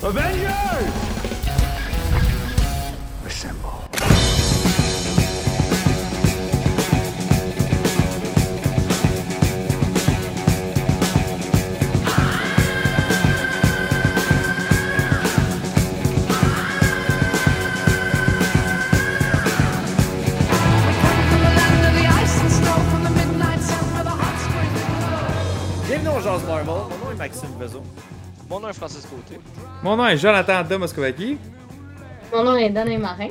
Avengers! Assemble. Bienvenue au Jazz Marvel. Mon nom est Maxime Bezo. Mon nom est Francis Côté. Mon nom est Jonathan de Moscovaki. Mon nom est Dan Marin.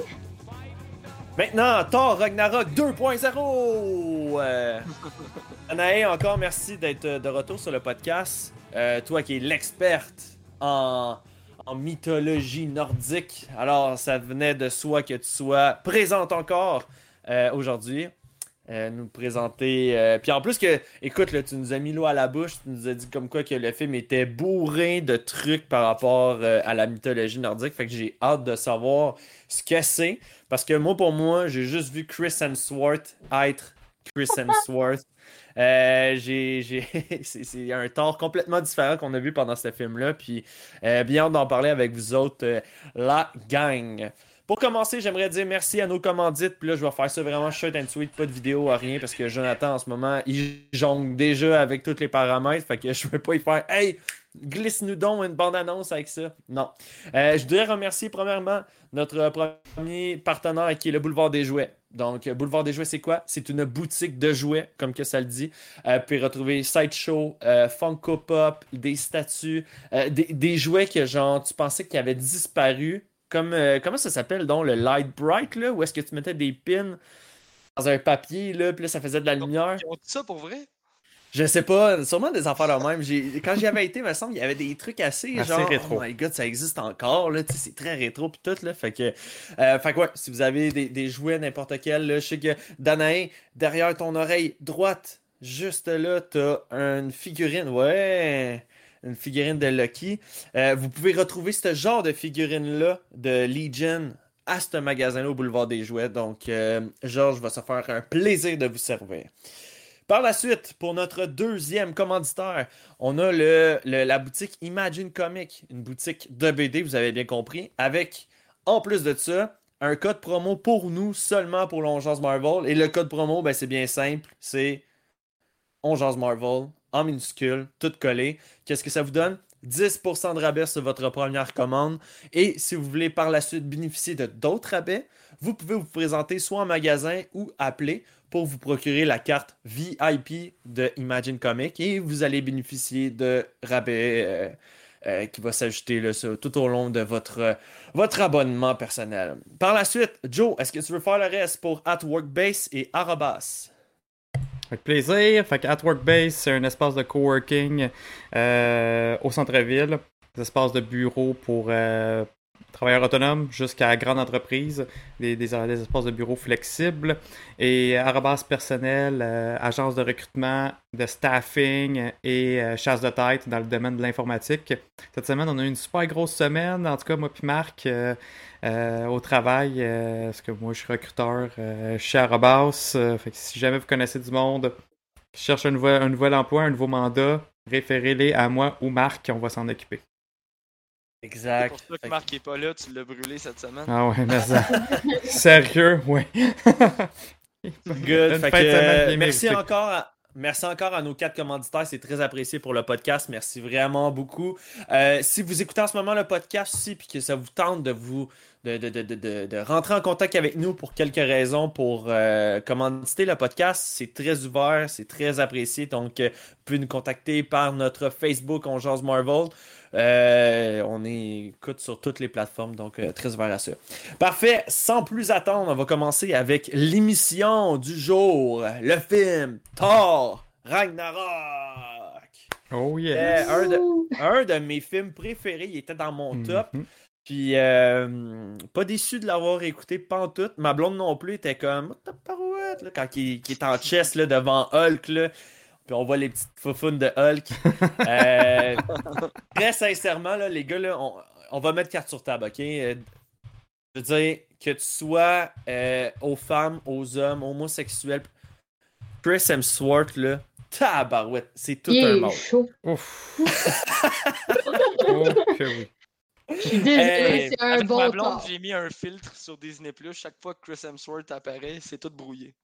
Maintenant, Thor Ragnarok 2.0. Euh, Anaé, encore merci d'être de retour sur le podcast. Euh, toi qui es l'experte en, en mythologie nordique. Alors, ça venait de soi que tu sois présente encore euh, aujourd'hui. Euh, nous présenter. euh, Puis en plus que, écoute, là, tu nous as mis l'eau à la bouche, tu nous as dit comme quoi que le film était bourré de trucs par rapport euh, à la mythologie nordique. Fait que j'ai hâte de savoir ce que c'est. Parce que moi, pour moi, j'ai juste vu Chris Hemsworth être Chris Hemsworth. J'ai, j'ai- c'est, c'est un tort complètement différent qu'on a vu pendant ce film-là. Puis bien d'en parler avec vous autres, la gang. Pour commencer, j'aimerais dire merci à nos commandites. Puis là, je vais faire ça vraiment short and sweet, pas de vidéo, rien, parce que Jonathan, en ce moment, il jongle déjà avec tous les paramètres. Fait que je ne vais pas y faire Hey, glisse-nous donc une bande-annonce avec ça. Non. Euh, je voudrais remercier premièrement notre premier partenaire qui est le Boulevard des Jouets. Donc, euh, Boulevard des Jouets, c'est quoi? C'est une boutique de jouets, comme que ça le dit. Euh, vous pouvez retrouver Sideshow, euh, Funko Pop, des statues, euh, des, des jouets que genre tu pensais qu'ils avaient disparu. Comme, euh, comment ça s'appelle donc le Light Bright, là? Où est-ce que tu mettais des pins dans un papier, là, puis là, ça faisait de la lumière? Ils ont dit ça pour vrai? Je sais pas, sûrement des affaires de même. J'ai- Quand j'y avais été, il me semble, il y avait des trucs assez, Assez genre, rétro. oh my god, ça existe encore, là, tu sais, c'est très rétro pis tout, là, fait que, euh, fait que ouais, si vous avez des, des jouets n'importe quel, là, je sais que, Danae, derrière ton oreille droite, juste là, t'as une figurine, ouais, une figurine de Lucky. Euh, vous pouvez retrouver ce genre de figurine-là de Legion à ce magasin-là au Boulevard des Jouets, donc, euh, Georges va se faire un plaisir de vous servir. Par la suite, pour notre deuxième commanditaire, on a le, le- la boutique Imagine Comic, une boutique de BD, vous avez bien compris, avec, en plus de ça, un code promo pour nous, seulement pour l'Ongeance Marvel. Et le code promo, ben, c'est bien simple, c'est Ongeance Marvel, en minuscule, tout collé. Qu'est-ce que ça vous donne? 10% de rabais sur votre première commande. Et si vous voulez par la suite bénéficier de d'autres rabais, vous pouvez vous présenter soit en magasin ou appeler pour vous procurer la carte VIP de Imagine Comic et vous allez bénéficier de rabais euh, euh, qui va s'ajouter tout au long de votre, votre abonnement personnel. Par la suite, Joe, est-ce que tu veux faire le reste pour At Workbase et Arabas? Avec plaisir. Fait que At Workbase, c'est un espace de coworking euh, au centre-ville. Des espaces de bureau pour euh, travailleurs autonomes jusqu'à grande entreprise. Des, espaces de bureau flexibles. Et Arabas personnel, euh, agence de recrutement, de staffing et euh, chasse de tête dans le domaine de l'informatique. Cette semaine, on a eu une super grosse semaine. En tout cas, moi puis Marc, euh, euh, au travail, euh, parce que moi, je suis recruteur euh, chez Arabas. euh, fait si jamais vous connaissez du monde qui cherche un nouvel, un nouvel emploi, un nouveau mandat, référez-les à moi ou Marc, on va s'en occuper. C'est Exact. pour ça que Marc est pas là, tu l'as brûlé cette semaine. Ah ouais, mais ça. Sérieux, ouais. Good. Fait que, euh, merci encore. À... Merci encore à nos quatre commanditaires, c'est très apprécié pour le podcast. Merci vraiment beaucoup. Euh, si vous écoutez en ce moment le podcast aussi, puis que ça vous tente de vous de, de, de, de, de- de rentrer en contact avec nous pour quelques raisons pour euh, commanditer le podcast, c'est très ouvert, c'est très apprécié. Donc, euh, vous pouvez nous contacter par notre Facebook On Jase Marvel. Euh, on est écoute sur toutes les plateformes, donc euh, très ouvert à ça. Parfait, sans plus attendre, on va commencer avec l'émission du jour, le film Thor Ragnarok. Oh yeah. Euh, un, de, un de mes films préférés, il était dans mon top. Mhm. Puis, euh, pas déçu de l'avoir écouté pantoute. Ma blonde non plus était comme, the parouette, là, quand il, il est en chest là, devant Hulk. Là. Puis on voit les petites foufounes de Hulk. Euh, très sincèrement, là, les gars, là, on, on va mettre carte sur table, ok? Euh, je veux dire, que tu sois euh, aux femmes, aux hommes, homosexuels, Chris Hemsworth, là, tabarouette, c'est tout Il un est monde. chaud. Ouf. oh que oui. Je suis désolée, Hey, c'est un Avec bon ma blonde, temps. j'ai mis un filtre sur Disney+. Chaque fois que Chris Hemsworth apparaît, c'est tout brouillé.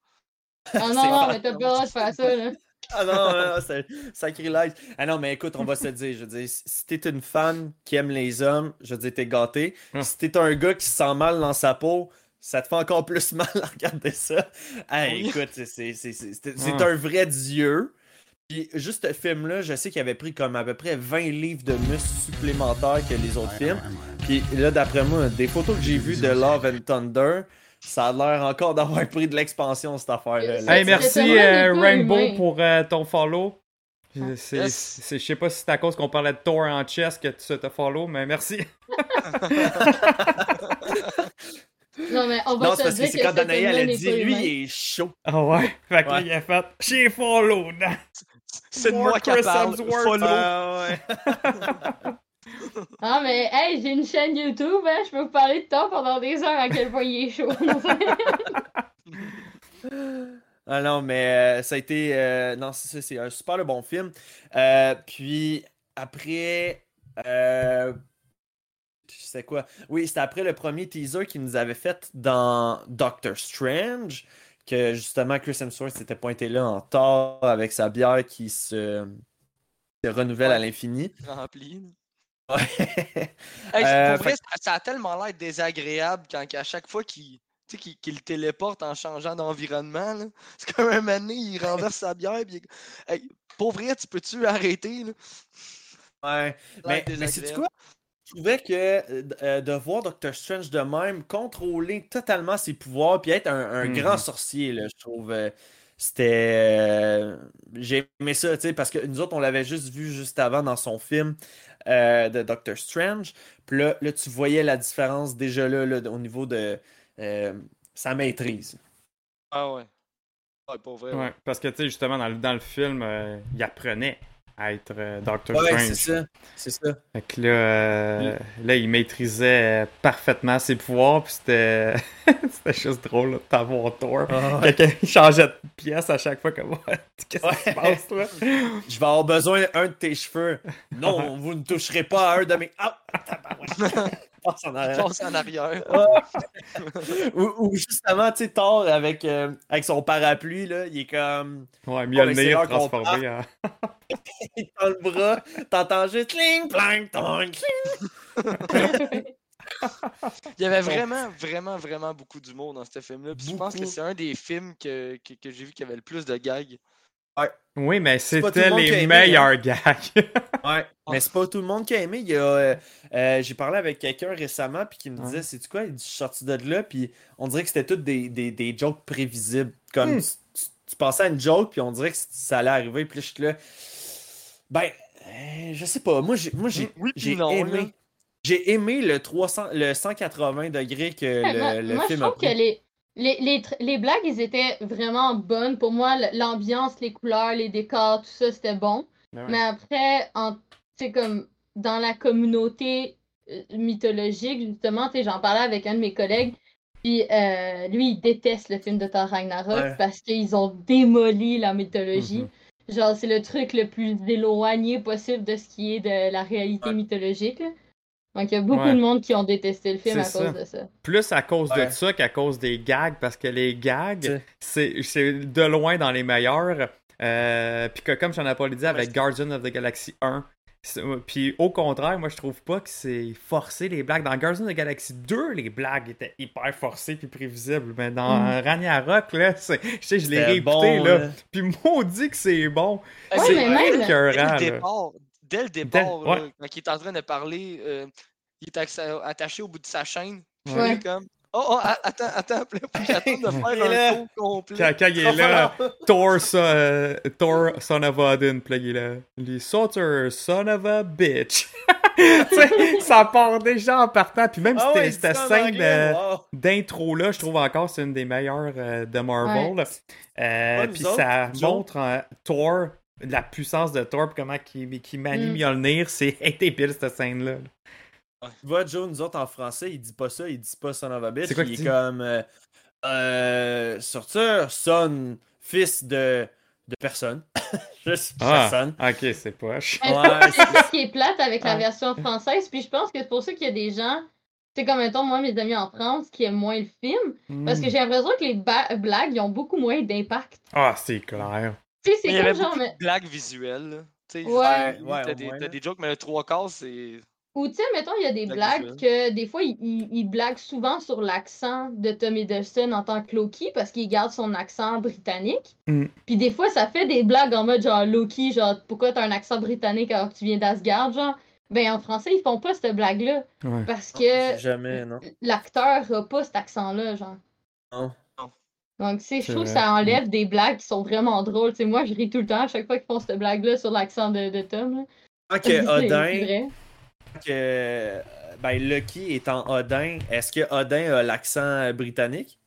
Ah non, non, mais t'as pas le droit de faire ça, là. Ah non, non, non, c'est sacrilège. Ah non, mais écoute, on va se le dire. Je veux dire, si t'es une fan qui aime les hommes, je veux dire, t'es gâté. Ah. Si t'es un gars qui se sent mal dans sa peau, ça te fait encore plus mal à regarder ça. Hey, Oui. écoute, c'est- c'est c'est- c'est- c'est- c'est Ah. un vrai dieu. Puis juste ce film-là, je sais qu'il avait pris comme à peu près 20 livres de muscles supplémentaires que les autres films. Puis là, d'après moi, des photos que j'ai vues de Love and Thunder, ça a l'air encore d'avoir pris de l'expansion, cette affaire-là. là. Hey, merci euh, Rainbow pour euh, ton follow. C'est- je sais pas si c'est à cause qu'on parlait de Thor en chess que tu te follow, mais merci. Non, mais on va Non, se c'est parce que c'est quand Danaï, elle a dit, lui, il est chaud. Ah ouais? Fait que là, Ouais. il a fait. J'ai follow. C'est de moi qui parle. Follow. Ah ouais. Ah, mais hey, j'ai une chaîne YouTube, hein, je peux vous parler de toi pendant des heures à quel point il est chaud. Ah non, mais euh, ça a été. euh, non, c'est un super le bon film. Euh, puis après. Euh, je sais quoi? Oui, c'était après le premier teaser qu'il nous avait fait dans Doctor Strange. Que justement, Chris Hemsworth s'était pointé là en tort avec sa bière qui se, se renouvelle à l'infini. Rempli. là. Ouais. Hey, Euh, pour vrai, fait- ça, ça a tellement l'air désagréable quand à chaque fois qu'il téléporte en changeant d'environnement. là. C'est comme un donné, il renverse sa bière. Puis il Hey, pour vrai, tu peux-tu arrêter? Là? Ouais. Mais, mais c'est quoi? Je trouvais que euh, euh, de voir Doctor Strange de même, contrôler totalement ses pouvoirs, puis être un, un Mhm. grand sorcier, là, je trouve. euh, c'était. euh, J'ai aimé ça, tu sais, parce que nous autres, on l'avait juste vu juste avant dans son film euh, de Doctor Strange. Puis là, là, tu voyais la différence déjà là, là, au niveau de euh, sa maîtrise. Ah ouais. Pour vrai. ouais. Ouais, parce que tu sais, justement, dans le, dans le film, euh, il apprenait à être euh, Doctor Ouais, Strange. c'est ça. C'est ça. Fait que là, euh, là, il maîtrisait parfaitement ses pouvoirs, puis c'était c'était juste drôle t'avoir Thor. Ouais. Quelqu'un changeait de pièce à chaque fois, comme qu'est-ce qui se passe là? Je vais avoir besoin d'un de tes cheveux. Non, vous ne toucherez pas à un de mes. Ah! Passe en arrière. Passe en arrière. ou, ou justement, tu sais, Thor avec, euh, avec son parapluie, là, il est comme. Ouais, mais c'est l'heure qu'on transformé en. Il tend le bras, t'entends juste cling, plang, tong, cling. Il y avait vraiment, vraiment, vraiment beaucoup d'humour dans ce film-là. Je pense que c'est un des films que, que, que j'ai vu qui avait le plus de gags. Oui, mais le c'était les aimé, hein. meilleurs gags. Ouais, mais c'est pas tout le monde qui a aimé. Il y a, euh, euh, j'ai parlé avec quelqu'un récemment puis qui me disait, Ouais. c'est quoi, il dit, je suis sorti de là puis on dirait que c'était toutes des, des, des jokes prévisibles. Comme Hmm. tu, tu- tu pensais à une joke puis on dirait que ça allait arriver puis là, je suis là. Ben, euh, je sais pas. Moi, j'ai, moi, j'ai, Oui, j'ai non, là. aimé. J'ai aimé le 300, le 180 degrés que moi, le, le moi, je film a que pris. les, les, les, blagues, ils étaient vraiment bonnes. Pour moi, l'ambiance, les couleurs, les décors, tout ça, c'était bon. Ben Mais après, en, c'est comme dans la communauté euh, mythologique, justement, j'en parlais avec un de mes collègues. Puis euh, lui, il déteste le film de Thor Ragnarok Ouais. parce qu'ils ont démoli la mythologie. Mhm. Genre, c'est le truc le plus éloigné possible de ce qui est de la réalité Ouais. mythologique. Donc, il y a beaucoup Ouais. de monde qui ont détesté le film à ça. cause de ça. Plus à cause Ouais. de ça qu'à cause des gags, parce que les gags, C'est- de loin dans les meilleurs. Euh, puis que comme j'en ai pas dit avec Guardian of the Galaxy 1, c'est- puis au contraire, moi je trouve pas que c'est forcé les blagues. Dans Guardian of the Galaxy 2, les blagues étaient hyper forcées puis prévisibles. Mais dans Mm. Ragnarok, là, c'est- je sais, je l'ai réécouté, bon, là. là. Puis maudit que c'est bon. Ouais, c'est mais même- dès le départ, dès le départ, ouais. là, quand il est en train de parler, euh, il est attaché au bout de sa chaîne. Puis Ouais. il est comme Oh, oh, attends, attends, j'attende de faire Il est là. un tour complet. Quand, quand il est là, Thor, ça, euh, Thor, son of Odin, puis là, il est là. Les Sauter, son of a bitch. Ça part déjà en partant. Puis même Ah cette, ouais, cette scène wow. d'intro-là, je trouve encore c'est une des meilleures euh, de Marvel. Euh, Ouais, puis nous autres, ça montre euh, Thor, la puissance de Thor, comment il, qu'il manie Mm. Mjolnir. C'est débile, cette scène-là. Tu vois, Joe, nous autres en français, il dit pas ça, il dit pas son of a bitch. C'est quoi il est dit? comme. Euh, euh, sortir, son, fils de. de personne. Juste Ah, personne. ok, c'est poche. Ouais, c'est ça qui est plate avec la version française. Puis je pense que c'est pour ça qu'il y a des gens, c'est comme mettons moi mes amis en France qui aiment moins le film, parce que Mm. j'ai l'impression que les blagues ils ont beaucoup moins d'impact. Ah, c'est clair. Tu sais, il y c'est avait comme genre, mais- visuelles. là. Tu sais, Ouais. Ouais, t'as des, des jokes, mais le trois quarts, c'est. ou tu sais mettons il y a des Blagues que des fois ils, ils- ils blaguent souvent sur l'accent de Tom Hiddleston en tant que Loki parce qu'il garde son accent britannique. Mm. Puis des fois ça fait des blagues en mode genre Loki genre pourquoi t'as un accent britannique alors que tu viens d'Asgard genre? Ben en français ils font pas cette blague là Ouais. parce que Jamais, non. l'acteur a pas cet accent-là, genre. Non. Donc, sais, je C'est trouve que ça enlève des blagues qui sont vraiment drôles. Tu sais, moi, je ris tout le temps à chaque fois qu'ils font cette blague-là sur l'accent de, de Tom. là. C'est- que c'est Odin, vrai. que, euh, ben Lucky étant Odin, est-ce que Odin a l'accent euh, britannique?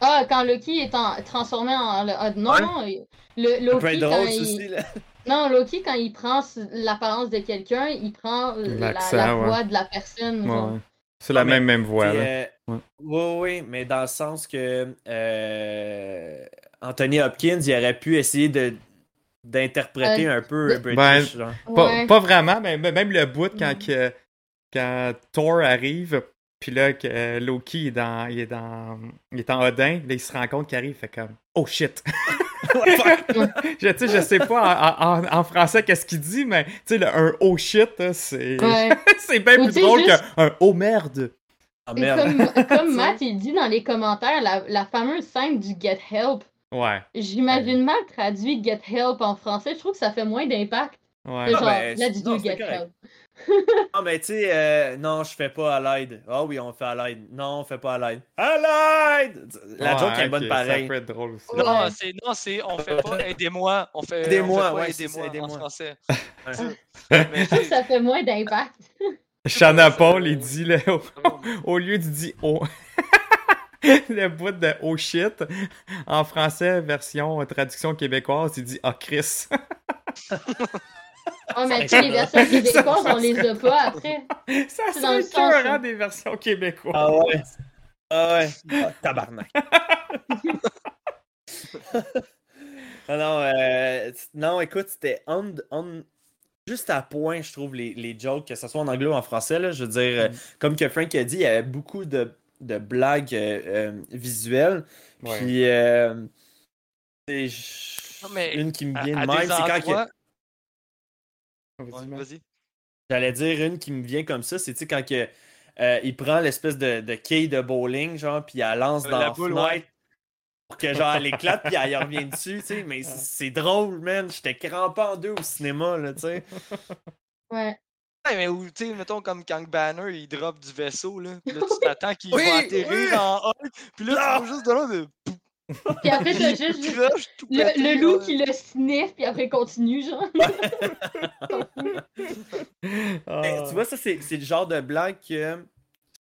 Ah, quand Loki est en- transformé en. ah, non, Ouais. non. il- Le, Ça peut Loki, être quand drôle, il... Non, Loki, quand il prend l'apparence de quelqu'un, il prend la, L'accent, la ouais. voix de la personne. Ouais, genre. ouais. C'est la mais même, même voix. Euh, Ouais. Oui, oui, mais dans le sens que euh, Anthony Hopkins, il aurait pu essayer de d'interpréter un peu British. genre. Pas, Ouais. pas vraiment, mais même le bout quand, Mm. que- quand Thor arrive, puis là, que euh, Loki il est, dans, il, est dans, il est en Odin, là, il se rend compte qu'il arrive, il fait comme Oh shit! je, tu sais, je sais pas en, en- en français qu'est-ce qu'il dit, mais tu sais, le- un Oh shit, là, c'est Ouais. c'est bien Ou plus drôle juste- qu'un Oh merde! Ah merde. comme, comme Matt, il dit dans les commentaires, la, la fameuse scène du Get Help, Ouais, j'imagine mal traduit Get Help en français. Je trouve que ça fait moins d'impact. Ouais. genre, ben, let's non, do Get. Help. Non, mais tu sais, euh, non, je fais pas à l'aide. Ah oui, on fait à l'aide. Non, on fait pas à l'aide. À l'aide! La Ouais, joke est bonne pareil. Ça peut être drôle aussi. Ouais. Non, c'est non, c'est on fait pas aidez-moi, on fait Aidez-moi, on fait ouais, c'est ça, aidez-moi en aidez-moi. français. Ouais. Mais, Je trouve que ça fait moins d'impact. Shana Paul, il dit, là, au, au lieu de dire oh. le bout de oh shit, en français, version euh, traduction québécoise, il dit ah Chris. Oh, mais tu sais, les versions québécoises, on les a pas après. ça C'est dans le où- des versions québécoises. Ah ouais. Ah ouais. Ah, tabarnak. ah non, euh, c- non, écoute, c'était on, on- juste à point, je trouve, les, les jokes, que ce soit en anglais ou en français. Là, je veux dire, euh, comme que Frank a dit, il y avait beaucoup de, de blagues euh, euh, visuelles. Ouais. Puis, euh, c'est Non, mais une qui me à, vient à de des même, c'est quand que- Vas-y, Ouais. J'allais dire une qui me vient comme ça, c'est quand que, euh, il prend l'espèce de, de quai de bowling, genre, puis il la lance Euh, dans la la boule, fenêtre ouais. pour que genre elle éclate, puis elle y revient dessus, tu sais. Mais c'est c'est drôle, man. J'étais crampé en deux au cinéma, là, tu sais. Ouais. Ouais, mais où, tu sais, mettons comme quand Banner il drop du vaisseau, là. Puis là, tu t'attends qu'il Oui, va atterrir oui. en un. Puis là, tu juste de là, de. Puis après, t'as juste le, le loup qui le sniff, puis après, il continue, genre. Tu vois, ça, c'est c'est le genre de blague que.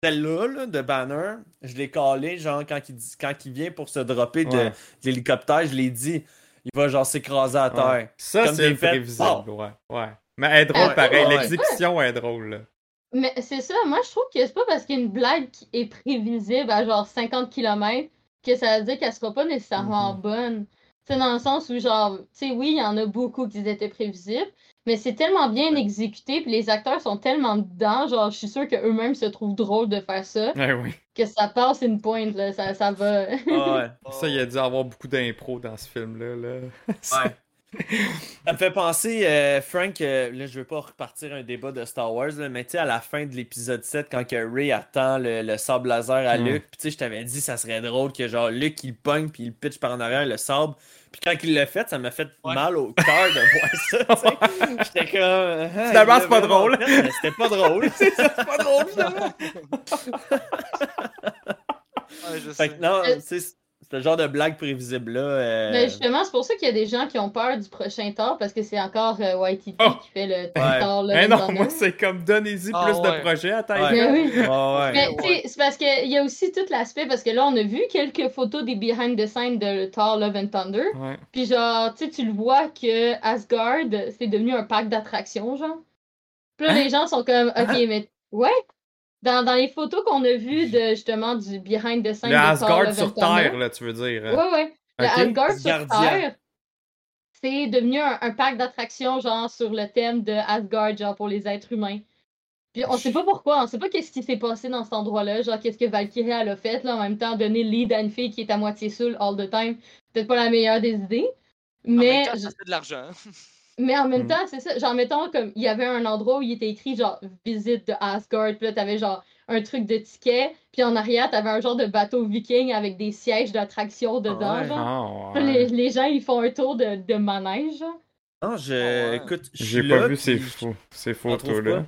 Celle-là, là, de Banner, je l'ai calé, genre, quand il, dit- quand il vient pour se dropper de, Ouais. de l'hélicoptère, je l'ai dit. Il va, genre, s'écraser à terre. Ouais. Ça, Comme c'est prévisible, ouais. ouais. Mais elle est drôle Ah, pareil, ouais. l'exécution est drôle. là. Mais c'est ça, moi, je trouve que c'est pas parce qu'une blague qui est prévisible à genre 50 km que ça veut dire qu'elle sera pas nécessairement bonne. C'est dans le sens où, genre, tu sais, oui, il y en a beaucoup qui étaient prévisibles, mais c'est tellement bien exécuté, puis les acteurs sont tellement dedans, genre, je suis sûre qu'eux-mêmes se trouvent drôle de faire ça, Ouais, oui. que ça passe une pointe, là, ça, ça va. Ah ouais. Ça, il a dû avoir beaucoup d'impro dans ce film-là. Là. Ouais. Ça me fait penser, euh, Frank, euh, là je veux pas repartir un débat de Star Wars, là, mais tu sais, à la fin de l'épisode 7, quand que Ray attend le, le sable laser à Mm. Luke, puis tu sais, je t'avais dit, ça serait drôle que genre Luke il pogne puis il le pitch par en arrière, le sable, Puis quand il l'a fait, ça m'a fait Ouais. mal au cœur de voir ça. J'étais comme... Finalement, il c'est pas drôle. C'était pas drôle. C'est pas drôle, finalement. Ouais, je Fait que non, Euh, tu sais, le genre de blague prévisible-là. euh, Mais justement, c'est pour ça qu'il y a des gens qui ont peur du prochain Thor parce que c'est encore euh, Oh. qui fait le Ouais. Thor Love Mais non, moi, c'est comme donnez-y Ah, plus ouais. de projets à Taika. Ouais. Mais oui. Ouais, ouais. Mais sais, c'est parce qu'il y a aussi tout l'aspect, parce que là, on a vu quelques photos des behind the scenes de Thor Love and Thunder. Ouais. Puis genre, tu sais, tu le vois que Asgard, c'est devenu un parc d'attractions, genre. Puis là, Hein? les gens sont comme, ok, Hein? mais ouais. Dans, dans les photos qu'on a vues de justement du behind the scenes Le de Thor Asgard sur. Terre, là, tu veux dire. Ouais, ouais. Le Ok. Asgard sur. Terre, c'est devenu un, un parc d'attractions, genre, sur le thème de Asgard, genre, pour les êtres humains. Puis on sait pas pourquoi, on sait pas qu'est-ce qui s'est passé dans cet endroit-là, genre, qu'est-ce que Valkyrie elle a fait, là, en même temps, donner le lead à une fille qui est à moitié saoule all the time, peut-être pas la meilleure des idées. En même Mais, temps, je- ça fait de l'argent. Mais en même Mm. temps, c'est ça, genre, mettons, comme, il y avait un endroit où il était écrit, genre, visite de Asgard, puis là, t'avais, genre, un truc de ticket, puis en arrière, t'avais un genre de bateau viking avec des sièges d'attraction dedans, ouais. genre. Ah, ouais. Les, les gens, ils font un tour de, de manège. Non, je. Ah ouais. Écoute, je J'ai pas là, vu ces, puis faux, ces j'en photos, trouve là. pas.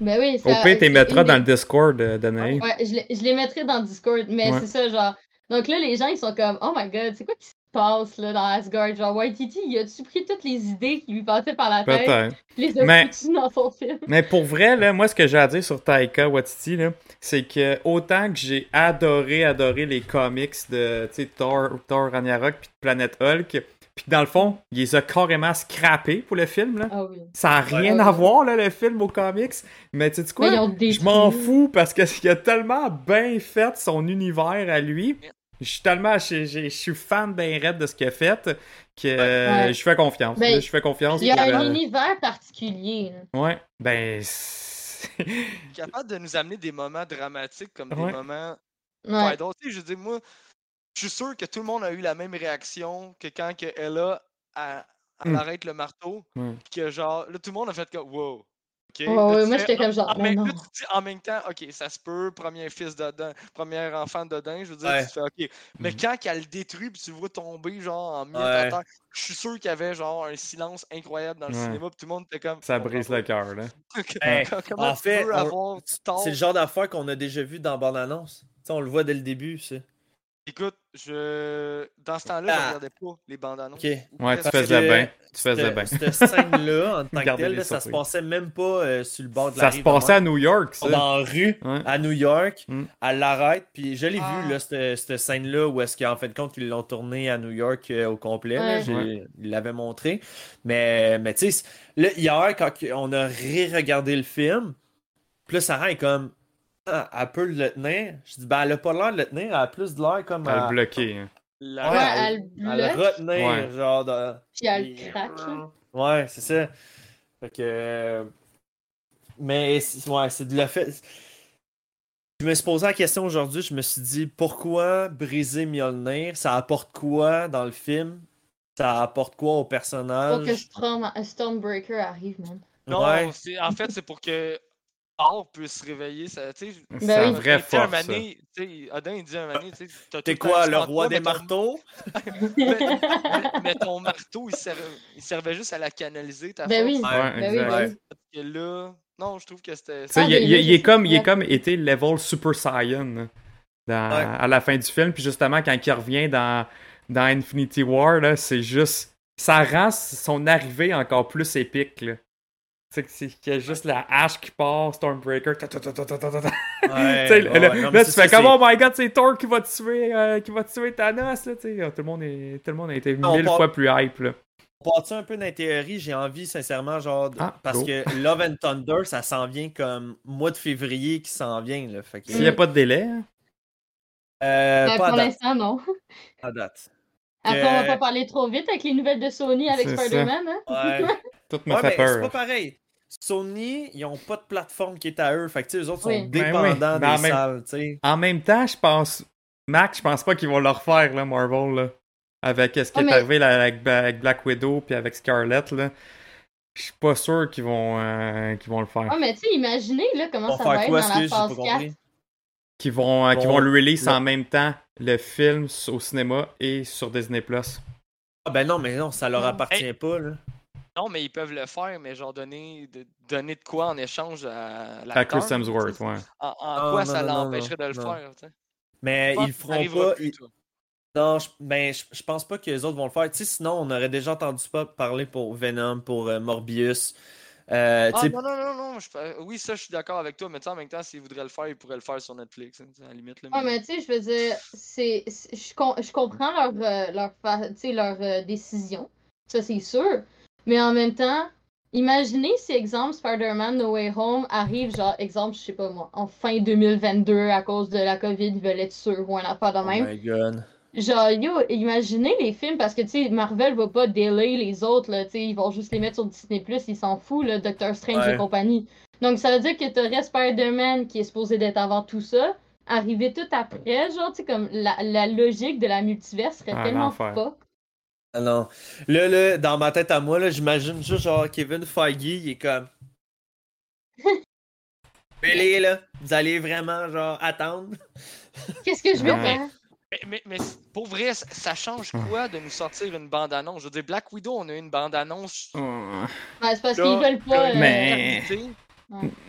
Ben oui, Au ça. pire, t'es c'est mettras une dans le Discord euh. Ouais, je les, je les mettrai dans Discord, mais Ouais. c'est ça, genre. Donc là, les gens, ils sont comme, oh my god, c'est quoi qui se passe, là, dans Asgard? Genre, Waititi, il a-tu pris toutes les idées qui lui passaient par la tête, les a Mais- dans son film? Mais pour vrai, là, moi, ce que j'ai à dire sur Taika Waititi, là, c'est que autant que j'ai adoré, adoré les comics de tu sais, Thor, Thor Ragnarok puis de Planet Hulk, puis que dans le fond, il les a carrément scrappés pour le film, là. Ah oui. Ça a rien Ouais. à voir, là, le film aux comics. Mais tu sais quoi? Je m'en fous parce qu'il a tellement bien fait son univers à lui. Je suis tellement. Je je- je suis fan d'un raid de ce qu'il a fait que euh, Ouais. je fais confiance. Ben, je fais confiance. Il y a pour, un euh, univers particulier. Ouais, ben. capable de nous amener des moments dramatiques comme Ouais. des moments Ouais. vital. Tu sais, je veux dire, moi, je suis sûr que tout le monde a eu la même réaction que quand que Ella elle, elle Mm. arrête le marteau. Ouais. Puis que genre, là, tout le monde a fait comme wow. Ok. Ouais, tu moi, j'étais comme genre, en, mais même, non. là, tu dis en même temps, ok, ça se peut, premier fils d'Odin, premier enfant d'Odin, je veux dire, Ouais. tu fais ok. Mais Mhm. quand qu'elle le détruit, puis tu le vois tomber, genre, en mille Ouais. terre, je suis sûr qu'il y avait genre un silence incroyable dans le Ouais. cinéma, puis tout le monde était comme. Ça brise le cœur, là. Hey, Comment en fait, on- C'est le genre d'affaire qu'on a déjà vu dans bande-annonce. Tu sais, on le voit dès le début, ça. Écoute, je dans ce temps-là, je Ah. regardais pas les bandes annonces. Ok. Ouais, tu faisais bien. Tu faisais bien. Cette, scène-là, en tant que telle, là, ça se passait même pas euh, sur le bord de la Ça rive. se passait à New York, On ça. est en rue, Ouais. à New York. Mm. Elle l'arrête, puis je l'ai Ah. vu, là, cette, cette scène-là, où est-ce qu'en fait de compte, ils l'ont tourné à New York euh, au complet. là. Ouais. Ouais. Ils l'avaient montré. Mais, mais tu sais, là, hier, quand on a ré-regardé le film, là, Sarah est comme. Elle peut le tenir. Je dis, ben, elle a pas l'air de le tenir, elle a plus de l'air comme. À à- le bloquer. hein. La- Ouais, elle- elle le retenir, Ouais. genre. De... puis elle craque. là. Ouais, c'est ça. Fait que. euh, Mais, ouais, c'est de le fait. Je me suis posé la question aujourd'hui, je me suis dit pourquoi briser Mjolnir? Ça apporte quoi dans le film? Ça apporte quoi au Pour que personnage Storm... Stormbreaker arrive, man. Non, Ouais. c'est- en fait, c'est pour que Thor puisse se réveiller. Ça, C'est Ben un oui. vrai force. ça. mané, Odin, il dit un mané, T'es quoi, le roi toi, des marteaux? Mais, ton marteau, il, servait, il servait juste à la canaliser, ta Ben force. oui. Ouais, Ben oui, ben oui. Parce que là, non, je trouve que c'était. Tu sais, Ah, il, il- il est comme, il est comme été level Super Saiyan là, dans- Ouais. à la fin du film. Puis justement, quand il revient dans, dans Infinity War, là, c'est juste. Ça rend son arrivée encore plus épique. Là. Tu sais, que c'est- qu'il y a juste la hache qui part, Stormbreaker. ta, ta, ta, ta, ta, ta, ta. Ouais, Tu sais, ouais, là, non, là, mais tu fais comme oh my god, c'est Thor qui va tuer, euh, qui va tuer Thanos. Là, tu sais. tout, le monde est, tout le monde a été mille part- fois plus hype. Là. On part un peu dans la théorie, j'ai envie sincèrement, genre, de- Ah, parce go. que Love and Thunder, ça s'en vient comme mois de février qui s'en vient. S'il n'y a pas de délai. hein? euh, Ben, pas pour l'instant, non. à date. Après, on va pas parler trop vite avec les nouvelles de Sony avec. Spider-Man, hein? Ouais. Tout me Ouais, fait peur. c'est pas pareil. Sony, ils ont pas de plateforme qui est à eux. Fait que, tu sais, eux autres sont Oui. Ben oui, dépendants des même- salles. En même temps, je pense. Mac, je pense pas qu'ils vont le refaire, là, Marvel, là. Avec ce qui Ah, est mais- arrivé là, avec, avec Black Widow puis avec Scarlett, là. Je suis pas sûr qu'ils vont, euh, qu'ils vont le faire. Ah, mais tu sais, imaginez là, comment ça va être dans la phase 4. compris. Qu'ils vont, euh, vont le release le- en même temps, le film au cinéma et sur Disney+. Ah ben non, mais non, ça leur appartient pas, là. Non, mais ils peuvent le faire, mais genre donner de, donner de quoi en échange à la À Chris Hemsworth, ouais. En, en Ah, quoi non, ça l'empêcherait de le non. faire, tu sais? Mais ils le feront pas. plus, ils-. Non, je, ben, je, je pense pas que les autres vont le faire. Tu sais, sinon, on aurait déjà entendu pas parler pour Venom, pour euh, Morbius. Euh, Ah non, non, non, non. je peux- oui, ça, je suis d'accord avec toi, mais tu sais, en même temps, s'ils voudraient le faire, ils pourraient le faire sur Netflix, hein, à la limite. Là, Ouais, mais tu sais, je veux dire, c'est, je, com- je comprends leur, euh, leur, fa- tu sais, leur euh, décision. Ça, c'est sûr. Mais en même temps, imaginez si, exemple, Spider-Man No Way Home arrive, genre, exemple, je sais pas moi, en fin 2022 à cause de la COVID, ils veulent être sûrs ou un affaire de oh même. my god. Genre, yo, imaginez les films, parce que, tu sais, Marvel va pas delay les autres, là, tu sais, ils vont juste les mettre sur Disney+, ils s'en foutent, là, Doctor Strange Ouais. et compagnie. Donc, ça veut dire que t'aurais Spider-Man, qui est supposé d'être avant tout ça, arriver tout après, genre, tu sais, comme, la, la logique de la multiverse serait Ah, tellement pas. Ah non. Là, là, dans ma tête à moi, là, j'imagine juste genre Kevin Feige, il est comme. Allez, là, vous allez vraiment, genre, attendre. Qu'est-ce que je vais Ouais. faire? Mais, mais, mais pour vrai, ça, ça change quoi de nous sortir une bande-annonce? Je veux dire, Black Widow, on a une bande-annonce. Ouais. Ben, c'est parce qu'ils veulent pas... euh, Mais-.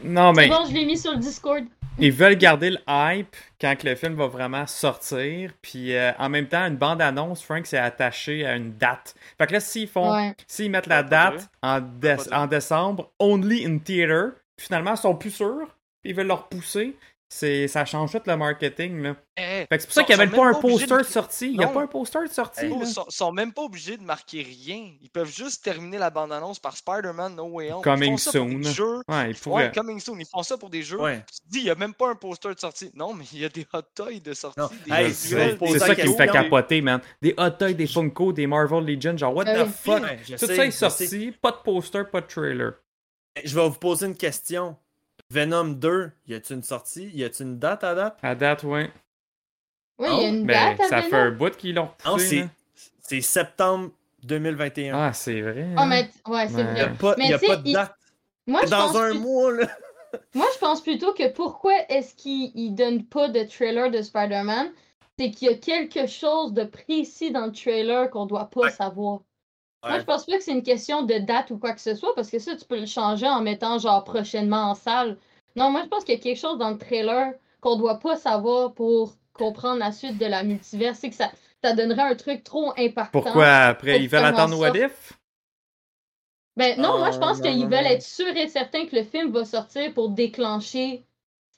Non, C'est mais bon, je l'ai mis sur le Discord. ils veulent garder le hype quand le film va vraiment sortir. Puis euh, en même temps, une bande-annonce, Frank, c'est attaché à une date. Fait que là, s'ils font, Ouais. mettent la date en, en décembre, only in theater, puis finalement, ils sont plus sûrs, puis ils veulent le repousser, c'est, ça change tout le marketing, là. Eh, Fait que c'est pour ça qu'il n'y avait pas même un poster de- sortie. Il n'y a Non. pas un poster de sortie. Ils sont, sont même pas obligés de marquer rien. Ils peuvent juste terminer la bande-annonce par Spider-Man No Way Home. Coming ils font ça pour soon. des jeux. Ouais, coming soon. Ils font ça pour des jeux. Ouais. Tu te dis, il n'y a même pas un poster de sortie. Non, mais il y a des hot toys de sortie. Hey, C'est ça qui me fait capoter, man. Des hot toys, des Funko, des Marvel Legends, genre what Ah the fuck? Tout sais, ça est sorti, pas de poster, pas de trailer. Je vais vous poser une question. Venom 2, y a-tu une sortie? Y a-tu une date à date? À date, ouais. Oui, Oh, il y a une Mais date à ça fait un bout qu'ils l'ont Non, poussé. c'est, septembre 2021. Ah, c'est vrai. Ah, hein. mais ouais, c'est Ouais. Y a vrai. pas, Mais y a tu sais, pas de il- date. Moi, je Dans pense un plus- mois, là. Moi, je pense plutôt que pourquoi est-ce qu'ils ne donnent pas de trailer de Spider-Man, c'est qu'il y a quelque chose de précis dans le trailer qu'on doit pas Ouais. savoir. Moi, je pense pas que c'est une question de date ou quoi que ce soit, parce que ça, tu peux le changer en mettant genre prochainement en salle. Non, moi, je pense qu'il y a quelque chose dans le trailer qu'on doit pas savoir pour comprendre la suite de la multivers. C'est que ça, ça donnerait un truc trop impactant. Pourquoi après ils veulent attendre What. If? Ben non, moi je Ah, pense qu'ils veulent être sûrs et certains que le film va sortir pour déclencher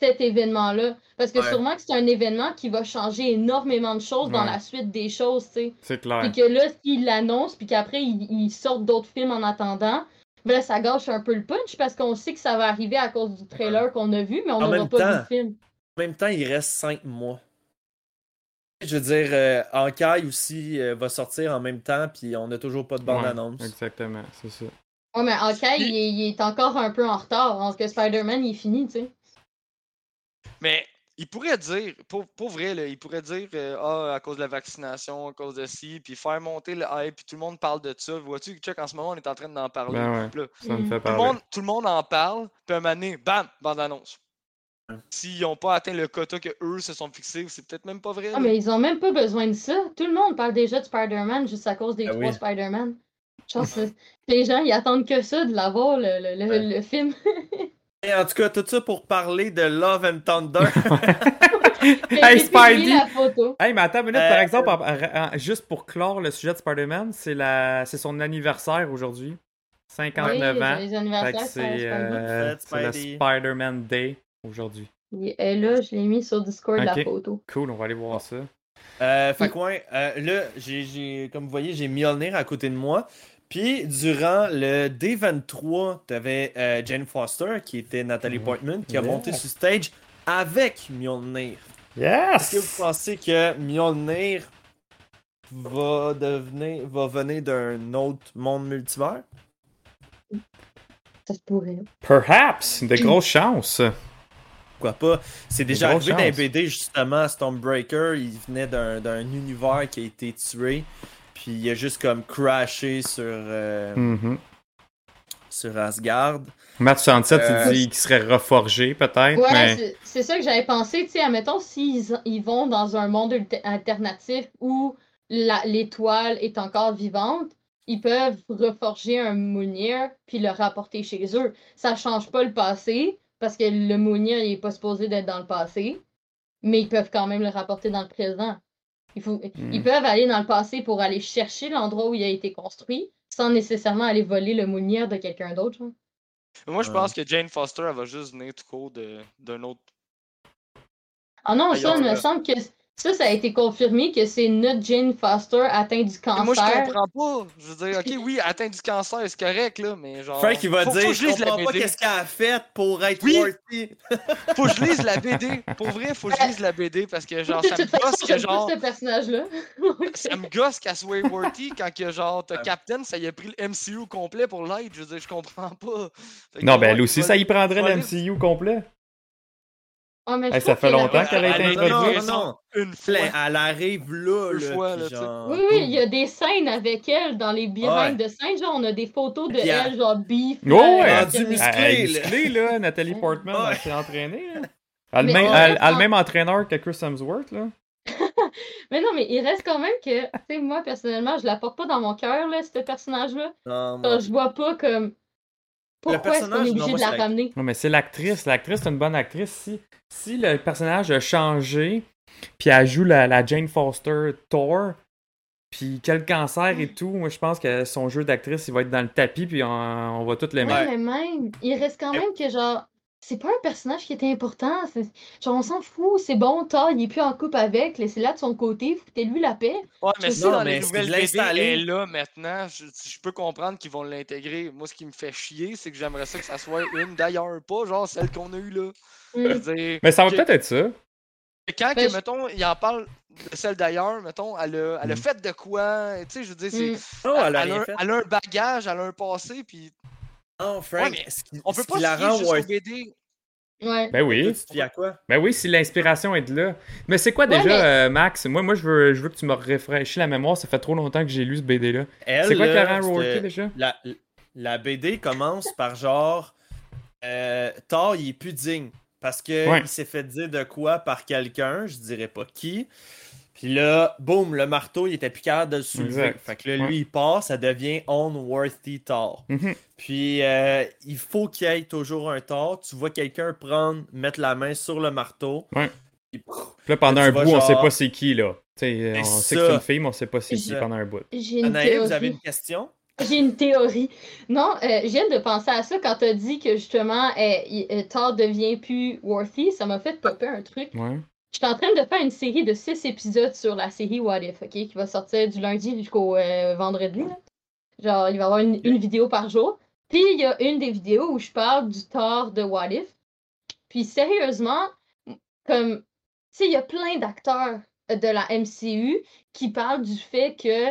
cet événement-là. Parce que Ouais. sûrement que c'est un événement qui va changer énormément de choses dans la suite des choses, tu sais. C'est clair. Puis que là, s'ils l'annoncent, puis qu'après ils, ils sortent d'autres films en attendant, ben là, ça gâche un peu le punch parce qu'on sait que ça va arriver à cause du trailer qu'on a vu, mais on n'aura même pas vu le film. En même temps, il reste 5 mois. Je veux dire, euh, aussi euh, va sortir en même temps, puis on n'a toujours pas de Ouais, bande-annonce. exactement, c'est ça. Ouais, mais Hawkeye, il, est- il est encore un peu en retard, alors que Spider-Man, il est fini, tu sais. Mais il pourrait dire, pour, pour vrai, là, il pourrait dire euh, Ah, à cause de la vaccination, à cause de ci, puis faire monter le hype, puis tout le monde parle de ça. Vois-tu, check, en ce moment, on est en train d'en parler. Ben ouais, là, ça me Mm. fait tout, le parler. monde, tout le monde en parle, puis à un moment donné, bam, bande-annonce. S'ils n'ont pas atteint le quota que eux se sont fixés, c'est peut-être même pas vrai. Ah, mais ils ont même pas besoin de ça. Tout le monde parle déjà de Spider-Man juste à cause des Ah trois oui. Spider-Man. Les gens, ils attendent que ça de l'avoir, le, le, le, Ouais. le film. Et en tout cas, tout ça pour parler de Love and Thunder. Hey, J'ai Spidey! la photo. Hey, mais attends une minute, Euh, par exemple, en- en- juste pour clore le sujet de Spider-Man, c'est la... c'est son anniversaire aujourd'hui. 59 Oui, ans. les anniversaires, c'est euh, le. Spider-Man Day aujourd'hui. Est là, je l'ai mis sur Discord, la photo. Cool, on va aller voir ça. Euh, fait que ouais, euh, là, j'ai, j'ai- comme vous voyez, j'ai Mjolnir à côté de moi. Puis, durant le D23, t'avais euh, Jane Foster, qui était Nathalie Mhm. Portman, qui a Yeah. monté sur stage avec Mjolnir. Est-ce que vous Yes! pensez que Mjolnir va devenir, va venir d'un autre monde multivers? Ça se pourrait. Perhaps! De grosses chances. Pourquoi pas? C'est déjà arrivé dans les chance. BD, justement, Stormbreaker, il venait d'un, d'un univers qui a été tué. Puis il a juste comme crashé sur, euh, Mhm. sur Asgard. Matt 67, Euh, il dit qu'il serait reforgé peut-être, Ouais, mais c'est- ça que j'avais pensé, tu sais, admettons, s'ils ils vont dans un monde alter- alternatif où la- l'étoile est encore vivante, ils peuvent reforger un Mounir puis le rapporter chez eux. Ça change pas le passé, parce que le Mounir il est pas supposé d'être dans le passé, mais ils peuvent quand même le rapporter dans le présent. Il faut, Ils peuvent aller dans le passé pour aller chercher l'endroit où il a été construit, sans nécessairement aller voler le Mounir de quelqu'un d'autre. genre. Moi, je Ouais. pense que Jane Foster, elle va juste venir tout court de- d'un autre. Ah non, Ailleurs, ça, il me semble que ça, ça a été confirmé que c'est notre Jane Foster atteinte du Et cancer. moi, je comprends pas. Je veux dire, ok, oui, atteint du cancer, c'est correct, là, mais genre. Frank, il va faut, dire faut que Je je comprends pas BD. qu'est-ce qu'elle a fait pour être Oui. worthy. Faut que je lise la BD. Pour vrai, faut que je lise la BD parce que, genre, ça me gosse que, genre. ce personnage-là. Ça me gosse qu'elle soit worthy quand que genre t'as Captain, ça y a pris le MCU complet pour l'aide. Je veux dire, je comprends pas. Fait Non, ben elle aussi, ça y prendrait le MCU complet. Ah, mais je Hey, ça fait longtemps qu'elle a été introduite. Non, non, non. Une fois. Elle arrive là, là. fois, là, genre, Oui, oui, il y a des scènes avec elle dans les behind de scène. Genre, on a des photos de Puis elle- elle, genre beef. Oh, ouais. Elle là. musclée, là, Nathalie Portman, Ouais. elle s'est entraînée. Elle a le Mais même, a le entraîneur que Chris Hemsworth, là. Mais non, mais il reste quand même que, tu sais, moi, personnellement, je la porte pas dans mon cœur, là, ce personnage-là. Non. je vois pas comme. Pourquoi est-ce qu'on est non, obligé moi, de la ramener? Non, mais c'est l'actrice. L'actrice, c'est une bonne actrice. Si, si le personnage a changé, puis elle joue la, la Jane Foster Thor, puis quel cancer et tout, moi, je pense que son jeu d'actrice, il va être dans le tapis, puis on, on va tout l'aimer. Ouais, mais même, il reste quand même que, genre, c'est pas un personnage qui était important. c'est- Genre, on s'en fout, c'est bon, Thor, il est plus en couple avec, laissez-la de son côté, foutez-lui la paix. Ouais, mais Je dans Non, mais nouvelles qu'ils BD l'installent? est là maintenant, je, je peux comprendre qu'ils vont l'intégrer. Moi, ce qui me fait chier, c'est que j'aimerais ça que ça soit une d'ailleurs, pas genre celle qu'on a eue là. Je Mm. veux dire, Mais ça va peut-être être ça. Quand, Ben, que, je- mettons, il en parle de celle d'ailleurs, mettons, elle a, elle a Mm. fait de quoi, tu sais, je veux dire, c'est. Mm. Oh, elle a elle, a, fait. elle a un bagage, elle a un passé, puis Non, Frank, Ouais, mais ce qui, on peut pas la rend. BD. Ouais. Ben oui. Tu te fies à quoi? Ben oui, si l'inspiration est de là. Mais c'est quoi Ouais, déjà, mais- euh, Max? Moi, moi je, veux, je veux que tu me rafraîchis la mémoire. Ça fait trop longtemps que j'ai lu ce BD-là. C'est quoi worthy c'était- déjà? la, la BD commence par genre euh, Thor il est plus digne parce que Ouais. il s'est fait dire de quoi par quelqu'un, je dirais pas qui. Puis là, boum, le marteau, il était plus capable de le soulever. Exact. Fait que là, lui, Ouais. il part, ça devient unworthy Thor. Mhm. Puis euh, il faut qu'il y ait toujours un Thor. Tu vois quelqu'un prendre, mettre la main sur le marteau. Ouais. Puis, pff, là, pendant Tu un bout, on sait genre- pas c'est qui, là. Tu on sait que c'est une fille, mais on sait pas c'est qui pendant un bout. J'ai une Anaïs, vous avez une question? J'ai une théorie. Non, euh, je viens de penser à ça quand t'as dit que justement euh, euh, Thor devient plus worthy. Ça m'a fait popper un truc. Ouais. Je suis en train de faire une série de six épisodes sur la série What If, ok? Qui va sortir du lundi jusqu'au euh, vendredi. là. Genre, il va y avoir une, une vidéo par jour. Puis il y a une des vidéos où je parle du Thor de What If. Puis sérieusement, comme, tu sais, il y a plein d'acteurs de la MCU qui parlent du fait que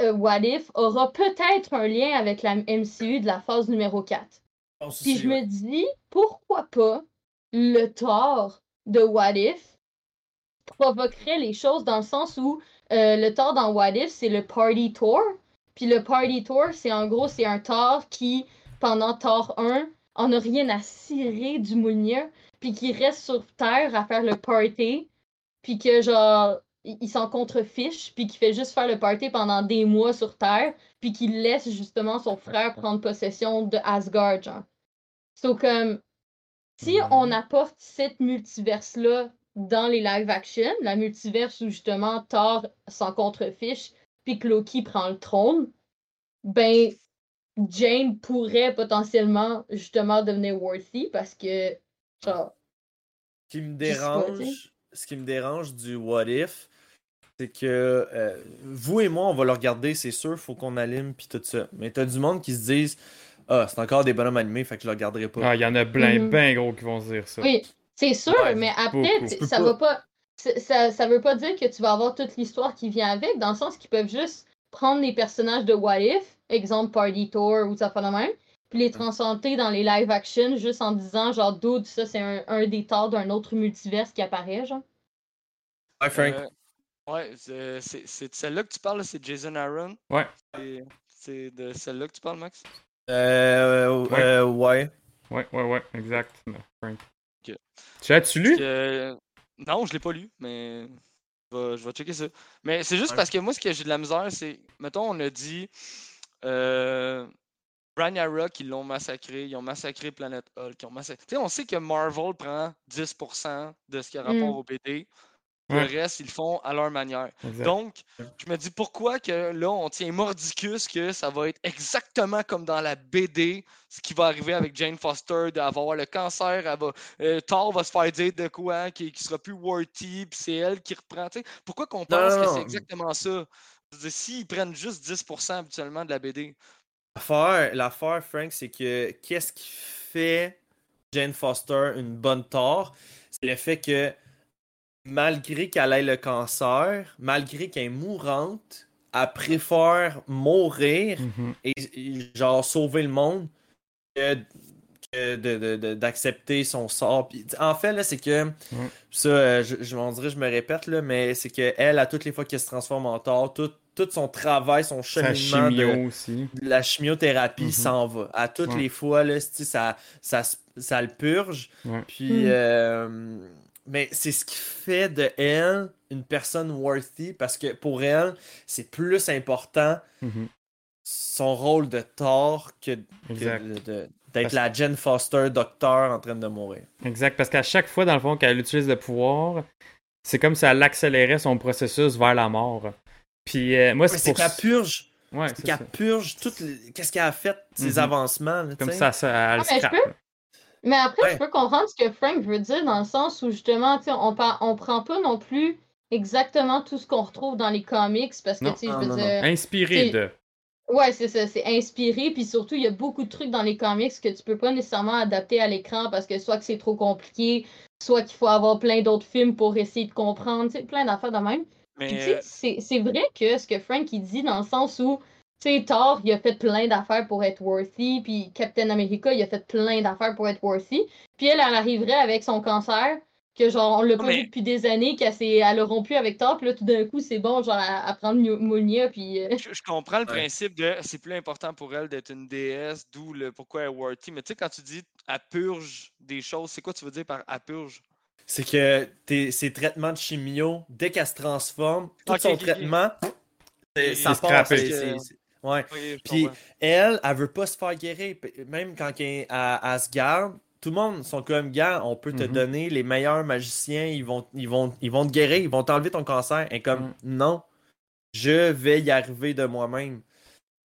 euh, What If aura peut-être un lien avec la MCU de la phase numéro 4. Puis je me dis, pourquoi pas le Thor de What If provoquerait les choses dans le sens où euh, le Thor dans What If, c'est le Party Tour. Puis le Party Tour, c'est en gros, c'est un Thor qui, pendant Thor 1, en a rien à cirer du Moulinier, puis qui reste sur Terre à faire le party, puis que genre, il s'en contrefiche, puis qui fait juste faire le party pendant des mois sur Terre, puis qui laisse justement son frère prendre possession de Asgard, genre. So, comme, si Mhm. on apporte cette multiverse-là dans les live action, la multiverse où justement Thor s'en contrefiche, puis que Loki prend le trône, ben, Jane pourrait potentiellement justement devenir worthy parce que, genre, Ce qui me dérange, ce qui me dérange du What If, c'est que euh, vous et moi, on va le regarder, c'est sûr, faut qu'on allume puis tout ça. Mais t'as du monde qui se disent Ah, c'est encore des bonhommes animés, fait que je le regarderai pas. Ah, il y en a plein, Mhm. ben gros qui vont se dire ça. oui, c'est sûr, Ouais, mais après, ça va pas. Ça, ça veut pas dire que tu vas avoir toute l'histoire qui vient avec, dans le sens qu'ils peuvent juste prendre les personnages de What If, exemple Party Tour ou ça fait la même, puis les transcender dans les live action juste en disant genre dude, ça c'est un, un des torts d'un autre multiverse qui apparaît, genre. Ouais, Frank. Euh, ouais, c'est c'est- c'est de celle-là que tu parles, là, c'est Jason Aaron. Ouais. C'est- de celle-là que tu parles, Max? Euh, Ouais. euh, ouais. Ouais, ouais, ouais, exact. Frank. Tu l'as-tu lu? Que- Non, je l'ai pas lu, mais. Je vais, je vais checker ça. Mais c'est juste Ouais. parce que moi, ce que j'ai de la misère, c'est. Mettons, on a dit. Euh, Ragnarok, ils l'ont massacré. Ils ont massacré Planet Hulk. Ils ont massacré. Tu sais, on sait que Marvel prend 10% de ce qui a rapport Mm. au BD. Ouais. Le reste, ils le font à leur manière. Exact. Donc, je me dis pourquoi que là, on tient mordicus que ça va être exactement comme dans la BD, ce qui va arriver avec Jane Foster, d'avoir le cancer, elle va, euh, Thor va se faire dire de quoi, qui, qui sera plus worthy, puis c'est elle qui reprend. Pourquoi qu'on pense non, que c'est exactement ça? S'ils prennent juste 10% habituellement de la BD, L'affaire, l'affaire, Frank, c'est que qu'est-ce qui fait Jane Foster une bonne Thor? C'est le fait que malgré qu'elle ait le cancer, malgré qu'elle est mourante, elle préfère mourir Mhm. et, et genre sauver le monde que, que de- de- de- d'accepter son sort. Puis, en fait, là, c'est que ça, euh, je, je, on dirait, je me répète, là, mais c'est que elle, à toutes les fois qu'elle se transforme en Thor, tout, tout son travail, son cheminement de, chimio aussi. de la chimiothérapie Mhm. s'en va. À toutes Ouais. les fois, là, ça, ça, ça le purge. Ouais. Puis, Mm. euh, mais c'est ce qui fait de elle une personne worthy parce que pour elle, c'est plus important Mhm. son rôle de Thor que, d'être Parce- la Jen Foster docteur en train de mourir. Exact, parce qu'à chaque fois, dans le fond, qu'elle utilise le pouvoir, c'est comme si elle accélérait son processus vers la mort. Puis euh, moi, Mais c'est c'est pour qu'elle purge. Ouais, qu'elle purge tout le- qu'est-ce qu'elle a fait, ses Mhm. avancements. là, Comme ça, ça elle Ah, mais je scrape, peux- là. Mais après, Ouais. je peux comprendre ce que Frank veut dire dans le sens où justement, on, on prend pas non plus exactement tout ce qu'on retrouve dans les comics parce que, tu sais, je Non, veux non, non. dire. Inspiré de. Ouais, c'est ça, c'est inspiré, puis surtout, il y a beaucoup de trucs dans les comics que tu peux pas nécessairement adapter à l'écran parce que soit que c'est trop compliqué, soit qu'il faut avoir plein d'autres films pour essayer de comprendre, tu sais, plein d'affaires de même. Puis, tu mais sais, c'est c'est vrai que ce que Frank il dit dans le sens où, tu sais, Thor, il a fait plein d'affaires pour être worthy, puis Captain America, il a fait plein d'affaires pour être worthy. Puis elle, elle arriverait avec son cancer, que genre, on l'a pas Mais- vu depuis des années, qu'elle s'est- elle a rompu avec Thor, puis là, tout d'un coup, c'est bon, genre, à, à prendre Mjolnir, puis... euh, je, je comprends le Ouais. principe de c'est plus important pour elle d'être une déesse, d'où le pourquoi elle est worthy. Mais tu sais, quand tu dis elle purge des choses, c'est quoi tu veux dire par elle purge? C'est que tes- ses traitements de chimio, dès qu'elle se transforme, tout son ok, ok. traitement, c'est- Il ça part. Ouais. Je Puis elle, elle veut pas se faire guérir. Même quand elle est à Asgard, tout le monde sont comme gars, on peut te Mhm. donner les meilleurs magiciens, ils vont, ils vont, ils vont te guérir, ils vont t'enlever ton cancer. Et comme Mhm. non, je vais y arriver de moi-même.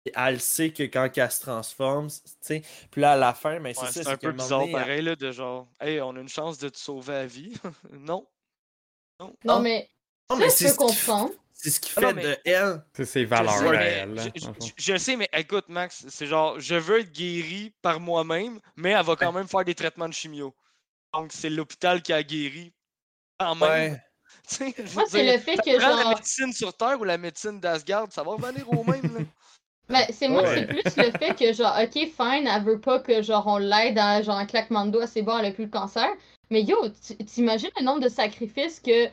Et elle sait que quand elle se transforme, tu sais, puis là à la fin, mais c'est Ouais, ça, c'est c'est un peu bizarre donné, elle- pareil, là, de genre, hey, on a une chance de te sauver la vie. non. Non, Non. mais Non, ça, mais je c'est peux comprendre. C'est ce qui Ah non, fait mais- de elle. C'est ses Je valeurs sais, à elle. là, je, je- je sais, mais écoute, Max, c'est genre, je veux être guéri par moi-même, mais elle va quand même faire des traitements de chimio. Donc, c'est l'hôpital qui a guéri. Quand même. Ouais. Je Moi, c'est le fait que, prend la genre... médecine sur Terre ou la médecine d'Asgard, ça va revenir au même. Là. Ben, c'est moi, Ouais. c'est plus le fait que, genre, ok, fine, elle veut pas que, genre, on l'aide à, genre, un claquement de doigts, c'est bon, elle a plus le cancer. Mais yo, tu- t'imagines le nombre de sacrifices que,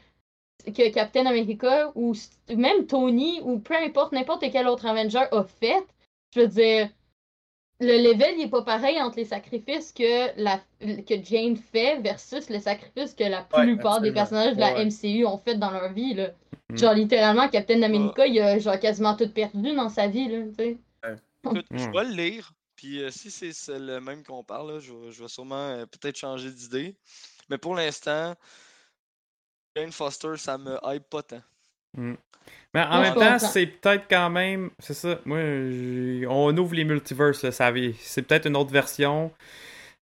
que Captain America ou même Tony ou peu importe, n'importe quel autre Avenger a fait. Je veux dire, le level, il est pas pareil entre les sacrifices que, la, que Jane fait versus les sacrifices que la Ouais, plupart des personnages de la Ouais. MCU ont fait dans leur vie, là. Mhm. Genre, littéralement, Captain America, il a genre quasiment tout perdu dans sa vie, là. Écoute, je Ouais. vais le lire, puis euh, si c'est le même qu'on parle, là, je, vais- je vais sûrement euh, peut-être changer d'idée. Mais pour l'instant, Jane Foster, ça me hype pas tant. Mais en Moi, même temps, c'est peut-être quand même. C'est ça. Moi, on ouvre les multiverses, ça C'est peut-être une autre version.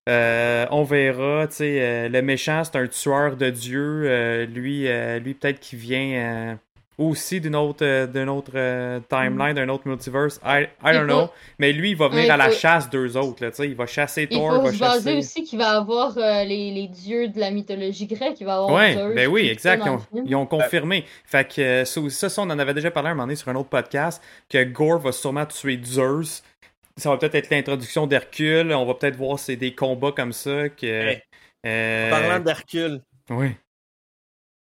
Euh, on verra. Tu sais, euh, le méchant, c'est un tueur de Dieu. Euh, lui, euh, lui peut-être qu'il vient aussi d'une autre, euh, d'une autre euh, timeline, d'un autre multiverse. I, I Il don't know. Mais lui, il va venir Ouais, à la faut- chasse d'eux autres. Là, il va chasser Il Thor, il faut va se baser chasser. aussi qu'il va avoir euh, les, les dieux de la mythologie grecque, il va avoir Ouais, Zeus, ben oui, exact. Ils ont, ils ont confirmé. Fait que euh, ça, ça, on en avait déjà parlé un moment donné sur un autre podcast, que Gore va sûrement tuer Zeus. Ça va peut-être être l'introduction d'Hercule. On va peut-être voir c'est des combats comme ça. Que, Hey, euh, Parlant d'Hercule, Oui.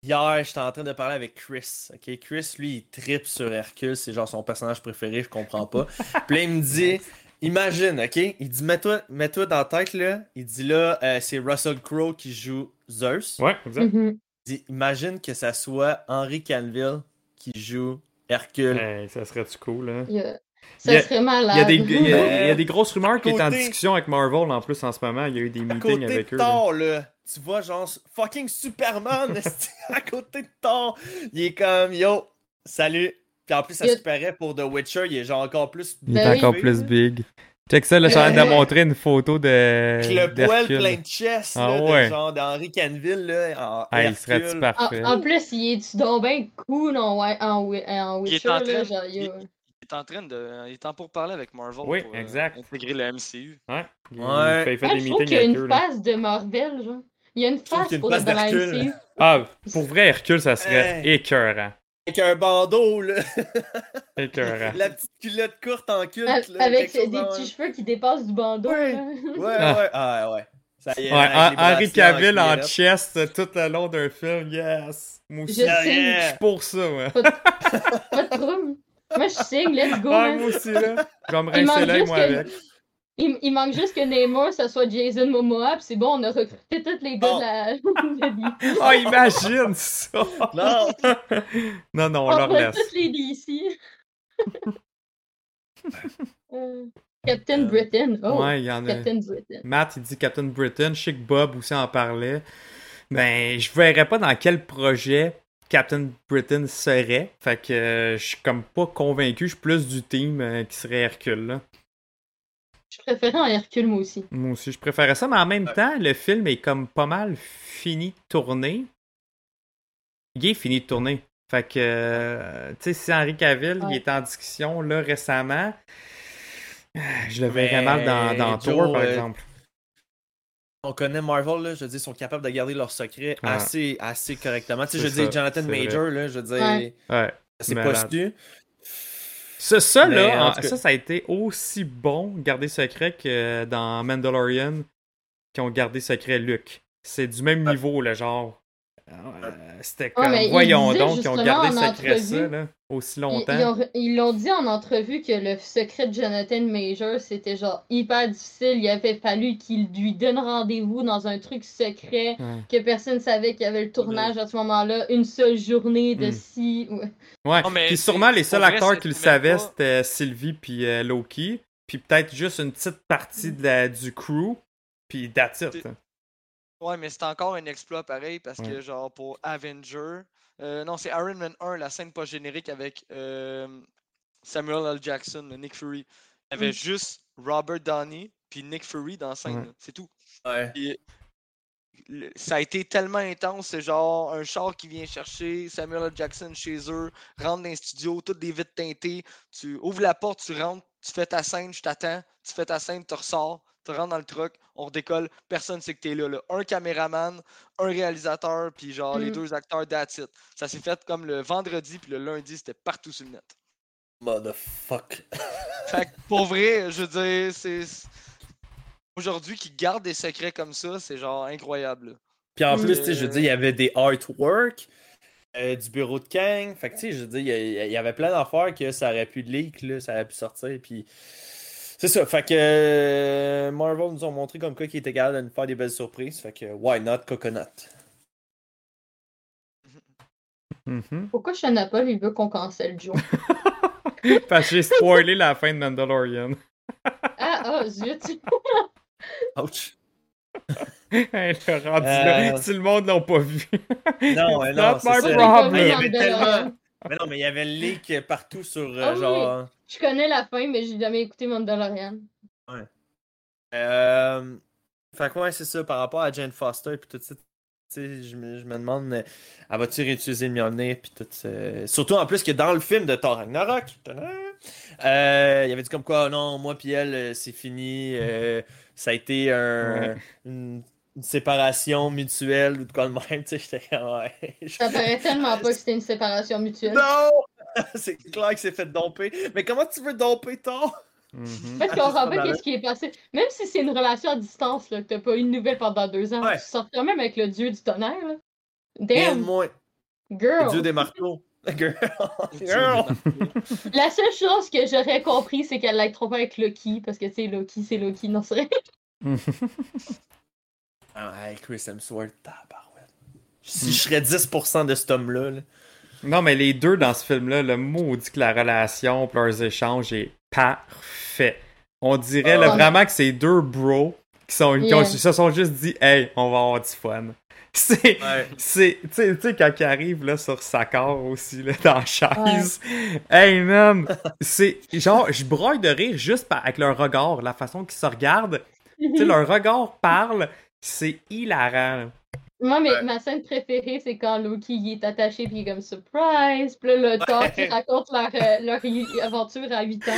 Hier, j'étais en train de parler avec Chris. Ok, Chris, lui, il tripe sur Hercule. C'est genre son personnage préféré, je comprends pas. Puis là, il me dit, imagine, ok? Il dit, mets-toi dans la tête, là. Il dit là, euh, c'est Russell Crowe qui joue Zeus. Ouais, exact. Mhm. Dis- Imagine que ça soit Henry Canville qui joue Hercule. Hey, ça serait-tu cool, hein? Il y a- Ça Il y a- serait malade. Il y, a des, il, y a, il y a des grosses rumeurs qui est en discussion avec Marvel en plus en ce moment. Il y a eu des À meetings côté avec eux. là, tu vois, genre, fucking Superman, à côté de Thor, il est comme, yo, salut. Puis en plus, ça Il se paraît pour The Witcher, il est genre encore plus. Il Ben est encore plus big. Check ça, là, je suis en train de Euh. montrer une photo de. Avec le poil plein de chest, Ah là, ouais. de genre d'Henri Canville, là, en Ah, il En, parfait? en plus, il est donc bien cool en, en, en Il est Witcher. en là, genre, il- yo. Il est en train de. Il est en pour parler avec Marvel Oui, pour euh, exact. intégrer le MCU. Ouais. Il, Ouais. fait, il fait Ah, des je trouve meetings qu'il y a avec une là. face de Marvel, genre. Il y a une une pour d'Hercule. MCU. Ah, pour vrai, Hercule, ça serait Hey. écœurant. Avec un bandeau, là. Écœurant. La petite culotte courte en culte, Avec là. avec des dans- petits cheveux qui dépassent du bandeau. Ouais. là. Ouais, Ah. ouais. Ah, ouais. Ça y est, Ouais, avec Hen- les Henry bracelets Cavill en chest tout le long d'un film, yes. Moi aussi, Je signe. yeah. je suis pour ça, ouais. Pas de trouble. Moi, je signe, let's go. Moi aussi, là. Je vais me rincer l'œil, moi, que- avec. Il, il manque juste que Namor, ça soit Jason Momoa, pis c'est bon, on a recruté tous les gars Oh. de la. Oh, imagine ça! Non! Non, non, on on leur laisse. tous les DC. Euh, Captain Britain. Oh, Ouais, il y en a. Captain Britain. Matt, il dit Captain Britain. Je sais que Bob aussi en parlait. Ben, je verrais pas dans quel projet Captain Britain serait. Fait que euh, je suis comme pas convaincu. Je suis plus du team euh, qui serait Hercule, là. Je préférais en Hercule, moi aussi. Moi aussi, je préférais ça, mais en même temps, le film est comme pas mal fini de tourner. Il est fini de tourner. Fait que, euh, tu sais, si Henri Cavill, il Ouais. est en discussion, là, récemment, je le verrais mal dans, dans Joe, Thor, par euh, exemple. On connaît Marvel, là, je veux dire, ils sont capables de garder leur secret Ouais. assez, assez correctement. Tu sais, je veux dire, Jonathan Major, là, je veux dire, Ouais. C'est pas su. Ça, ça, Mais, là, en en- tout cas- ça, ça a été aussi bon, garder secret, que dans Mandalorian, qui ont gardé secret Luke. C'est du même Ouais. niveau, là, genre. Euh, C'était comme, voyons donc, qu'ils ont gardé en secret ça, là, aussi Ils- longtemps. Ils ont- ils l'ont dit en entrevue que le secret de Jonathan Major, c'était genre hyper difficile. Il avait fallu qu'il lui donne rendez-vous dans un truc secret, Ouais. que personne savait qu'il y avait le tournage à ce moment-là, une seule journée de Mm. si. ouais. Ouais, Non, mais puis sûrement les seuls acteurs ça qui le te met savaient, pas- c'était Sylvie puis euh, Loki, puis peut-être juste une petite partie de la- du crew, puis that's it. Ouais, mais c'est encore un exploit pareil parce Ouais. que, genre, pour Avenger. euh, non, c'est Iron Man 1, la scène post-générique avec euh, Samuel L. Jackson, le Nick Fury. Il y avait Mm. juste Robert Downey puis Nick Fury dans la scène. Ouais. C'est tout. Ouais. Le- ça a été tellement intense, c'est genre un char qui vient chercher Samuel L. Jackson chez eux, rentre dans les studios, toutes des vitres teintées, tu ouvres la porte, tu rentres, tu fais ta scène, je t'attends, tu fais ta scène, tu ressors, tu rentres dans le truck, on redécolle, personne sait que t'es là, là. Un caméraman, un réalisateur, puis genre les Mm. deux acteurs, that's it. Ça s'est fait comme le vendredi, puis le lundi, c'était partout sur le net. Motherfuck. Fait que pour vrai, je veux dire, c'est. Aujourd'hui, qu'ils gardent des secrets comme ça, c'est genre incroyable. là. Puis en plus, tu sais, je veux dire, il y avait des artworks euh, du bureau de Kang. Fait que, tu sais, je veux dire, il y a- il y, avait plein d'affaires que ça aurait pu leak, là, ça aurait pu sortir. Puis c'est ça. Fait que euh, Marvel nous ont montré comme quoi qu'ils étaient capables de nous faire des belles surprises. Fait que, why not Coconut? Mhm. Pourquoi Shana Paul, il veut qu'on cancelle Joe? Parce que j'ai spoilé la fin de Mandalorian. ah, ah, zut! Ouch. Elle est rendue là. Euh. Si le monde l'a pas vu. Non, non, not c'est ça. Mais il y avait Mandalorian. tellement. Mais non, mais il y avait le leak partout sur euh, Ah oui. genre. Je connais la fin, mais j'ai jamais écouté Mandalorian. Euh, fait que ouais, c'est ça, par rapport à Jane Foster et tout ça, tu sais, je me, je me demande, euh, elle va-tu réutiliser le Mjolnir puis tout ça? Surtout en plus que dans le film de Thor Ragnarok, euh, il y avait dit comme quoi, oh non, moi puis elle, euh, c'est fini, euh, ça a été un- Ouais. une, une séparation mutuelle ou de quoi de même, tu sais, j'étais comme, ouais. je- Ça paraît tellement pas que c'était une séparation mutuelle. Non! c'est clair que c'est fait domper. Mais comment tu veux domper Thor? Mhm. En fait, je comprends pas qu'est-ce qui est passé. Même si c'est une relation à distance, là, que t'as pas eu de nouvelles pendant deux ans, Ouais. tu sors quand même avec le dieu du tonnerre, là. Damn, moins. girl! Le dieu des marteaux. Girl. Girl. La seule chose que j'aurais compris, c'est qu'elle l'ait trompé avec Loki, parce que, tu sais, Loki, c'est Loki, non, c'est vrai. Ah, hey, Chris Hemsworth, tabarouette. si je serais 10% de cet homme-là. là. Non, mais les deux dans ce film-là, le maudit que la relation pis leurs échanges est parfait. On dirait là, Oh. vraiment que c'est deux bros qui, sont, qui ont- Yeah. se sont juste dit Hey, on va avoir du fun. C'est. Ouais. C'est, tu sais- tu sais, quand il arrive là, sur sa corps aussi, là, dans la chaise. Hey, man! C'est genre, je broille de rire juste par- avec leur regard, la façon qu'ils se regardent. Tu sais, leur regard parle, c'est hilarant. Moi, mais Ouais. ma scène préférée, c'est quand Loki il est attaché puis il est comme surprise. Puis là, le Thor qui raconte leur, euh, leur y- aventure à 8 ans.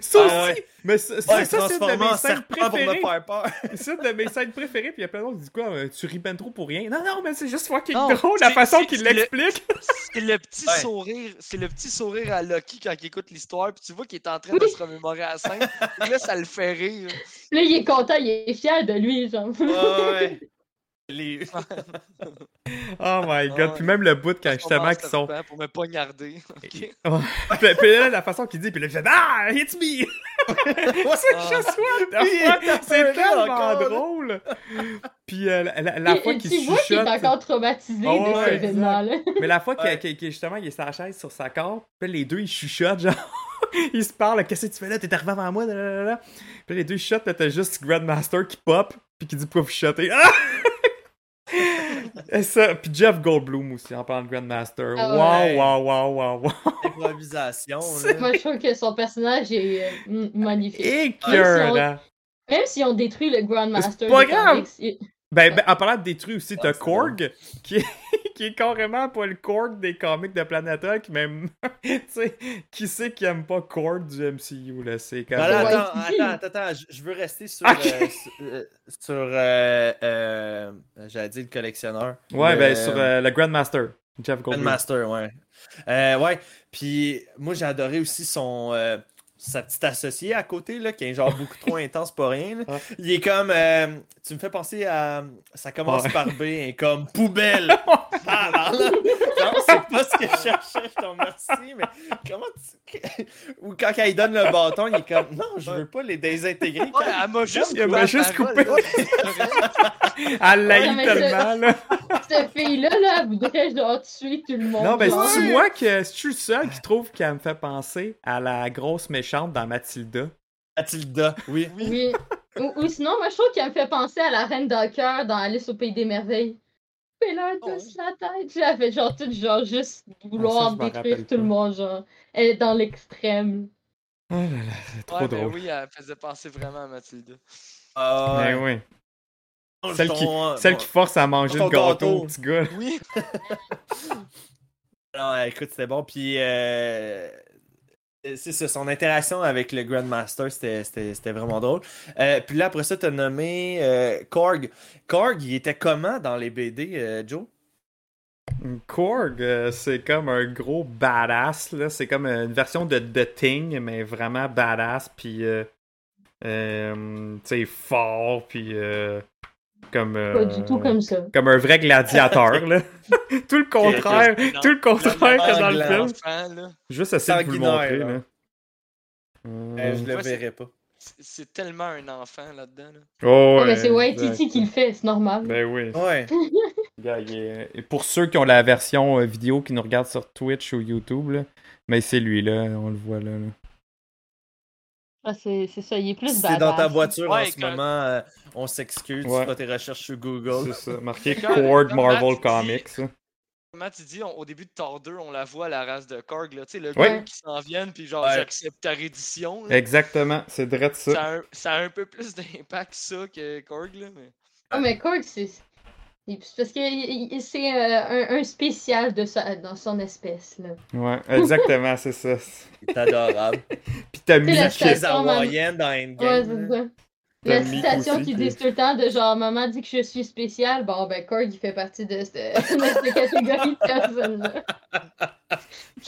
Ça Ah aussi! ouais. Mais ça, ça, Ouais, ça, c'est une de mes en scènes serpent pour me préférées. faire peur. C'est une de mes scènes préférées, puis il y a plein d'autres qui disent quoi, euh, tu ris ben trop pour rien. Non, non, mais c'est juste fucking Non, drôle la façon qu'il l'explique. C'est le petit Ouais. sourire, c'est le petit sourire à Lucky quand il écoute l'histoire, puis tu vois qu'il est en train Oui. de se remémorer à la scène. Là, ça le fait rire. Puis là, il est content, il est fier de lui, genre. Ouais, ouais. Les... Oh my god, puis même le bout quand justement qu'ils sont. Pour me poignarder. Puis, là, la façon qu'il dit, puis là, il fait Ah, hit me! c'est Ah. juste what C'est tellement drôle! Puis euh, la, la- la Et- fois qu'il tu vois qu'il est chuchote. encore traumatisé de ouais, cet événement-là. Mais la fois qu'il- Ouais. qu'il- qu'il- justement il est sur la chaise sur sa corde, puis là, les deux ils chuchotent, genre. ils se parlent, qu'est-ce que tu fais là? T'es arrivé avant moi? là, là, là, là. Puis les deux ils chuchotent, t'as juste Grandmaster qui pop, puis qui dit pourquoi vous chuchotez. Ah! Et ça, puis Jeff Goldblum aussi en parlant de Grandmaster. Ah wow, wow, wow, wow. Improvisation. Moi, je trouve que son personnage est euh, magnifique. Écœurant. Même si on détruit le Grandmaster C'est pas grave. comics, il- Ben, ben, en parlant de détruit aussi, t'as Ah, c'est Korg, qui est, qui est carrément pas le Korg des comics de Planet Hulk, même, tu sais, qui sait qui aime pas Korg du MCU, là, c'est. Non, non, Ouais, attends, attends, attends, je- veux rester sur. Euh, sur, euh, sur, euh, J'allais dire le collectionneur. Ouais, ben, sur le Grandmaster, Jeff Goldblum. Grandmaster, ouais. Ouais, puis moi j'ai adoré aussi son. Sa petite associée à côté, là, qui est genre beaucoup trop intense pour rien. là. Il est comme. euh, tu me fais penser à. Ça commence Ouais. par B, et comme poubelle. Ah, là, là. non, c'est pas ce que je cherchais, je te remercie, mais comment tu. Ou quand il donne le bâton, il est comme. Non, je veux pas les désintégrer. Ouais, elle m'a juste Il m'a juste coupé. Elle l'a Ouais, mais tellement, là. Cette fille-là, là, elle voudrait genre tuer tout le monde. Non, ben, genre. c'est moi que je suis le seul qui trouve qu'elle me fait penser à la grosse méchante dans Mathilda. Mathilda, oui. Oui. ou, ou sinon, moi, je trouve qu'elle me fait penser à la Reine d'Alcœur dans Alice au Pays des Merveilles. Mais là, elle Oh. touche la tête. Elle fait genre tout, genre, juste vouloir Ah, ça, détruire tout le monde, genre. Elle est dans l'extrême. Oh là là, c'est trop Ouais, ben drôle. oui, elle faisait penser vraiment à Mathilda. Ah, Ben oui. Celle qui, celle qui force à manger le gâteau, gâteau. au petit gars. Oui. Non, écoute, c'était bon. Puis, euh, c'est ça, son interaction avec le Grandmaster, c'était- vraiment drôle. Euh, puis là, après ça, t'as nommé euh, Korg. Korg, il était comment dans les BD, euh, Joe? Korg, euh, c'est comme un gros badass, là. C'est comme une version de The Thing, mais vraiment badass, puis euh, euh, tu sais, fort, puis euh, comme... euh, Pas du tout comme ça. Comme un vrai gladiateur, là. tout le contraire, tout le contraire que dans le film. Juste essayer de vous le montrer, là. là. Euh, je le verrai pas. c'est- tellement un enfant là-dedans. Là. Oh, Ouais, mais c'est. Waititi qui le fait, c'est normal. Ben oui. Ouais. Et pour ceux qui ont la version euh, vidéo qui nous regardent sur Twitch ou YouTube, là, mais c'est lui, là, on le voit là. là. Ah, c'est ça, il est plus Si badass. t'es dans ta voiture en ce moment, euh, on s'excuse, Ouais. tu feras tes recherches sur Google. C'est ça, marqué Cord Marvel dit- Comics. Comment tu dis, on- au début de Thor 2, on la voit, la race de Korg, là, tu sais, le Ouais. gars qui s'en viennent, puis genre, Ouais. j'accepte ta reddition. là. Exactement, c'est direct ça. Ça a, un, ça a un peu plus d'impact, ça, que Korg, là, mais... Ah, mais Korg, c'est. Parce que c'est euh, un, un spécial de sa, dans son espèce, là. Ouais, exactement, c'est ça. C'est adorable. Puis t'as mis la station, Hawaïennes dans Ouais, Endgame. c'est là. ça. La citation qui qui- dit tout le temps de genre maman dit que je suis spécial, bon ben Korg il fait partie de cette, de cette catégorie de personnes-là.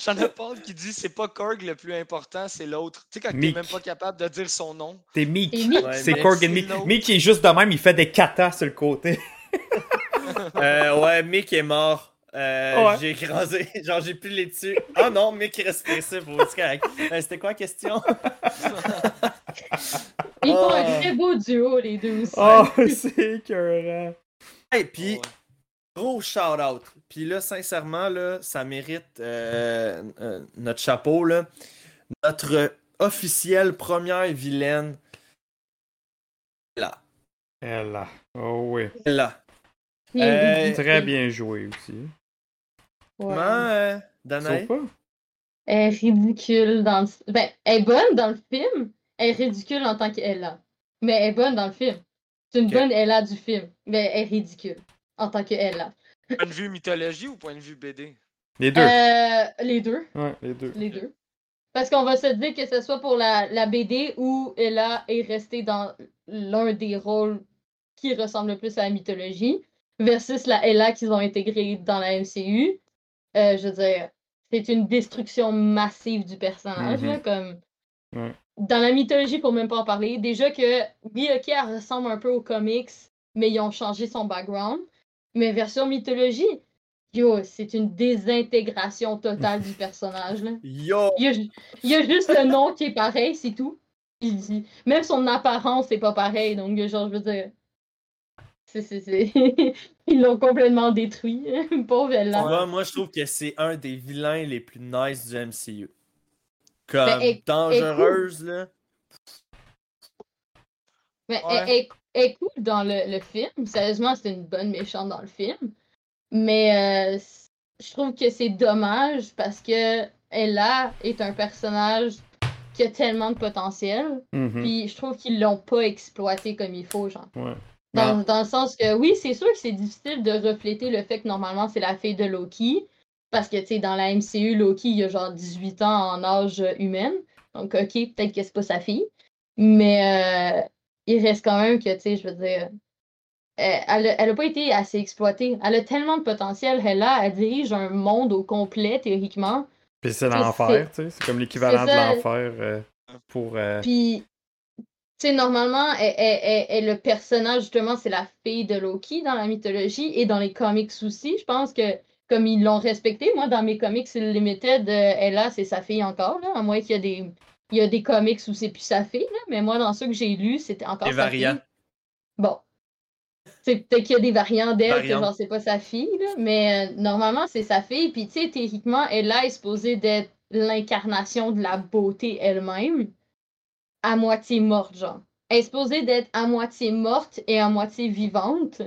J'en ai pas qui dit c'est pas Korg le plus important, c'est l'autre. Tu sais, quand t'es même pas capable de dire son nom. T'es. Et Ouais, C'est Korg c'est and Mick. l'autre. Mick il est juste de même, il fait des katas sur le côté. Euh, ouais, Mick est mort. Euh, Ouais. J'ai écrasé. Genre, j'ai plus les dessus. Ah non, Mick reste ici pour c'est correct. Euh, C'était quoi la question? ils font Oh. un très beau duo les deux aussi. Oh, c'est écœurant. Et puis, Ouais. Gros shout-out. Puis là, sincèrement, là, ça mérite euh, euh, notre chapeau. Là. Notre officielle première vilaine. Là. Elle là. Oh oui. Là. Euh. Très bien joué aussi. Ouais. Comment, euh, Danae? Pas? Elle est ridicule dans le... Ben, elle est bonne dans le film. Elle est ridicule en tant qu'Ella. Mais elle est bonne dans le film. C'est une bonne Ella du film. Mais elle est ridicule en tant qu'Ella. Point de vue mythologie ou point de vue BD? Les deux. Euh, les deux. Ouais, les deux. Les deux. Parce qu'on va se dire que ce soit pour la, la BD où Ella est restée dans l'un des rôles qui ressemble le plus à la mythologie, versus la Ella qu'ils ont intégrée dans la MCU. Euh, je veux dire, c'est une destruction massive du personnage. Mhm. là, comme... Ouais. Dans la mythologie, faut même pas en parler. Déjà que, oui, ok, elle ressemble un peu aux comics, mais ils ont changé son background. Mais version mythologie, yo, c'est une désintégration totale du personnage. Là. Yo! Il y, a, ju- il y a juste le nom qui est pareil, c'est tout. Il dit. Même son apparence n'est pas pareil, donc genre, je veux dire. C'est, c'est, c'est... Ils l'ont complètement détruit. Pauvre Ella. moi, je trouve que c'est un des vilains les plus nice du MCU. Comme Ben, elle- dangereuse, là. Mais Ouais. elle, elle- elle est cool dans le, le film. Sérieusement, c'est une bonne méchante dans le film. Mais euh, c- je trouve que c'est dommage parce que Ella est un personnage qui a tellement de potentiel. Mhm. Puis je trouve qu'ils l'ont pas exploité comme il faut, genre. Ouais. Dans, dans le sens que oui, c'est sûr que c'est difficile de refléter le fait que normalement c'est la fille de Loki. Parce que, tu sais, dans la MCU, Loki, il a genre 18 ans en âge humaine. Donc, ok, peut-être que c'est pas sa fille. Mais euh, il reste quand même que, tu sais, je veux dire. euh, Elle a, elle a pas été assez exploitée. Elle a tellement de potentiel. Elle, a, elle dirige un monde au complet, théoriquement. Puis c'est l'enfer, tu sais. C'est comme l'équivalent de l'enfer euh, pour. euh, Puis, tu sais, normalement, elle, elle- elle- elle- le personnage, justement, c'est la fille de Loki dans la mythologie et dans les comics aussi. Je pense que, comme ils l'ont respecté, moi, dans mes comics Limited, euh, Ella, c'est sa fille encore, là, à moins qu'il y a des. Il y a des comics où c'est plus sa fille, là, mais moi, dans ceux que j'ai lus, c'était encore Des sa variants. fille. Bon. C'est peut-être qu'il y a des variants d'elle, que genre, c'est pas sa fille, là, mais euh, normalement, c'est sa fille. Puis, tu sais, théoriquement, Ella est supposée d'être l'incarnation de la beauté elle-même à moitié morte, genre. Elle est supposée d'être à moitié morte et à moitié vivante.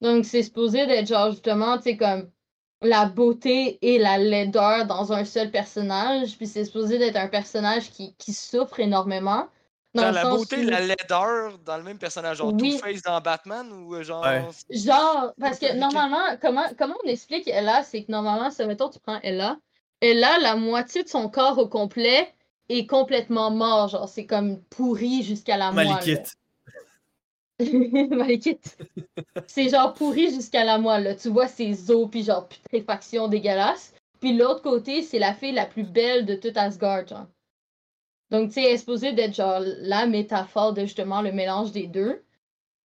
Donc, c'est supposé d'être, genre, justement, tu sais, comme la beauté et la laideur dans un seul personnage. Puis, c'est supposé d'être un personnage qui, qui souffre énormément. Dans la beauté, où- la laideur dans le même personnage, genre Oui. Two-Face dans Batman ou euh, genre. Ouais. Genre, parce que normalement, comment, comment on explique Ella, c'est que normalement, ça, mettons, tu prends Ella, Ella, la moitié de son corps au complet est complètement mort, genre, c'est comme pourri jusqu'à la moelle. Malikit. Malikit. c'est genre pourri jusqu'à la moelle, là. Tu vois ses os, puis genre putréfaction dégueulasse. Puis l'autre côté, c'est la fille la plus belle de tout Asgard, genre. Donc, tu sais, elle est supposée d'être genre la métaphore de justement le mélange des deux.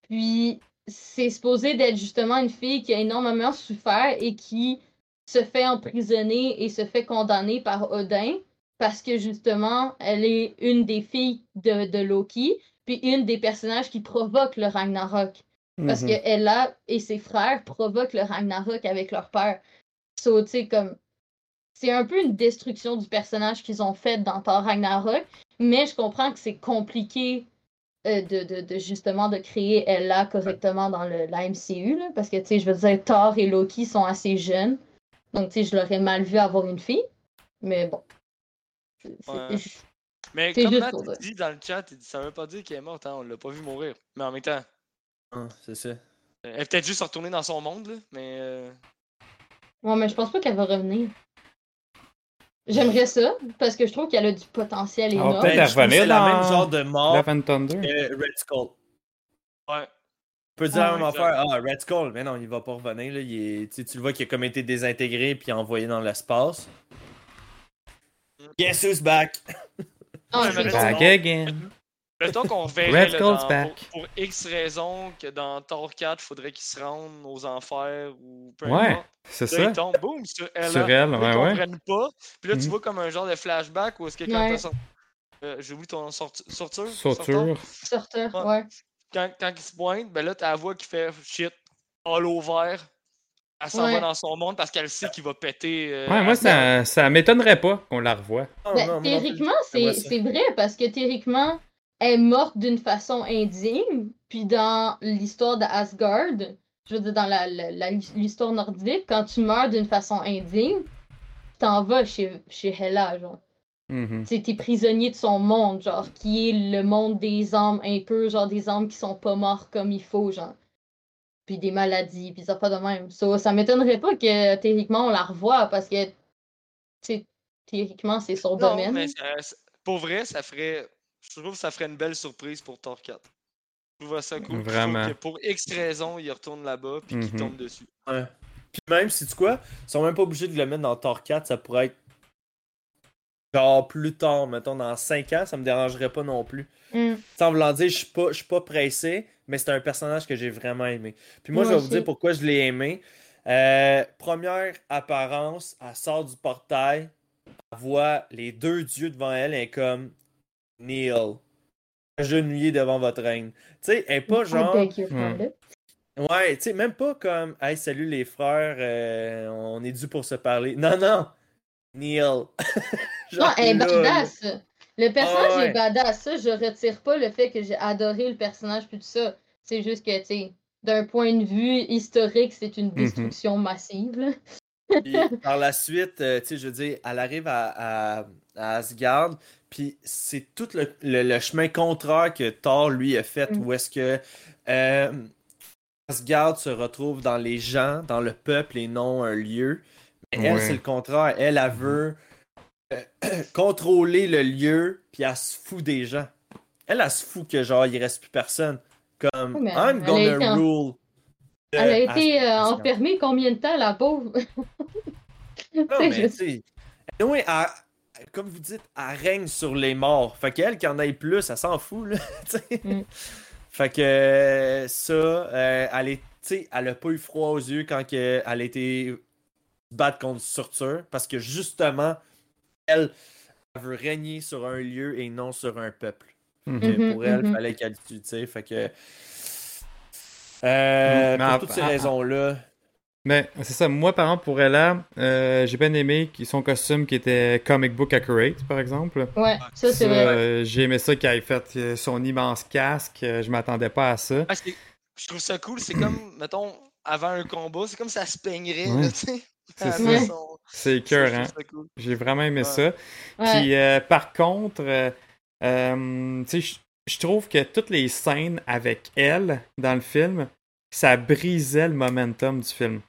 Puis, c'est supposé d'être justement une fille qui a énormément souffert et qui se fait emprisonner et se fait condamner par Odin parce que justement, elle est une des filles de, de Loki, puis une des personnages qui provoquent le Ragnarok. Parce mhm. que Ella et ses frères provoquent le Ragnarok avec leur père. So, comme. C'est un peu une destruction du personnage qu'ils ont fait dans Thor Ragnarok, mais je comprends que c'est compliqué euh, de, de, de justement de créer Ella correctement dans le, la MCU, là, parce que, tu sais, je veux dire, Thor et Loki sont assez jeunes, donc, tu sais, je l'aurais mal vu avoir une fille, mais bon. Ouais. Mais comme Matt il dit dans le chat, il dit, ça veut pas dire qu'elle est morte, hein, on l'a pas vu mourir. Mais en même temps, Ah, c'est ça. elle est peut-être juste retournée dans son monde, là, mais. euh, Ouais, mais je pense pas qu'elle va revenir. J'aimerais ça, parce que je trouve qu'elle a du potentiel Ah, énorme. peut-être Ben, revenir c'est la dans même genre de mort Love and Thunder. que Red Skull. Ouais. On peut dire Ah, la même affaire. Ah, Red Skull, mais non, il va pas revenir. Là. Il est- tu sais, tu le vois qu'il a comme été désintégré puis envoyé dans l'espace. Guess who's back? Mais. Back again? Mettons qu'on verrait Red là, dans- back. pour, pour X raisons que dans Thor 4, il faudrait qu'il se rende aux enfers ou peu Ouais, importe. c'est ça. il tombe, boum, sur elle. Sur elle, ouais, ouais. pas. Puis là, tu Mhm. vois comme un genre de flashback où est-ce que quand Ouais. t'as sorti. Euh, J'ai oublié ton sorti- sorture? Sauture. Sorteur, Ouais. ouais. Quand, quand il se pointe, ben là, t'as la voix qui fait shit, holo vert. Elle s'en Ouais. va dans son monde parce qu'elle sait qu'il va péter. euh, Ouais, moi, ça, ça m'étonnerait pas qu'on la revoie. Non, Ben, non, non théoriquement, c'est vrai parce que théoriquement, elle est morte d'une façon indigne. Puis dans l'histoire d'Asgard, je veux dire, dans la- la- la- l'histoire nordique, quand tu meurs d'une façon indigne, tu t'en vas chez, chez Hela, genre. Mhm. Tu sais, t'es prisonnier de son monde, genre, qui est le monde des âmes un peu, genre des âmes qui sont pas morts comme il faut, genre. Puis des maladies, puis ça pas de même. So, ça m'étonnerait pas que théoriquement on la revoie parce que, tu sais, théoriquement c'est son Non, domaine. mais ça- pour vrai, ça ferait. Je trouve que ça ferait une belle surprise pour Thor 4. Je trouve ça cool. Vraiment. que pour X raisons, il retourne là-bas puis qu'il Mhm. tombe dessus. Ouais. Puis même, si tu quoi, ils sont même pas obligés de le mettre dans Thor 4, ça pourrait être genre plus tard, mettons dans 5 ans, ça me dérangerait pas non plus. Mm. Sans vouloir dire, je suis pas, je suis pas pressé, mais c'est un personnage que j'ai vraiment aimé. Puis moi, Moi je vais vous dire pourquoi je l'ai aimé. Euh, première apparence, elle sort du portail, elle voit les deux dieux devant elle, elle est comme Neil, agenouillé devant votre reine. Tu sais, elle est pas I genre. Hmm. Ouais, tu sais, même pas comme Hey, salut les frères, euh, on est dû pour se parler. Non, non! Neil. Genre, Non, elle est badass. Le personnage Ah ouais. est badass. Ça, je retire pas le fait que j'ai adoré le personnage puis tout ça. C'est juste que, tu sais, d'un point de vue historique, c'est une destruction massive. par la suite, euh, tu sais, je veux dire, elle arrive à, à, à Asgard, puis c'est tout le, le- le chemin contraire que Thor, lui, a fait, Mm. où est-ce que euh, Asgard se retrouve dans les gens, dans le peuple et non un lieu. Mais elle, c'est le contraire. Elle, elle veut euh, contrôler le lieu, puis elle se fout des gens. Elle, elle se fout que, genre, il reste plus personne. Comme, I'm gonna en- rule. Elle a été euh, enfermée combien de temps, la pauvre? Non, mais tu comme vous dites, elle règne sur les morts. Fait qu'elle, qui en ait plus, elle s'en fout, là. Mm. Fait que ça, euh, elle est. Elle a pas eu froid aux yeux quand que elle a été battre contre Surtur. Parce que justement, elle, elle veut régner sur un lieu et non sur un peuple. Mhm. Pour elle, mhm. fallait qu'elle tue, tu sais. Fait que. Euh, Mm, mais pour toutes ces raisons-là. Mais c'est ça, moi par exemple pour Ella, euh, j'ai bien aimé son costume qui était comic book accurate par exemple. Ouais, ça, c'est vrai. euh, j'ai aimé ça qu'il ait fait euh, son immense casque, euh, je m'attendais pas à ça. Ah, je trouve ça cool. C'est comme, mettons, avant un combat, c'est comme ça se peignerait, Ouais. là, tu sais. C'est ça. son- C'est cœur, hein. cool. J'ai vraiment aimé Ouais. ça. Ouais. Puis euh, par contre, euh, euh, tu sais, je- trouve que toutes les scènes avec elle dans le film, ça brisait le momentum du film.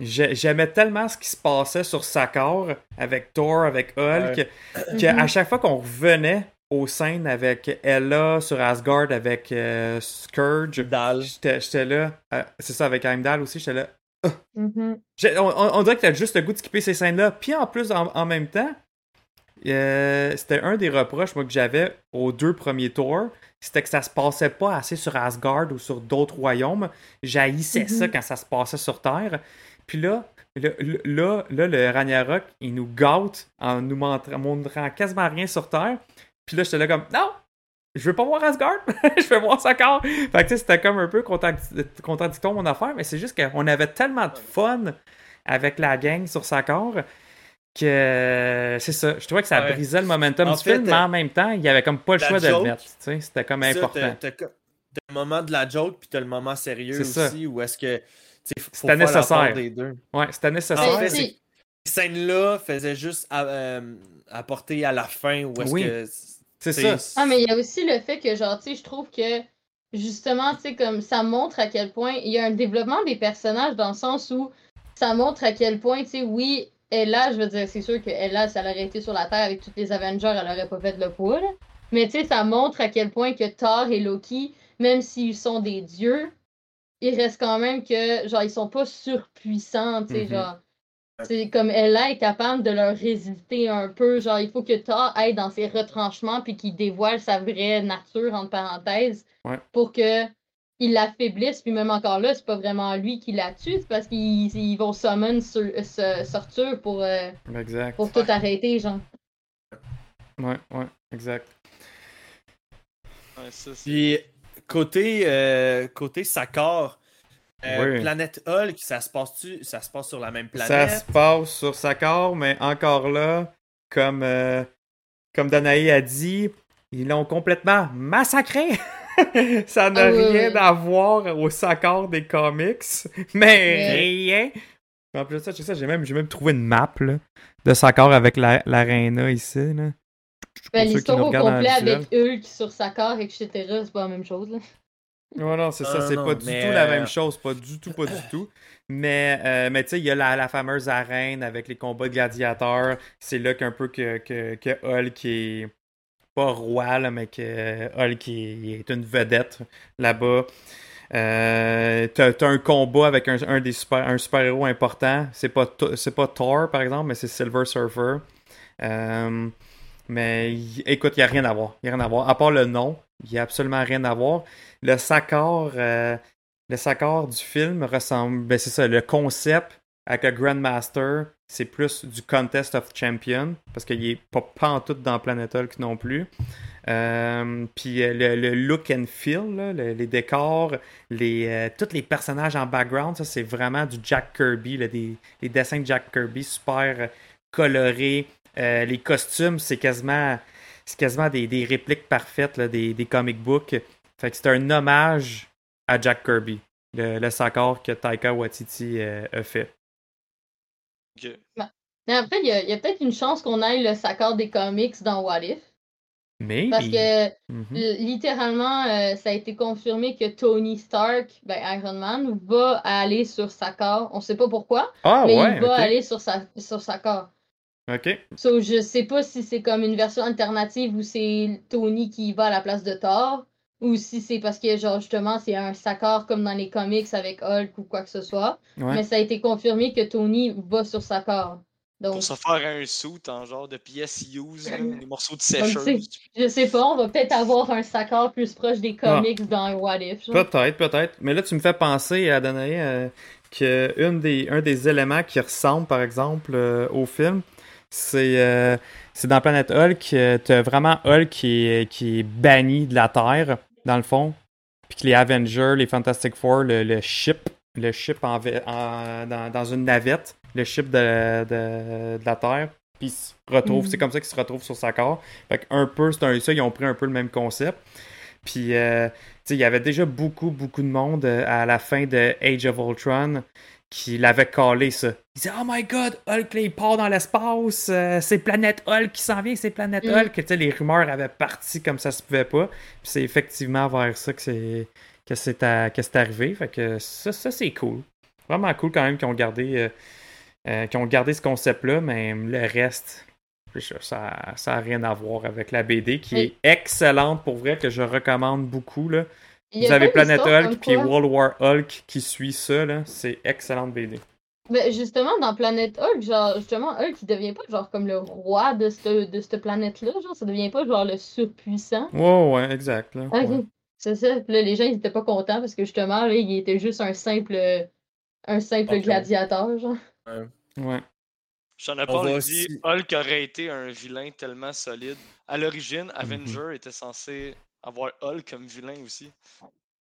J'ai- J'aimais tellement ce qui se passait sur Sakar avec Thor, avec Hulk, qu'à Mhm. chaque fois qu'on revenait aux scènes avec Ella sur Asgard, avec euh, Scourge, j'étais j'étais là. euh, C'est ça, avec Heimdall aussi, j'étais là. Mhm. J'ai- On, on- on dirait que t'as juste le goût de skipper ces scènes-là. Puis en plus, en, en même temps, euh, c'était un des reproches moi, que j'avais aux deux premiers tours. C'était que ça se passait pas assez sur Asgard ou sur d'autres royaumes. J'haïssais Mhm. ça quand ça se passait sur Terre. Puis là, le- le- là, là, le Ragnarok, il nous gâte en nous montrant, montrant quasiment rien sur Terre. Puis là, j'étais là comme, non, je veux pas voir Asgard, je veux voir Sakar. Fait que tu sais, c'était comme un peu contradic- contradictoire mon affaire, mais c'est juste qu'on avait tellement de fun avec la gang sur Sakar que c'est ça. Je trouvais que ça Ouais. brisait le momentum En du fait, film, mais en même temps, il y avait comme pas le choix de le mettre. tu sais, C'était comme important. T'as, le moment de la joke, puis t'as le moment sérieux C'est ça. aussi, où est-ce que. C'était nécessaire. des deux. Ouais, c'était nécessaire. En fait, Ces scènes-là faisaient juste à- euh, apporter à la fin, où est-ce Oui. que. C'est c'est- ça. Ah, mais il y a aussi le fait que, genre, tu sais, je trouve que, justement, tu sais, comme ça montre à quel point il y a un développement des personnages dans le sens où ça montre à quel point, tu sais, oui, Ella, je veux dire, c'est sûr que Ella, si elle aurait été sur la Terre avec tous les Avengers, elle aurait pas fait le poids, là. Mais, tu sais, ça montre à quel point que Thor et Loki, même s'ils sont des dieux, il reste quand même que, genre, ils sont pas surpuissants, tu sais, Mhm. genre. C'est comme Ella est capable de leur résister un peu. Genre, il faut que Thor aille dans ses retranchements puis qu'il dévoile sa vraie nature, entre parenthèses, Ouais. pour que il l'affaiblisse. Puis même encore là, c'est pas vraiment lui qui la tue, c'est parce qu'ils ils vont summon sur, ce, Surtur pour, euh, Exact. pour tout arrêter, genre. Ouais, ouais, exact. Ouais, ça, c'est- Puis, côté, euh, côté Sakar, Euh, Oui. Planète Hulk, ça se passe-tu? Ça se passe sur la même Ça planète? se passe sur Sakar, mais encore là, comme, euh, comme Danae a dit, ils l'ont complètement massacré. ça n'a Ah rien oui. à voir au Sakar des comics, mais rien. En plus de ça, ça, j'ai même, j'ai même trouvé une map là, de Sakar avec la- l'aréna ici. Là. Ben, L'histoire au complet avec Hulk sur sa corps, etc., c'est pas la même chose. Là. Ouais, non, c'est ça, Ah, c'est non, pas du tout la euh, même chose, pas du tout, pas du tout. Mais, euh, mais tu sais, il y a la, fameuse arène avec les combats de gladiateurs. C'est là qu'un peu que, que, que Hulk est pas roi, mais que Hulk est, une vedette là-bas. Euh, t'as, t'as un combat avec un, un des super, un super-héros important. C'est pas, c'est pas Thor, par exemple, mais c'est Silver Surfer. Euh, mais y- écoute, il n'y a rien à voir. Il a rien à voir. À part le nom, il n'y a absolument rien à voir. Le Sakar, euh, le Sakar du film ressemble. Ben, c'est ça, le concept avec le Grandmaster, c'est plus du Contest of Champions, parce qu'il est pas, tout dans Planet Hulk non plus. Euh, puis euh, le, look and feel, les décors, tous les personnages en background, ça c'est vraiment du Jack Kirby, les dessins de Jack Kirby super colorés. Les costumes, c'est quasiment, c'est quasiment des, des répliques parfaites là, des, des comic books. Fait que c'est un hommage à Jack Kirby, le, le Sakar que Taika Waititi euh, a fait. Mais après, il y a, il y a peut-être une chance qu'on aille le Sakar des comics dans What If. Mais Parce que Mhm. l- littéralement, euh, ça a été confirmé que Tony Stark, ben Iron Man, va aller sur Sakar. On sait pas pourquoi, Ah mais ouais, il va aller sur, sa, sur Sakar. Ok. So, je sais pas si c'est comme une version alternative où c'est Tony qui va à la place de Thor, ou si c'est parce que, genre, justement, c'est un Sakar comme dans les comics avec Hulk ou quoi que ce soit. Ouais. Mais ça a été confirmé que Tony va sur Sakar. Donc, Pour se faire un suit en genre de pièces use, des morceaux de sécheuse. je sais pas, on va peut-être avoir un Sakar plus proche des Ah. comics dans What If. Peut-être, peut-être. Mais là, tu me fais penser à Danae euh, que une des, un des éléments qui ressemble, par exemple, euh, au film, c'est euh, c'est dans Planète Hulk, euh, t'as vraiment Hulk qui est, qui est banni de la Terre, dans le fond. Puis que les Avengers, les Fantastic Four, le, le ship, le ship en, ve- en- dans, dans une navette, le ship de, de, de la Terre. Puis se retrouvent, Mhm. c'est comme ça qu'ils se retrouvent sur sa corps. Fait que un peu, c'est un, ça, ils ont pris un peu le même concept. Puis, euh, tu sais, il y avait déjà beaucoup, beaucoup de monde à la fin de Age of Ultron qui l'avait collé, ça. Il disait, Oh my god, Hulk, là, il part dans l'espace, euh, c'est Planète Hulk qui s'en vient, c'est Planète Mm. Hulk. Tu sais, les rumeurs avaient parti comme ça se pouvait pas. Puis c'est effectivement vers ça que c'est que c'est à- que c'est arrivé. Fait que ça, ça c'est cool. Vraiment cool quand même qu'ils ont gardé, euh, euh, qu'ils ont gardé ce concept-là, mais le reste, ça ça a rien à voir avec la BD qui est excellente pour vrai, que je recommande beaucoup. Là. Il y a Vous avez Planet Hulk puis World War Hulk qui suit ça. là. C'est excellente BD. Ben, justement, dans Planète Hulk, genre, justement, Hulk, il devient pas genre comme le roi de cette, de cette planète-là, genre, ça devient pas genre le surpuissant. Ouais, ouais, exact. Là. Ok, Ouais. c'est ça. Puis là, les gens, ils étaient pas contents parce que justement, là, il était juste un simple, un simple gladiateur, genre. Ouais. J'en ai On pas va dit, aussi- Hulk aurait été un vilain tellement solide. À l'origine, Mhm. Avenger était censé avoir Hulk comme vilain aussi.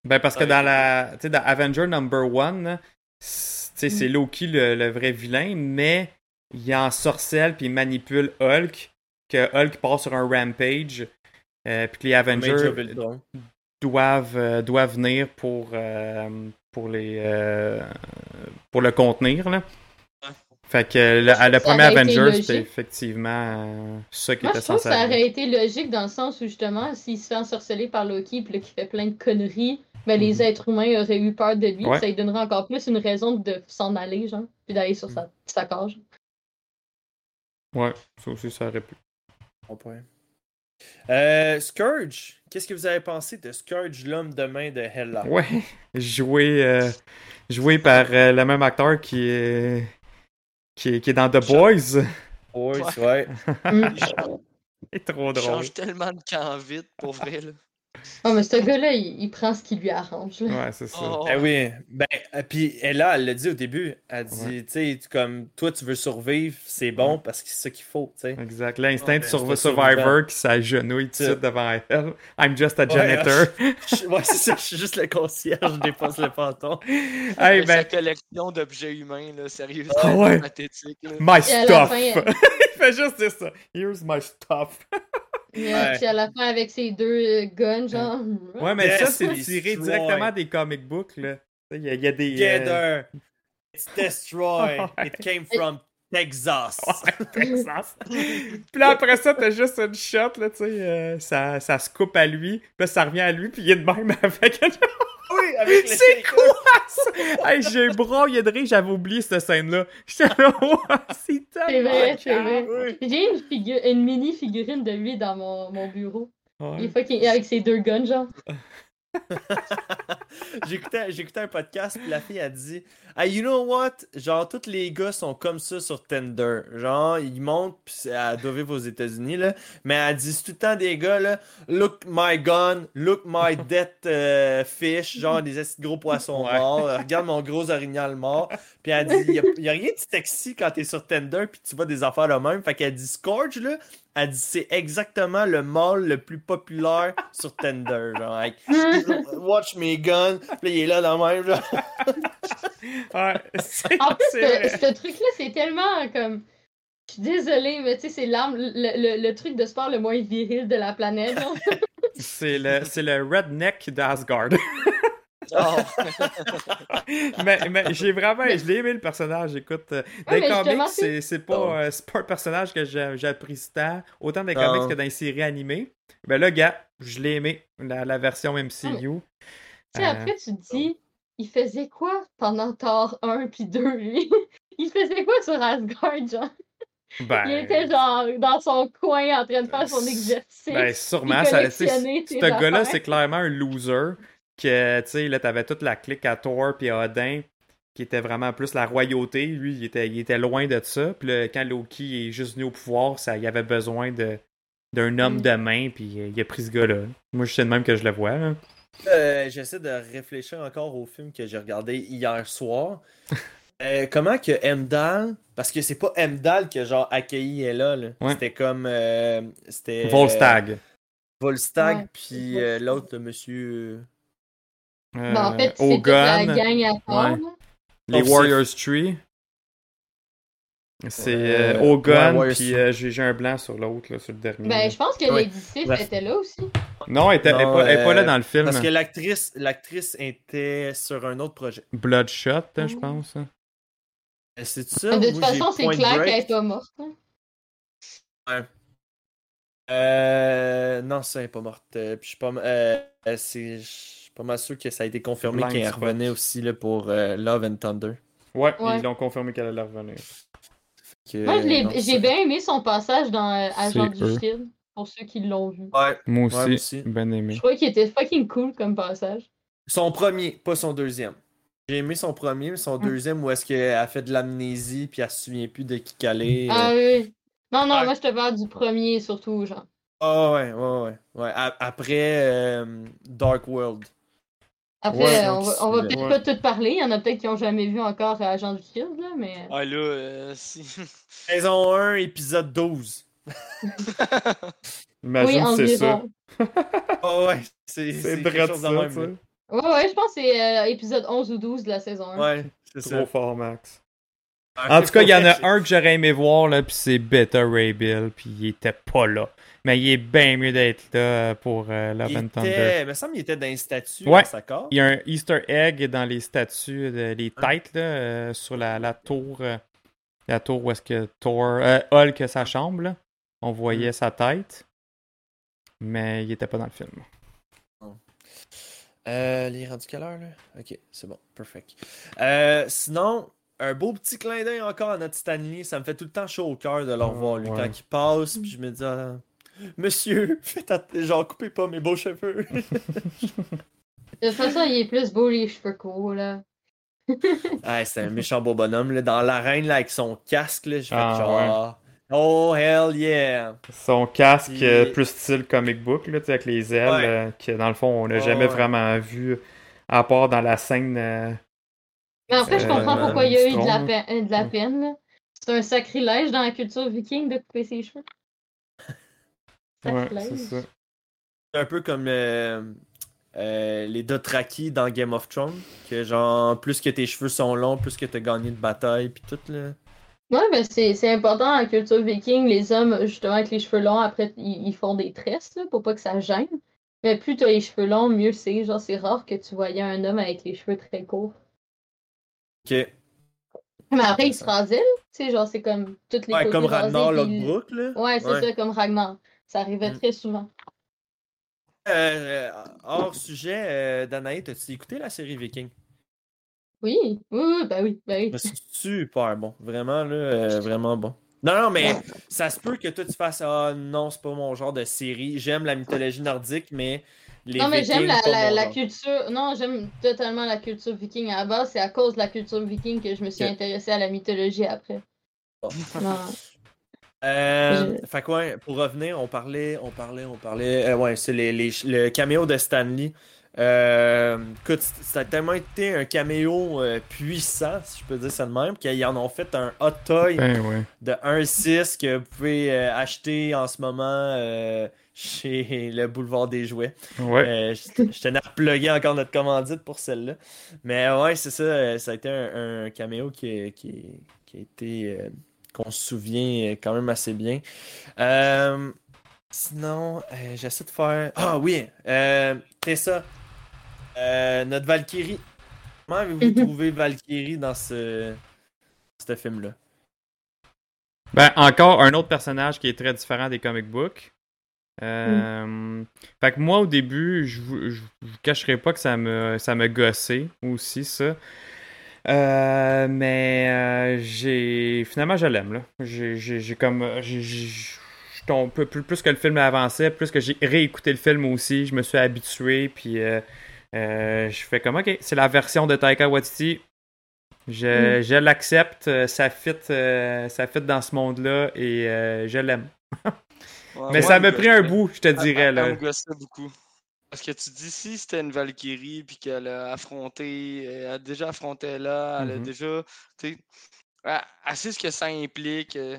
Ben parce que dans la. Tu sais, dans Avenger Number One, c'est Mm. Loki le, le vrai vilain, mais il ensorcelle puis il manipule Hulk, que Hulk part sur un rampage, euh, puis que les Avengers doivent, euh, doivent venir pour, euh, pour, les, euh, pour le contenir. Là. Fait que le, je premier aurait été Avenger, c'était effectivement euh, ça qui Moi, était je trouve que censé ça aurait été logique dans le sens où, justement, s'il se fait ensorceler par Loki puis là, qu'il fait plein de conneries, ben, les Mhm. êtres humains auraient eu peur de lui. Ouais. Ça lui donnerait encore plus une raison de s'en aller, genre, puis d'aller sur sa, sa cage. Ouais, ça aussi, ça aurait pu. Bon point. Euh, Scourge, qu'est-ce que vous avez pensé de Scourge, l'homme de main de Hella? Ouais, joué, euh, joué par euh, le même acteur qui est, qui est, qui est dans The Boys. Oui, c'est vrai. Mm. Il, C'est trop il drôle. change tellement de camp vite, pour vrai. Là. Oh, mais ce gars-là, il, il prend ce qui lui arrange. là. Ouais, c'est ça. Oh. Eh oui, ben, euh, puis elle là, elle l'a dit au début. Elle dit, tu sais, comme toi, tu veux survivre, c'est bon parce que c'est ça qu'il faut, tu sais. Exact. L'instinct c'est Surv- pas Survivor qui s'agenouille tout de suite devant elle. I'm just a Ouais, janitor. Je- Ouais, c'est ça, je suis juste le concierge, je dépasse le panton. hey, ben, Sa collection d'objets humains, là, sérieux, Ah c'est ouais. pathétique. là. my Et stuff. fin, Il fait juste dire ça. Here's my stuff. Yeah, Ouais. Puis à la fin, avec ses deux euh, guns, genre. Ouais, mais Yes, ça, c'est tiré directement des comic books, là. Il y, a- il y a des. euh, Together, it's destroyed. It came from Texas. Ouais, Texas. puis là, après ça, t'as juste une shot, là, tu sais, euh, ça, ça se coupe à lui, puis là, ça revient à lui, puis il est de même avec Oui, avec C'est quoi ça? Hey, j'ai broyé de rire, j'avais oublié cette scène-là. J'étais là, c'est tellement vrai, c'est vrai. J'ai une, figu- une mini figurine de lui dans mon, mon bureau. Ouais. Il est fucking avec ses deux guns, genre. J'écoutais j'écoutais un podcast, puis la fille a dit Hey, you know what? Genre, tous les gars sont comme ça sur Tinder. Genre, ils montent, puis doit vivre aux États-Unis, là. Mais elle dit tout le temps des gars, là Look my gun, look my dead euh, fish, genre des gros poissons Ouais. morts. Regarde mon gros orignal mort. Puis elle dit y a, y a rien de sexy quand t'es sur Tinder, puis tu vois des affaires de même. Fait qu'elle dit Scourge, là. Elle dit c'est exactement le mâle le plus populaire sur Tinder. Genre, avec Watch me gun. Puis il est là dans le même. Genre. Ouais, En plus, ce, truc-là, c'est tellement comme. Je suis désolée, mais tu sais, c'est l'arme, le, le, le truc de sport le moins viril de la planète. C'est le, c'est le redneck d'Asgard. Oh. mais mais j'ai vraiment, je l'ai aimé le personnage. Écoute, euh, dans Ouais, les mais comics, c'est, c'est pas, euh, c'est pas un personnage que j'ai- j'apprécie tant, autant dans les comics que dans les séries animées. Ben là, gars, je l'ai aimé, la, la version MCU. Tu sais, Euh, après, tu te dis, il faisait quoi pendant Thor 1 puis 2, lui? il faisait quoi sur Asgard, genre? ben, Il était genre dans son coin en train de faire son exercice. Ben, sûrement, ça, ce gars-là, c'est clairement un loser. Que, tu sais, là, t'avais toute la clique à Thor puis à Odin, qui était vraiment plus la royauté. Lui, il était, il était loin de ça. Puis là, quand Loki est juste venu au pouvoir, ça, il avait besoin de d'un homme Mm. de main, puis euh, il a pris ce gars-là. Moi, je sais de même que je le vois. là. Euh, J'essaie de réfléchir encore au film que j'ai regardé hier soir. Euh, comment que Emdal, parce que c'est pas Emdal qui a genre accueilli elle là. Ouais. C'était comme euh, c'était Volstagg. Volstagg Ouais, puis euh, l'autre monsieur Euh, Ben, en fait, c'est toute la Hogan, gang à Thor. Ouais. là. les Warriors Tree. C'est euh, Euh, Hogan, ouais, Warriors puis euh, j'ai un blanc sur l'autre, là, sur le dernier. Ben, je pense que Ouais. Lady Sif était là aussi. Non, elle était, Non, pas, elle est pas là euh, dans le film. parce que l'actrice l'actrice était sur un autre projet. Bloodshot, hein, je Oh. pense. hein. Euh, C'est ça? de toute façon, c'est clair qu'elle est pas morte. hein. Euh, non, ça n'est pas morte. Euh, puis je suis pas, euh, euh, c'est, pas mal sûr que ça a été confirmé qu'elle revenait aussi là, pour euh, Love and Thunder. Ouais, Ouais. ils l'ont confirmé qu'elle allait revenir. Que, Moi, j'ai bien aimé son passage dans euh, Agent du eux. Shield, pour ceux qui l'ont vu. Ouais, Moi Ouais, aussi, aussi. ben Je aimé. trouvais qu'il était fucking cool comme passage. son premier, pas son deuxième. J'ai aimé son premier, mais son Mm. deuxième où est-ce qu'elle a fait de l'amnésie puis elle se souvient plus de qui qu'elle est. Ah euh. oui. Non, non, Ouais. moi, je te parle du premier surtout, genre. Ah ouais, ouais, ouais. ouais. Après euh, Dark World. Après, Ouais, on va, on va ouais. peut-être pas tout parler. Il y en a peut-être qui ont jamais vu encore euh, Agent du Shield, là, mais. Ah là, euh, si. Saison 1, épisode 12. Imagine oui, c'est ça. Ah ouais, c'est quelque drôle chose de ça, même. là. Ouais, ouais, je pense que c'est euh, épisode 11 ou 12 de la saison 1. Ouais, c'est ça. Trop fort, Max. Ah, En tout cas, il y en a un que j'aurais aimé voir, là, puis c'est Beta Ray Bill, puis il était pas là. Mais il est bien mieux d'être là pour euh, Love Il and Thunder. était, il me semble qu'il était dans les statues Ouais. dans sa carte. Il y a un Easter egg dans les statues, de- les têtes, là, euh, sur la, la tour. euh, la tour où est-ce que Thor. Euh, Hulk a sa chambre, là. On voyait sa tête. Mais il était pas dans le film. Euh, les rendus quelle heure, là? Ok, c'est bon, perfect. Euh, sinon, un beau petit clin d'œil encore à notre Stanley. Ça me fait tout le temps chaud au cœur de le revoir, lui, Ouais. quand il passe, puis je me dis, ah, Monsieur, faites genre, coupez pas mes beaux cheveux. De toute façon, il est plus beau les cheveux courts, là. ah, c'est un méchant beau bonhomme, là. Dans l'arène, là, avec son casque, là, je fais Ah, genre, Oh, hell yeah! Son casque euh, plus style comic book, là, tu sais, avec les ailes, Ouais. euh, que dans le fond, on n'a jamais ouais. vraiment vu, à part dans la scène. euh, Mais après, je Euh, comprends pourquoi il y a eu de la, peine, de la peine. là. C'est un sacrilège dans la culture viking de couper ses cheveux. Ouais, c'est ça. C'est un peu comme euh, euh, les Dothraki dans Game of Thrones. Que genre, plus que tes cheveux sont longs, plus que t'as gagné de bataille, puis tout là. Ouais, ben c'est c'est important dans la culture viking. Les hommes, justement, avec les cheveux longs, après, ils, ils font des tresses là, pour pas que ça gêne. Mais plus t'as les cheveux longs, mieux c'est. Genre, c'est rare que tu voyais un homme avec les cheveux très courts. Ok. Mais après, il se rasait. Tu sais, genre, c'est comme toutes les Ouais, côtés comme rasés, Ragnar Lothbrok là. Ouais, c'est Ouais. ça, comme Ragnar. Ça arrivait Mm. très souvent. Euh, hors sujet, euh, Danae, t'as-tu écouté la série Viking? Oui, oui, oui, ben oui, ben oui. Super bon. Vraiment, là, euh, vraiment bon. Non, non, mais ça se peut que toi tu fasses Ah non, c'est pas mon genre de série. J'aime la mythologie nordique, mais les Non, mais j'aime la, culture. Non, j'aime totalement la culture viking à la base. C'est à cause de la culture viking que je me suis Ok. intéressée à la mythologie après. Bon. Non. Euh, Je- Fait que ouais, pour revenir, on parlait, on parlait, on parlait. euh, ouais, c'est les, les- le caméo de Stanley. Euh, écoute, ça a tellement été un caméo euh, puissant, si je peux dire ça de même, qu'ils en ont fait un hot toy Ben ouais. de 1.6 que vous pouvez euh, acheter en ce moment euh, chez le Boulevard des Jouets. Ouais. Euh, je, je tenais à plugger encore notre commandite pour celle-là. Mais ouais, c'est ça. Ça a été un, un caméo qui, qui, qui a été. Qu'on se souvient euh, quand même assez bien. Euh, sinon, euh, j'essaie de faire. Ah oui! Euh, Tessa, euh, notre Valkyrie. Comment avez-vous Mhm. trouvé Valkyrie dans ce, ce film-là? Ben, encore un autre personnage qui est très différent des comic books. Euh, Fait que moi, au début, je vous, je vous cacherai pas que ça me, ça me gossait aussi, ça. Euh, mais euh, j'ai. Finalement, je l'aime, là. J'ai j'ai- j'ai comme. plus, plus, que le film avançait, plus que j'ai réécouté le film aussi, je me suis habitué, puis euh, euh, je fais comme, ok, c'est la version de Taika Waititi. Je, je l'accepte, euh, ça fit, euh, ça fit dans ce monde-là et euh, je l'aime. Ouais, Mais ça m'a pris un bout, je te Elle- dirais. elle- Là. Elle me gossait beaucoup. Parce que tu dis, si c'était une Valkyrie, puis qu'elle a affronté, elle a déjà affronté là, elle a Mhm. déjà, tu sais, elle, sait ce que ça implique. euh,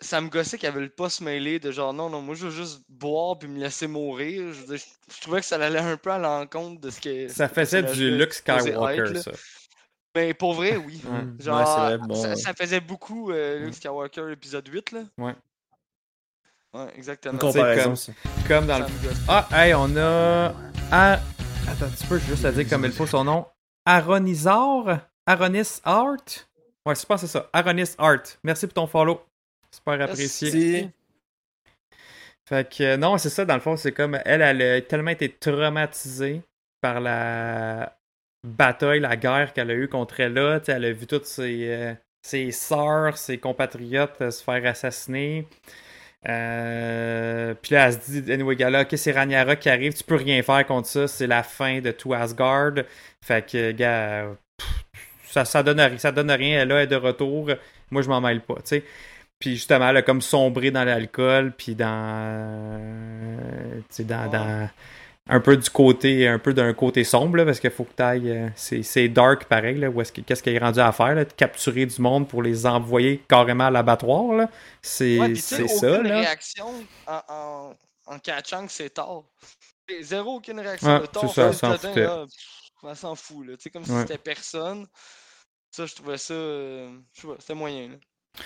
Ça me gossait qu'elle veut pas se mêler de genre, non, non, moi je veux juste boire puis me laisser mourir. Je, trouvais que ça allait un peu à l'encontre de ce que. Ça faisait du Luke Skywalker, être, ça. Ben, pour vrai, oui. Mm, Genre, ouais, c'est vrai, bon, ça, ouais. ça faisait beaucoup euh, Luke Mm. Skywalker épisode 8, là. Ouais. Ouais, Une exactement. comparaison, comme- dans le. Ah, hey, on a. Ah, attends un petit peu, juste à dire comme il faut son nom. Aronizar Aronis Art? Ouais, je pense que c'est ça. Aronis Art. Merci pour ton follow. Super apprécié. Si- Fait que euh, non, c'est ça, dans le fond, c'est comme elle, elle a tellement été traumatisée par la bataille, la guerre qu'elle a eue contre elle là. Elle a vu toutes ses, euh, ses sœurs, ses compatriotes euh, se faire assassiner. Euh, puis là, elle se dit, anyway, gars, là, ok, c'est Rhaenyra qui arrive, tu peux rien faire contre ça, c'est la fin de tout Asgard. Fait que, gars, pff, ça, ça, donne, ça donne rien, elle là, elle est de retour. Moi, je m'en mêle pas, tu sais. Puis justement, elle a comme sombré dans l'alcool, puis dans, euh, tu sais, dans, Ouais. dans un peu du côté, un peu d'un côté sombre, là, parce qu'il faut que t'ailles, euh, c'est, c'est dark pareil, là, où est-ce que, qu'est-ce qu'elle est rendue à faire, là, de capturer du monde pour les envoyer carrément à l'abattoir, là. C'est, Ouais, tu c'est ça, aucune là. réaction en, en, en catchant que c'est tard. Zéro aucune réaction. Ouais, Le c'est ça, elle s'en là, fout, là. Tu sais, comme si Ouais. c'était personne. Ça, je trouvais ça. euh, je sais pas, c'était moyen, là.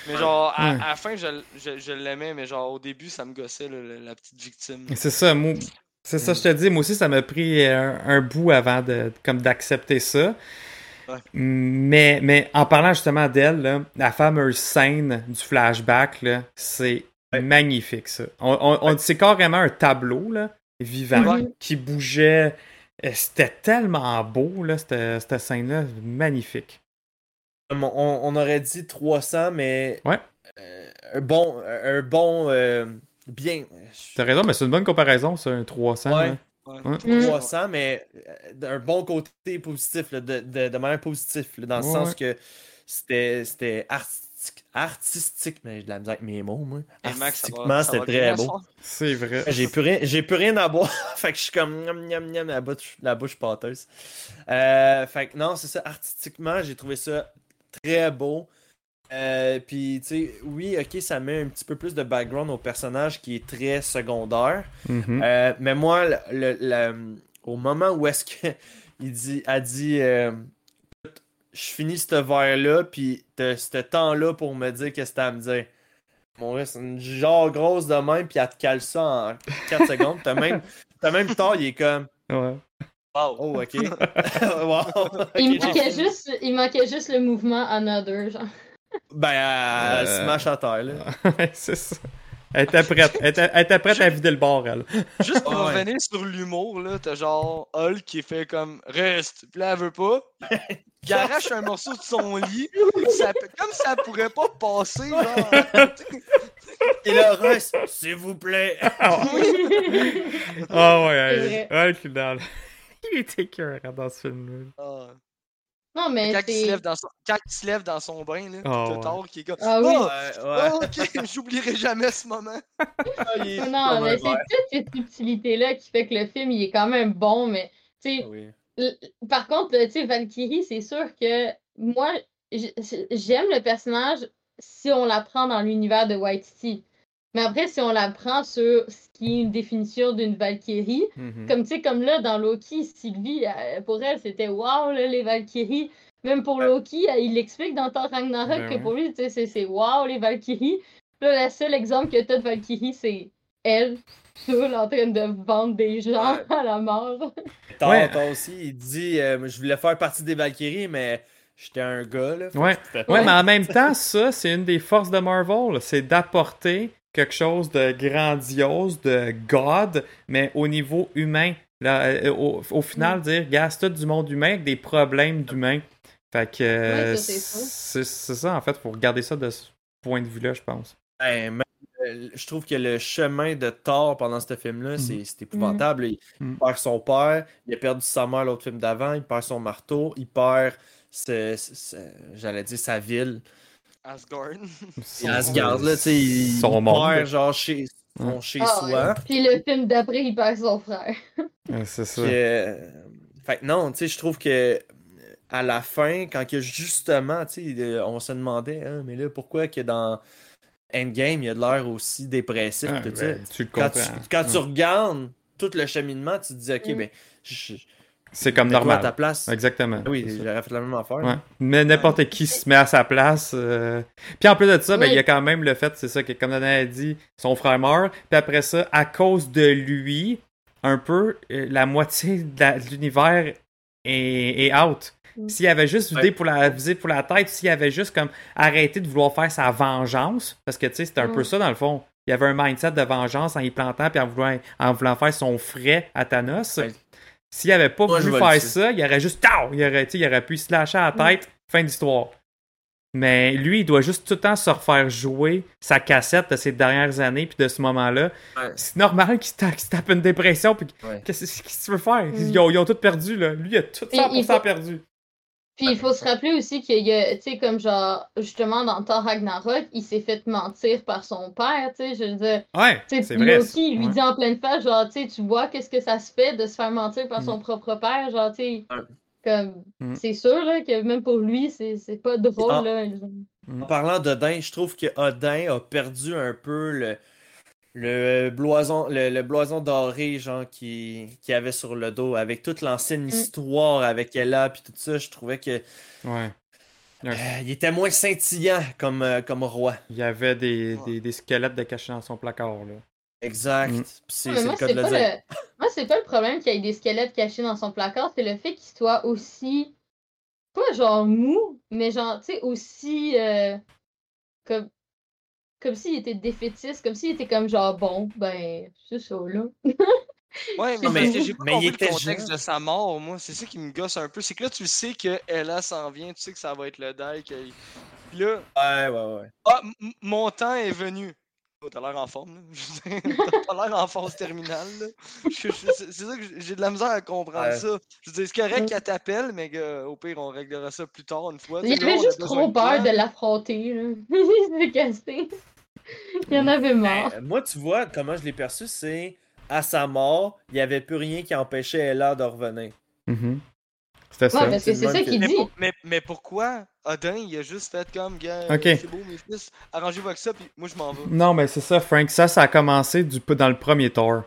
Mais genre, à, Ouais. à la fin, je, je, je l'aimais, mais genre, au début, ça me gossait, là, la petite victime. C'est ça, moi. C'est ça, je te dis. Moi aussi, ça m'a pris un, un bout avant de, comme d'accepter ça. Ouais. Mais, mais en parlant justement d'elle, la fameuse scène du flashback, c'est magnifique, ça. On, on- on- c'est carrément un tableau là, vivant Ouais. qui bougeait. Euh, C'était tellement beau, là, cette, cette scène-là. Magnifique. On, on aurait dit 300, mais Ouais. euh, un bon, un bon, euh, bien. T'as raison, mais c'est une bonne comparaison, ça, un 300. Ouais. Ouais. Ouais. Mm. 300, mais euh, d'un bon côté positif, là, de, de, de manière positive, là, dans le Ouais, sens ouais. que c'était c'était artistique, artistique, mais j'ai de la misère avec mes mots, moi. Hey, Max, Artistiquement, c'était très beau. C'est vrai. J'ai plus rien, j'ai plus rien à boire. fait que je suis comme miam miam miam la bouche, la bouche pâteuse. Euh, fait que non, c'est ça. Artistiquement, j'ai trouvé ça très beau. Euh, Puis, tu sais, oui, ok, ça met un petit peu plus de background au personnage qui est très secondaire. Mhm. Euh, mais moi, le, le- le- au moment où est-ce que il dit, a dit, euh, Écoute, je finis ce verre-là, puis t'as ce temps-là pour me dire qu'est-ce que t'as à me dire. Mon gars, c'est une genre grosse de même, puis elle te cale ça en 4 secondes. T'as même, t'as même tard, il est comme, Ouais. Wow. oh, ok. wow. Il manquait, juste, il manquait juste le mouvement Another, genre. Ben, elle Euh, smash à terre, là. Ouais, c'est ça. Elle était prête. Elle était, elle était prête à vider le bar, elle. Juste pour Ouais. revenir sur l'humour, là, t'as genre Hulk qui fait comme reste, puis là elle veut pas. Il arrache un morceau de son lit, ça, comme ça pourrait pas passer, genre. Et là, Russ, s'il vous plaît. Ah ouais, C'est ouais. Hulk dans le- Il était cœur dans ce film-là. Ah. Non, mais Quand, il se c'est. lève dans son... Quand il se lève dans son bain, là, Ah, ouais. Thor qui est comme Ah oui. Oh, Ouais, ouais. oh, ok, j'oublierai jamais ce moment. Est Non, mais c'est toute cette subtilité-là qui fait que le film, il est quand même bon, mais, tu sais, Oui. L- Par contre, tu sais, Valkyrie, c'est sûr que moi, j'aime le personnage si on la prend dans l'univers de White City. Mais après, si on la prend sur ce qui est une définition d'une Valkyrie, Mhm. comme tu sais, comme là, dans Loki, Sylvie, pour elle, c'était wow, là, les Valkyries. Même pour Loki, il l'explique dans Thor Ragnarok Ben que ouais. pour lui, tu sais, c'est- c'est wow, les Valkyries. Là, le seul exemple que t'as de Valkyrie, c'est elle, seule, en train de vendre des gens Ouais. à la mort. Thor, Ouais. Thor aussi, il dit euh, Je voulais faire partie des Valkyries, mais j'étais un gars. Là, Ouais. Ouais, mais en même temps, ça, c'est une des forces de Marvel. C'est d'apporter quelque chose de grandiose, de God, mais au niveau humain. Là, euh, au, au final, Mm. dire, gars, c'est tout du monde humain avec des problèmes d'humains. Fait que euh, Ouais, c'est ça. en fait, faut regarder ça de ce point de vue-là, je pense. Ben, même, euh, je trouve que le chemin de Thor pendant ce film-là, c'est c'est épouvantable. Il Mhm. perd son père, il a perdu sa mère l'autre film d'avant, il perd son marteau, il perd, j'allais dire, sa ville. Asgard. Asgard, là, tu sais, il, Son il monde. perd genre chez, chez Ah, soi. ouais. Puis le film d'après, il perd son frère. Ouais, c'est ça. Puis, euh, fait que non, tu sais, je trouve que euh, à la fin, quand que justement, tu sais, euh, on se demandait, hein, mais là, pourquoi que dans Endgame, il a de l'air aussi dépressif, Ah, tout ben, ça? tu le Quand, comprends. tu, quand tu regardes tout le cheminement, tu te dis, ok, Mm. ben, je- C'est comme quoi à ta normal. place? Exactement. Oui, j'aurais fait la même affaire. Ouais. Mais n'importe qui se met à sa place. euh. Puis en plus de ça, ben, il y a quand même le fait, c'est ça, que comme Dana a dit, son frère meurt. Puis après ça, à cause de lui, un peu, euh, la moitié de l'univers est, est out. Mm. S'il avait juste vidé Ouais. pour la visé pour la tête, s'il avait juste comme arrêté de vouloir faire sa vengeance, parce que tu sais, c'était un Mm. peu ça dans le fond. Il y avait un mindset de vengeance en y plantant puis en voulant, en voulant faire son frais à Thanos. Ouais. S'il avait pas Moi, voulu faire dire. ça, il aurait juste tao! il aurait, tu sais, il aurait pu se lâcher à la tête, fin d'histoire. Mais lui, il doit juste tout le temps se refaire jouer sa cassette de ces dernières années puis de ce moment-là. Ouais. C'est normal qu'il se, ta- qu'il se tape une dépression puis Ouais. qu'est-ce qu'est-ce que tu veux faire? Mm. Ils, ont, ils ont tout perdu là. Lui, il a tout Et 100% il faut- perdu. Puis il faut se rappeler aussi qu'il y a, tu sais, comme genre, justement, dans Thor Ragnarok, il s'est fait mentir par son père, tu sais, je veux dire. Ouais, Tu sais, c'est vrai. Loki, il lui ouais. dit en pleine face, genre, tu sais, tu vois qu'est-ce que ça se fait de se faire mentir par son propre père, genre, tu sais. Ouais. Comme, Mm. c'est sûr, là, que même pour lui, c'est c'est pas drôle, Ah. là. En parlant d'Odin, je trouve que Odin a perdu un peu le, le blason, le, le blason doré genre qui, qui avait sur le dos avec toute l'ancienne histoire avec Ella puis tout ça. Je trouvais que Ouais. euh, il était moins scintillant comme, euh, comme roi. Il y avait des, Ouais. des, des squelettes de cachés dans son placard là. Exact. Mm. C'est Mais c'est moi, le cas c'est de le pas dire. le... moi, c'est pas le problème qu'il y ait des squelettes cachés dans son placard, c'est le fait qu'il soit aussi. Pas genre mou, mais genre, tu sais, aussi. euh, Comme. Comme s'il était défaitiste, comme s'il était comme genre, bon, ben, c'est ça, là. Ouais, mais, mais- que pas mais il était le contexte jeune. de sa mort, moi? C'est ça qui me gosse un peu. C'est que là, tu sais que Ella s'en vient, tu sais que ça va être le die. que- Puis là, Ouais, ouais, ouais. ah, mon temps est venu. Oh, T'as l'air en forme, là. T'as l'air en phase terminale, là. C'est ça que j'ai- de la misère à comprendre Ouais. ça. Je veux dire, c'est correct qu'elle t'appelle, mais que, au pire, on réglera ça plus tard une fois. Il y avait juste trop peur de l'affronter, là. Il s'est cassé. Il y en avait marre. Euh, moi, tu vois, comment je l'ai perçu, c'est à sa mort, il n'y avait plus rien qui empêchait Ella de revenir. Mhm. C'était ça. Ouais, c'est ça qu'il Mais, dit. pour- mais, mais pourquoi Odin, il a juste fait comme, gars, Ok. c'est beau, mes fils, arrangez-vous avec ça, puis moi, je m'en vais. Non, mais c'est ça, Frank. Ça, ça a commencé du, dans le premier tour.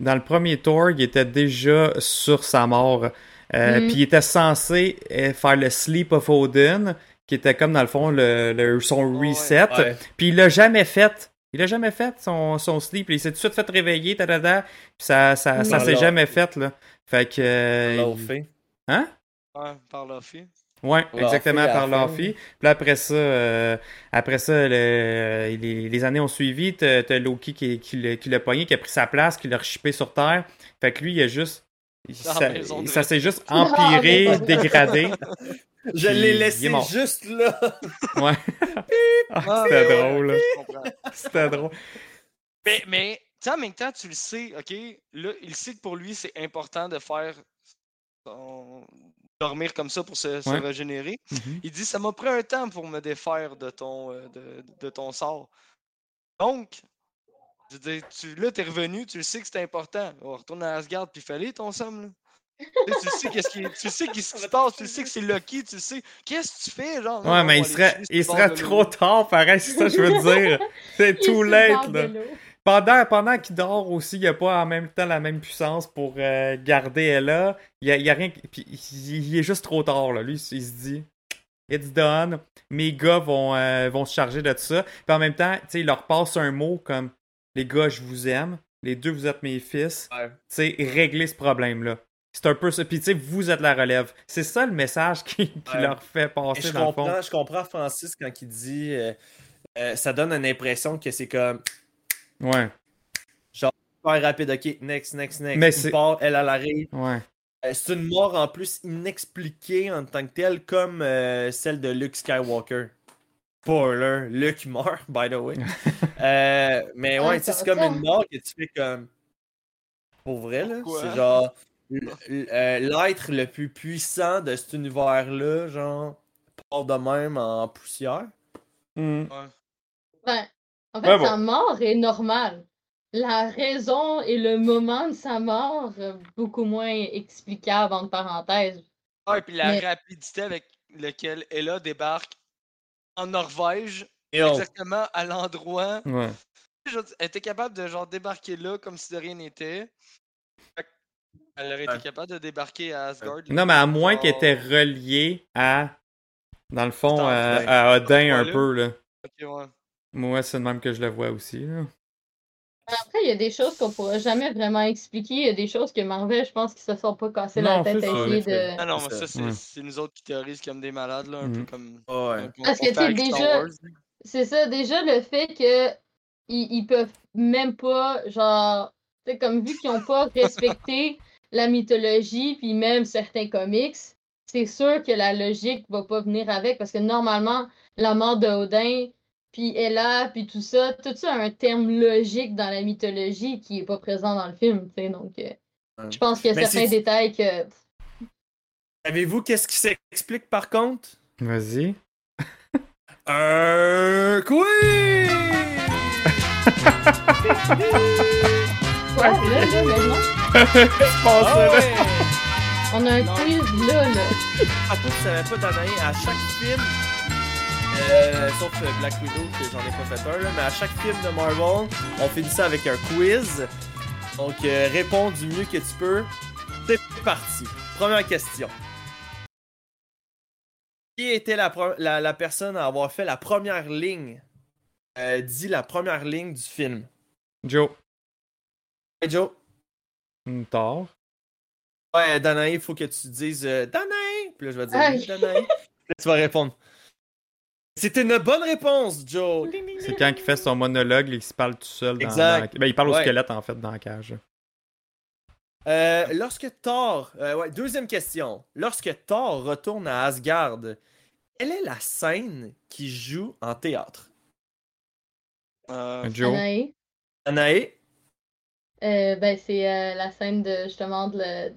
Dans le premier tour, il était déjà sur sa mort. Euh, Mhm. Puis il était censé euh, faire le Sleep of Odin, qui était comme dans le fond le, le- son reset. ouais. Puis il l'a jamais fait. Il a jamais fait son, son sleep. Il s'est tout de suite fait réveiller, tadada, puis ça, ça, ça s'est jamais fait, là. Fait que. euh, il-. Hein? Ouais, par la fille. Ouais, exactement, la par. Laffy. Puis après ça, euh, après ça, le- les, les années ont suivi. T'as Loki qui, qui l'a qui l'a pogné, qui a pris sa place, qui l'a rechippé sur Terre. Fait que lui, il a juste. la ça maison de ça s'est juste empiré, dégradé. Je l'ai laissé juste là. Ouais. Ah, Ah, C'était drôle, là. je comprends. C'était drôle. Mais, mais tu sais, en même temps, tu le sais, OK? Là, il sait que pour lui, c'est important de faire son- dormir comme ça pour se, régénérer. Mhm. Il dit Ça m'a pris un temps pour me défaire de ton, euh, de, de ton sort. Donc, je dire, tu, là, t'es revenu, tu le sais que c'est important. On retourne à Asgard, puis fallait ton somme, là. Tu sais, qu'est-ce qui, tu sais qu'est-ce qui se passe, tu sais que c'est Loki, tu sais. Qu'est-ce que tu fais, genre? Ouais, mais il serait, il serait trop tard, pareil, c'est ça que je veux dire. C'est le late, là. Pendant, pendant qu'il dort aussi, il n'y a pas en même temps la même puissance pour euh, garder Ella. Il y a, il y a rien. Puis il, il est juste trop tard, là. Lui, il se dit It's done. Mes gars vont, euh, vont se charger de ça. Puis en même temps, tu sais, il leur passe un mot comme Les gars, je vous aime. Les deux, vous êtes mes fils. Ouais. Tu sais, réglez ce problème-là. C'est un peu ça. Puis tu sais, vous êtes la relève. C'est ça le message qui, qui Ouais. leur fait passer je dans le fond. comprends, je comprends Francis quand il dit. euh, euh, ça donne une impression que c'est comme. Ouais, Super rapide, ok, next, next, next. Mais il c'est- part, elle, elle arrive. ouais. Euh, c'est une mort en plus inexpliquée en tant que telle, comme euh, celle de Luke Skywalker. Spoiler, Luke meurt, by the way. Euh, mais ouais, tu sais, c'est comme une mort que tu fais comme. Pour vrai, là. C'est genre. Euh, L'être le plus puissant de cet univers-là, genre, part de même en poussière. Hmm. Ben, en fait, Ouais, bon. sa mort est normale. La raison et le moment de sa mort, euh, beaucoup moins explicable, entre parenthèses. Ah, et puis la Mais- rapidité avec laquelle Ella débarque en Norvège, Et on- exactement à l'endroit. Ouais. Elle était capable de genre débarquer là comme si de rien n'était. Elle aurait été Ouais. capable de débarquer à Asgard. Non, mais à moins qu'elle était reliée à. Dans le fond, Putain, à, ouais. à Odin un Ouais, peu, là. Ok, ouais. Moi, c'est de même que je le vois aussi, là. Après, il y a des choses qu'on pourra jamais vraiment expliquer. Il y a des choses que Marvel, je pense qu'ils se sont pas cassés la tête à essayer de. Ah non, C'est mais ça. c'est Ouais. c'est nous autres qui théorisent comme des malades, là, un peu comme. Ouais. comme Parce que, tu déjà-. C'est ça, déjà le fait que ils, ils peuvent même pas, genre, sais, comme vu qu'ils ont pas respecté la mythologie, puis même certains comics, c'est sûr que la logique va pas venir avec, parce que normalement, la mort de Odin, puis Ella, puis tout ça, tout ça a un terme logique dans la mythologie qui est pas présent dans le film, tu sais, donc euh, je pense qu'il y a Mais certains c'est- détails que... Savez-vous qu'est-ce qui s'explique par contre? Vas-y. Un quiz! Quoi, là, là, maintenant? Ah ouais! On a un Non. quiz là, là. Ah, toi, tu savais pas, Danaï, à chaque film, euh, sauf euh, Black Widow, que j'en ai pas fait un, là, mais à chaque film de Marvel, on finit ça avec un quiz. Donc, euh, réponds du mieux que tu peux. C'est parti. Première question. Qui était la, pre- la, la personne à avoir fait la première ligne, euh, dit la première ligne du film? Joe. Hey Joe? Une tort. Ouais, Danaï, il faut que tu dises euh, Danaï! Puis là, je vais dire Danaï. Puis là, tu vas répondre. C'était une bonne réponse, Joe! C'est quand il fait son monologue, il se parle tout seul dans, Exact. dans- Ben, il parle au squelette, en fait, dans la cage. Euh, lorsque Thor. euh, ouais, deuxième question. Lorsque Thor retourne à Asgard, quelle est la scène qui joue en théâtre? Euh, Joe. Anaé. Euh, ben, c'est euh, la scène de justement de,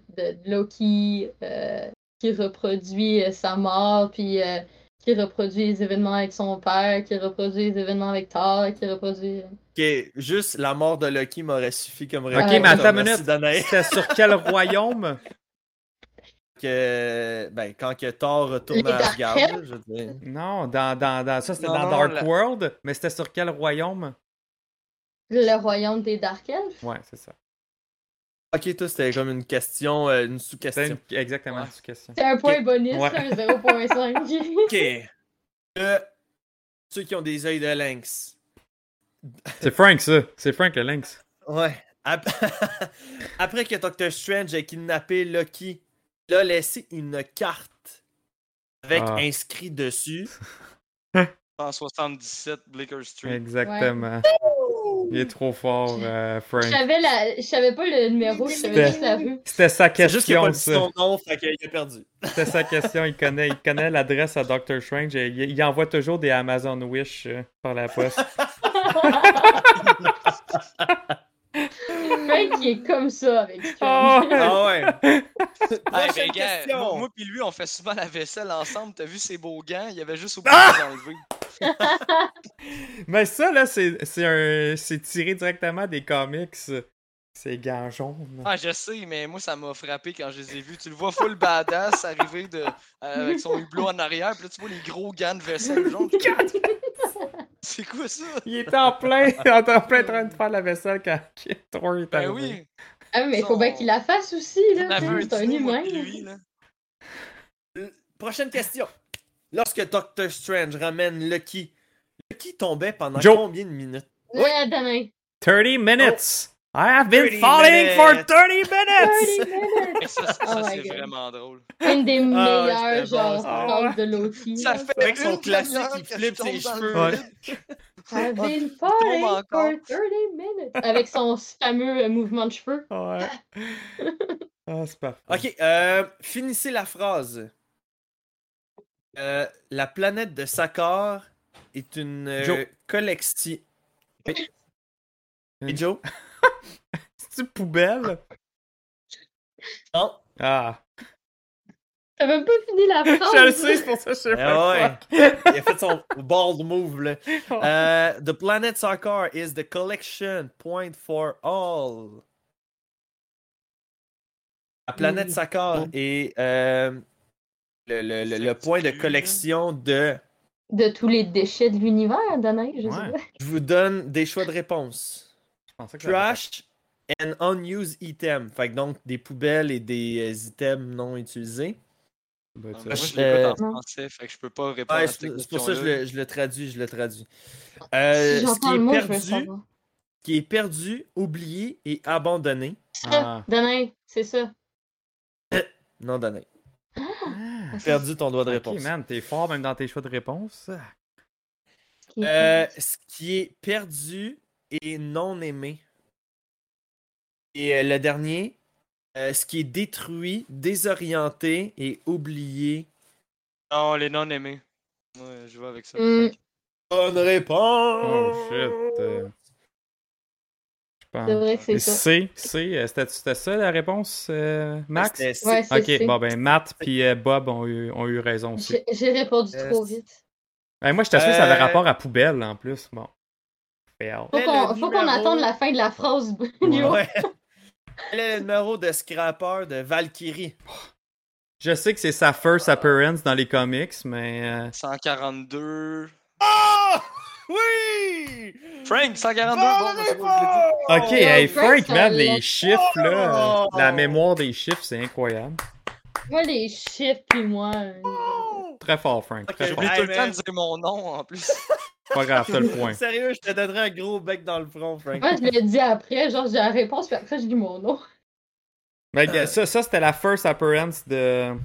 Loki euh, qui reproduit euh, sa mort, puis euh, qui reproduit les événements avec son père, qui reproduit les événements avec Thor, qui reproduit. Ok, juste la mort de Loki m'aurait suffi comme réponse. Ok, mais attends une minute. C'était sur quel royaume? Que, ben, quand que Thor retourne Les à Asgard, je veux dire. Non, dans, dans, dans ça c'était dans non, Dark la- World, mais c'était sur quel royaume? Le royaume des Dark Elves? Ouais, c'est ça. Ok, toi, c'était comme une question, euh, une sous-question. une- exactement Ouais. une question. C'est un point bonus, Ouais. un 0.5. Ok. Euh, ceux qui ont des œils de lynx. C'est Frank ça, c'est Frank le lynx. Ouais. Ap- Après que Doctor Strange ait kidnappé Loki, il a laissé une carte avec Ah. inscrit dessus. 177 Blicker Street. Exactement. Il est trop fort, euh, Je Frank. savais la... je savais pas le numéro, je savais juste la rue. C'était sa juste qu'il question, pas ça. son nom, fait qu'il a perdu. C'était sa question. Il connaît, il connaît l'adresse à Doctor Strange. et Il, il envoie toujours des Amazon Wish euh, par la poste. Frank, il est comme ça avec Oh, Strange. Ah ouais. Hey, Prochaine ben, gars, moi, moi pis lui, on fait souvent la vaisselle ensemble. T'as vu ses beaux gants? Il avait juste Ah! oublié de les enlever. Mais ça, là, c'est c'est un- c'est tiré directement des comics. C'est gants jaunes. Ah, je sais, mais moi, ça m'a frappé quand je les ai vus. Tu le vois full badass arriver de, euh, avec son hublot en arrière, puis là, tu vois les gros gants de vaisselle jaunes. C'est quoi ça? Il était en plein, en plein train de faire la vaisselle quand Thor est Ben arrivé. oui, Ah, mais il faut bien qu'il la fasse aussi, là. C'est un humain. pis lui, là. Prochaine question. Lorsque Doctor Strange ramène Lucky, Lucky tombait pendant Joe. combien de minutes? Ouais, Danae. 30 minutes! I have been 30 falling for minutes. 30 minutes! 30 minutes! Ça, ça, Oh my c'est God. vraiment drôle. Une des Ah ouais, meilleures, bon, genre, ça. phrases de Loki. Ça fait Avec son classique, il flippe ses cheveux. vide. I've been tombe falling for encore. 30 minutes. Avec son fameux euh, mouvement de cheveux. Ouais. Ah, c'est parfait. Ok, euh, finissez la phrase. Euh, la planète de Sakar est une euh, Joe. collection. Et Joe? C'est-tu poubelle? Non. Ah. T'as même pas fini la phrase. Je le sais, c'est pour ça que je sais Ah pas. ouais. Il a fait son bald move là. Euh, the planet Sakar is the collection point for all. La planète Mm. Sakar est euh, le, le- le- le point de collection de. De tous les déchets de l'univers, Danae, je sais Ouais. pas. Je vous donne des choix de réponse. Trash and unused item. Fait que donc des poubelles et des euh, items non utilisés. Moi, sais. je Euh, l'écoute en français, fait que je peux pas répondre Ouais, à cette c'est c'est pour ça que je le, je le traduis, je le traduis. Euh, si ce qui est mot, perdu, qui est perdu, oublié et abandonné. Ah. Danae, c'est ça. Non donné. Ah. Perdu ton doigt de Ok, réponse. man, t'es fort même dans tes choix de réponse. Euh, ce qui est perdu et non aimé. Et euh, le dernier, euh, ce qui est détruit, désorienté et oublié. Non, les non-aimés. Ouais, je vais avec ça. Hmm. Bonne réponse! Oh shit. euh, Je pense. C'est vrai que c'est ça. C, C, c'était c'était ça la réponse, euh, Max? Ouais, c'est Ok, C. bon ben Matt puis Bob ont eu, ont eu raison aussi. J'ai répondu Euh, trop vite. Hey, moi, j'étais sûr que ça avait rapport à poubelle en plus. Bon. Fail. Faut qu'on attende la fin de la phrase, Bruno. Ouais. Quel est le numéro de scrapper de Valkyrie? Je sais que c'est sa first appearance dans les comics, mais. euh, 142. Oh! Oui! Frank, 142. Bonne Bon. Ok, Oh, hey, Frank, man, les chiffres, là, Oh! la mémoire des chiffres, c'est incroyable. Moi, les chiffres, puis moi. euh, Très fort, Frank. Ok. Très fort. J'oublie Hey, tout le temps de dire mon nom en plus. Pas grave, t'as le point. Sérieux, je te donnerai un gros bec dans le front, Frank. Moi, je l'ai dit après, genre, j'ai la réponse, puis après, je dis mon nom. Mais gars, ça, ça c'était la first appearance de,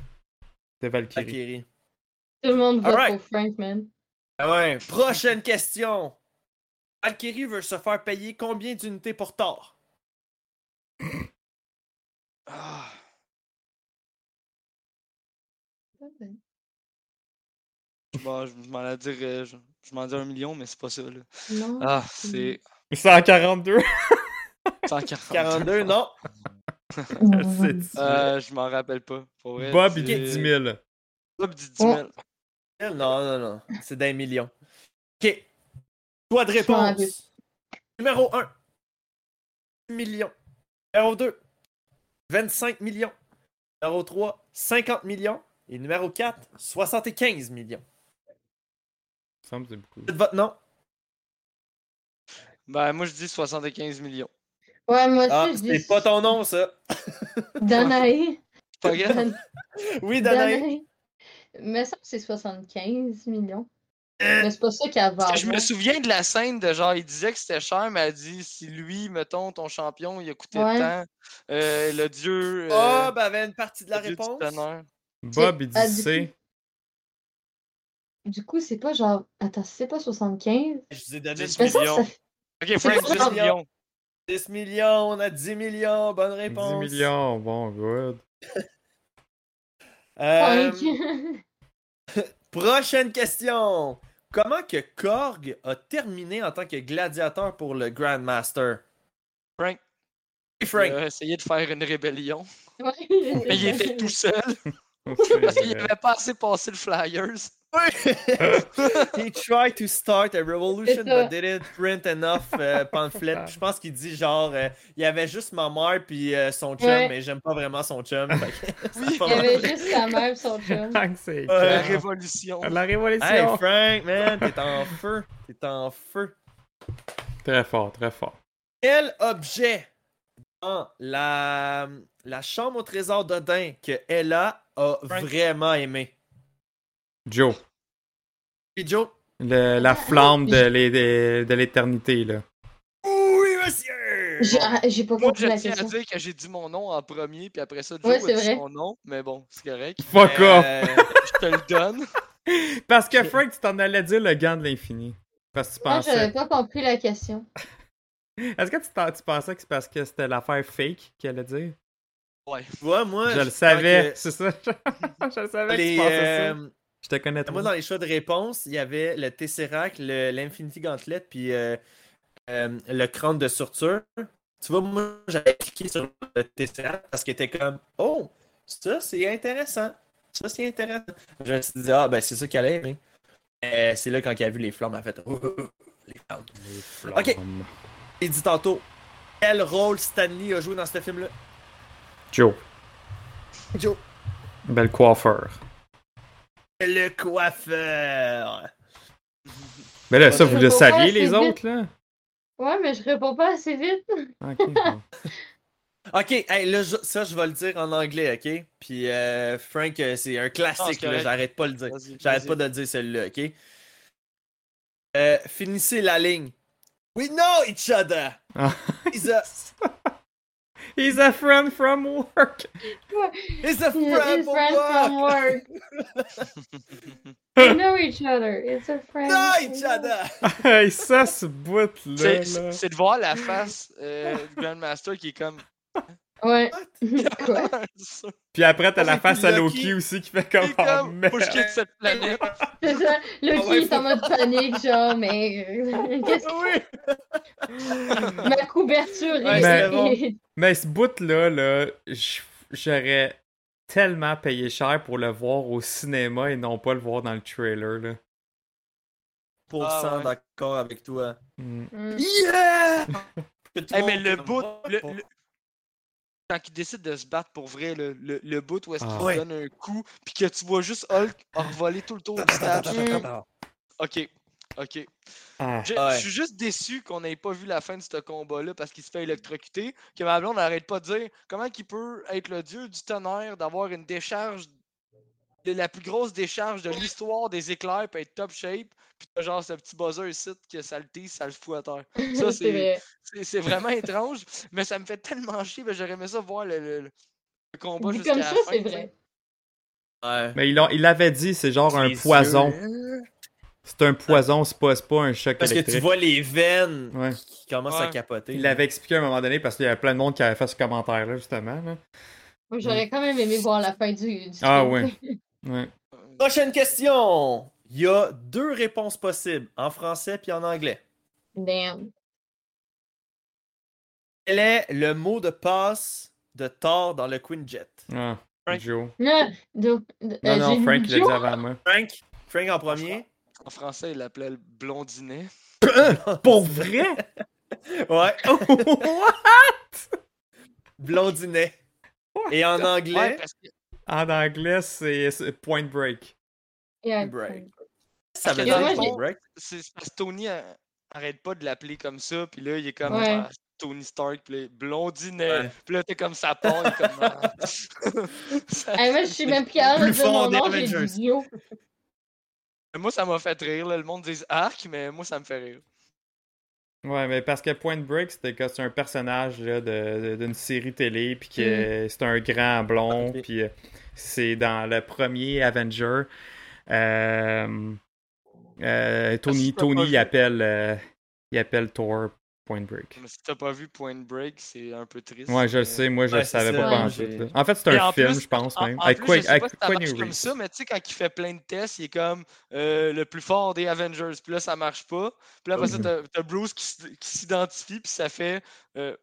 de Valkyrie. Valkyrie. Tout le monde vote pour Frank, man. Ah ouais, prochaine question. Valkyrie veut se faire payer combien d'unités pour Thor? Ah, bon, je je m'en allais dire. euh, je- Je m'en dis un million, mais c'est pas ça. Là. Non. Ah, c'est 142. 140. 42, non? Euh, je m'en rappelle pas. Pour vrai, Bob, dit 10 000. Bob dit 10 000. Non, non, non. C'est d'un million. Ok. Choix de réponse. Numéro 1. 10 millions. Numéro 2. 25 millions. Numéro 3. 50 millions. Et numéro 4. 75 millions. Semble c'est beaucoup. Votre nom. Ben, moi, je dis 75 millions. Ouais, moi aussi, Ah, je dis c'est pas ton nom, ça. Danae. Pas grave. Dan- Oui, Danae. Mais ça, c'est 75 millions. Euh, Mais c'est pas ça qu'elle que je me souviens de la scène de genre, il disait que c'était cher, mais elle dit si lui, mettons, ton champion, il a coûté Ouais. tant, euh, le dieu. euh, Ah, ben, avait une partie de la réponse. Bob, il Ah, dit C. Du coup, c'est pas genre. Attends, c'est pas 75. Je vous ai donné 10 une Mais ça, millions. ça... Ok, Frank, pas 10 grave. millions. 10 millions, on a 10 millions, bonne 10 réponse. millions. Bon, good. Euh, Frank. prochaine question. Comment que Korg a terminé en tant que gladiateur pour le Grandmaster? Frank. Hey, Frank. Il a essayé de faire une rébellion, mais il était tout seul parce qu'il vrai. avait pas assez passé le Flyers. He tried to start a revolution but didn't print enough euh, pamphlets. Je pense qu'il dit genre, euh, il y avait juste ma mère puis euh, son chum, Ouais. mais j'aime pas vraiment son chum. Il y avait juste sa mère et son chum. C'est Ouais. La révolution. La révolution. Hey Frank, man, t'es en feu. T'es en feu. Très fort, très fort. Quel objet dans la, la chambre au trésor d'Odin que Ella a Frank. vraiment aimé? Joe. Et Joe? Le- la flamme de l'é- de de l'éternité, là. Oui, monsieur! J'ai ah, j'ai pas Moi, compris je la tiens à dire que j'ai dit mon nom en premier, puis après ça, Joe Ouais, a dit vrai. son nom, mais bon, c'est correct. Fuck off! Euh, Je te le donne. Parce que Frank, tu t'en allais dire le gant de l'infini. Parce que tu Moi, j'avais pensais. pas compris la question. Est-ce que tu, pensais que c'est parce que c'était l'affaire fake qu'elle allait dire? Ouais. tu vois, moi. Je le savais, que c'est ça. je le savais les, que tu pensais ça. euh, Je te connais trop. Moi, dans les choix de réponse, il y avait le Tesseract, le- l'Infinity Gauntlet, puis euh, euh, le crâne de Surtur. Tu vois, moi, j'avais cliqué sur le Tesseract parce qu'il était comme Oh, ça, c'est intéressant. Ça, c'est intéressant. Je me suis dit, ah, ben, c'est ça qu'elle aime. Euh, c'est là, quand il a vu les flammes, elle a fait Oh, oh, oh, les flammes. Ok. Il dit tantôt, quel rôle Stanley a joué dans ce film-là? Joe. Joe. Belle coiffeur. Le coiffeur. Mais là, ça, vous le saviez, les autres, là? Ouais, mais je réponds pas assez vite. Ok. bon. Ok, hey, là, ça, je vais le dire en anglais, ok? Puis euh, Frank, euh, c'est un classique, j'arrête pas de le dire. J'arrête pas de le dire celui-là, ok? Euh, finissez la ligne. We know each other! Ah. He's a, He's a friend from work. he's a His friend from friends from work! work. We know each other. It's a friend. Know each other! hey, ça, ce bout-là. C'est là. c'est- c'est de voir la face euh, du Grandmaster qui est comme. Ouais. Quoi? Ça. Puis après, t'as Ah la face à. Loki aussi qui fait comme. est Oh, comme. Faut que je merde. quitte cette planète. C'est ça. Le Ah est en mode panique, genre, mais. Qu'est-ce que. Oui! Ma couverture Ouais, est. Mais ce bout-là, là, j'aurais tellement payé cher pour le voir au cinéma et non pas le voir dans le trailer, là. Pour Ah, cent ouais. d'accord avec toi. Mm. Mm. Yeah! Hey, mais le bout. Quand il décide de se battre pour vrai, le, le, le bout où est-ce qu'il Ah. Ouais. donne un coup, puis que tu vois juste Hulk revoler tout le tour du stade. Mm. Ok, ok. Ah. Je, Ouais. je suis juste déçu qu'on n'ait pas vu la fin de ce combat-là parce qu'il se fait électrocuter. Que ma blonde n'arrête pas de dire comment il peut être le dieu du tonnerre, d'avoir une décharge, de la plus grosse décharge de l'histoire des éclairs, puis être top shape. Puis t'as genre ce petit buzzer ici que ça le tisse, ça le fout à terre. Ça, C'est c'est vrai. c'est- c'est vraiment étrange, mais ça me fait tellement chier. J'aurais aimé ça voir le, le- le combat jusqu'à comme la ça, fin. c'est vrai. Ouais. Mais il, l'a- il l'avait dit, c'est genre un poison. yeux. C'est un poison, c'est pas, c'est pas un choc Parce que électrique. tu vois les veines Ouais. qui commencent à capoter. Il l'avait expliqué à un moment donné parce qu'il y avait plein de monde qui avait fait ce commentaire-là, justement. là. Moi, j'aurais quand même aimé voir la fin du. du Ah film. ouais. Ouais. Prochaine question. Il y a deux réponses possibles, en français puis en anglais. Damn. Quel est le mot de passe de Thor dans le Quinjet? Ah, Frank. Joe. Euh, Non, non, mis Frank l'a dit avant moi. Frank? Frank en premier? En français, il l'appelait le blondinet. Pour vrai? Ouais. What? Blondinet. Et en Ouais, anglais? parce que En anglais, c'est Point Break. Yeah, Break. Ça veut dire Point break? c'est c'est parce que Tony arrête pas de l'appeler comme ça, puis là, il est comme Ouais. ah, Tony Stark, puis là, blondinet. Ouais. Puis là, t'es comme ça part, il comme. ah. Ça- Hey, moi, je suis même plus capable de dire mon des nom, j'ai dit Yo. Moi, ça m'a fait rire. là. Le monde dit arc, mais moi, ça me fait rire. Ouais, mais parce que Point Break, c'était que c'est un personnage là, de- de- d'une série télé, puis que c'est un grand blond, puis euh, c'est dans le premier Avenger. Euh, euh, Tony, Tony il appelle, euh, il appelle Thor Point Break. Mais si t'as pas vu Point Break, c'est un peu triste. Ouais, je le mais- sais, moi je le savais pas ouais, en fait, c'est un film, plus- je pense En, même. en Avec plus, Qua- je sais avec pas si ça comme ça, mais tu sais, quand il fait plein de tests, il est comme euh, le plus fort des Avengers. Puis là, ça marche pas. Puis là, après ça, Mhm. t'as t'as Bruce qui, s'identifie, puis ça fait euh,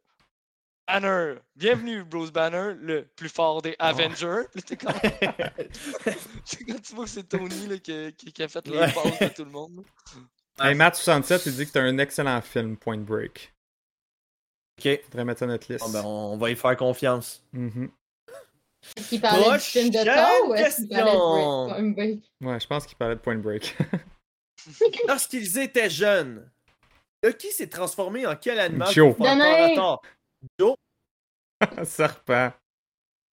Banner. Bienvenue, Bruce Banner, le plus fort des Avengers. Puis là, t'es comme. c'est quand tu vois que c'est Tony là, qui, qui- qui a fait les Ouais. passes de tout le monde. Hey, Matt67, il dit que c'est un excellent film, Point Break. Ok. Faudrait mettre ça sur notre liste. Bon, ben, on va y faire confiance. Mhm. Est-ce qu'il parlait du film de Thor ou est-ce qu'il parlait de Break? Point Break? Ouais, je pense qu'il parlait de Point Break. Lorsqu'ils étaient jeunes, Lucky s'est transformé en quel animal Joe. pour faire peur Danae. à Thor? Joe, Serpent.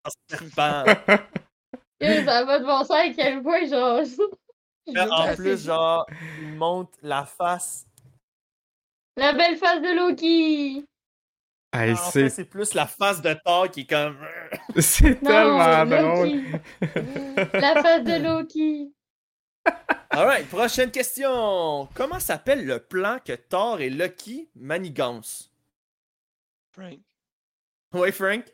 en serpent. Eh, Ça va de bon sens à quel point, genre. En plus, genre, il monte la face. La belle face de Loki! Hey, En fait, c'est plus la face de Thor qui est comme. c'est tellement drôle. Loki! La face de Loki! Alright, prochaine question. Comment s'appelle le plan que Thor et Lucky manigancent? Frank. Oui, Frank?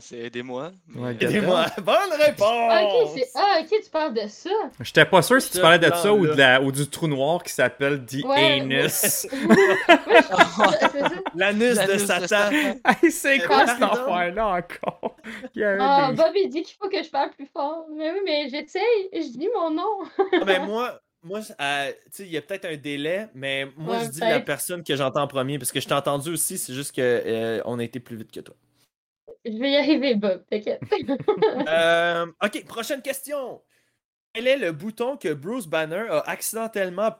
C'est aidez-moi. mais- Ouais, Aidez-moi. Bonne Ah, réponse! ok, c'est... ah, ok, tu parles de ça! J'étais pas sûr si tu parlais de ça ou, de plan-là. la, ou du trou noir qui s'appelle The Ouais, Anus. L'anus de L'anus de Satan. Hey, c'est quoi cette affaire-là encore? Ah, des- Bob, il dit qu'il faut que je parle plus fort. Mais oui, mais j'essaye, je dis mon nom. Ah, ben moi, moi euh, il y a peut-être un délai, mais moi, Ouais, je dis la personne que j'entends en premier, parce que je t'ai entendu aussi, c'est juste que euh, on a été plus vite que toi. Je vais y arriver, Bob, t'inquiète. Euh, ok, prochaine question. Quel est le bouton que Bruce Banner a accidentellement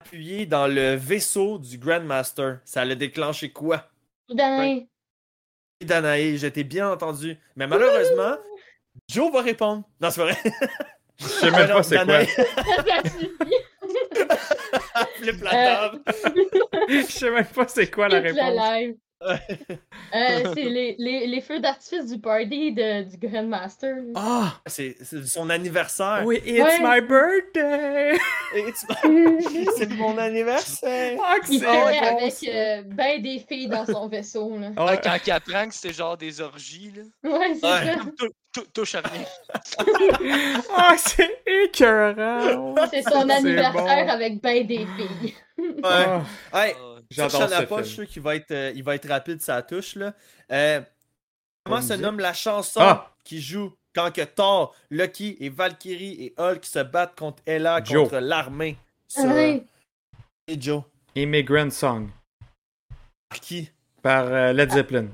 appuyé dans le vaisseau du Grandmaster? Ça l'a déclenché quoi? Danae. Danae, je t'ai bien entendu. Mais malheureusement, Joe va répondre. Non, c'est vrai. Je sais même pas c'est quoi. Ça suffit. flip la Euh, table. Je sais même pas c'est quoi la réponse. Euh, c'est les, les, les feux d'artifice du party de, du Grandmaster. Ah! C'est c'est son anniversaire. Oui, it's Ouais. my birthday! It's- C'est mon anniversaire. Il c'est fait bon, avec euh, ben des filles dans son vaisseau. Là. Ah, quand il apprend que c'était genre des orgies, là. Ouais, c'est Ouais. ça. Touche à rien. Ah, c'est écœurant! C'est son C'est anniversaire bon. avec ben des filles. Ouais. Ah, J'adore ce Poche, je film. suis sûr qu'il va être, euh, il va être rapide, ça touche. Là. Euh, comment se nomme la chanson Ah! qui joue quand que Thor, Lucky et Valkyrie et Hulk se battent contre Ella Joe. contre l'armée? sur- Ouais. Et Joe. Immigrant Song Par qui? par euh, Led Zeppelin.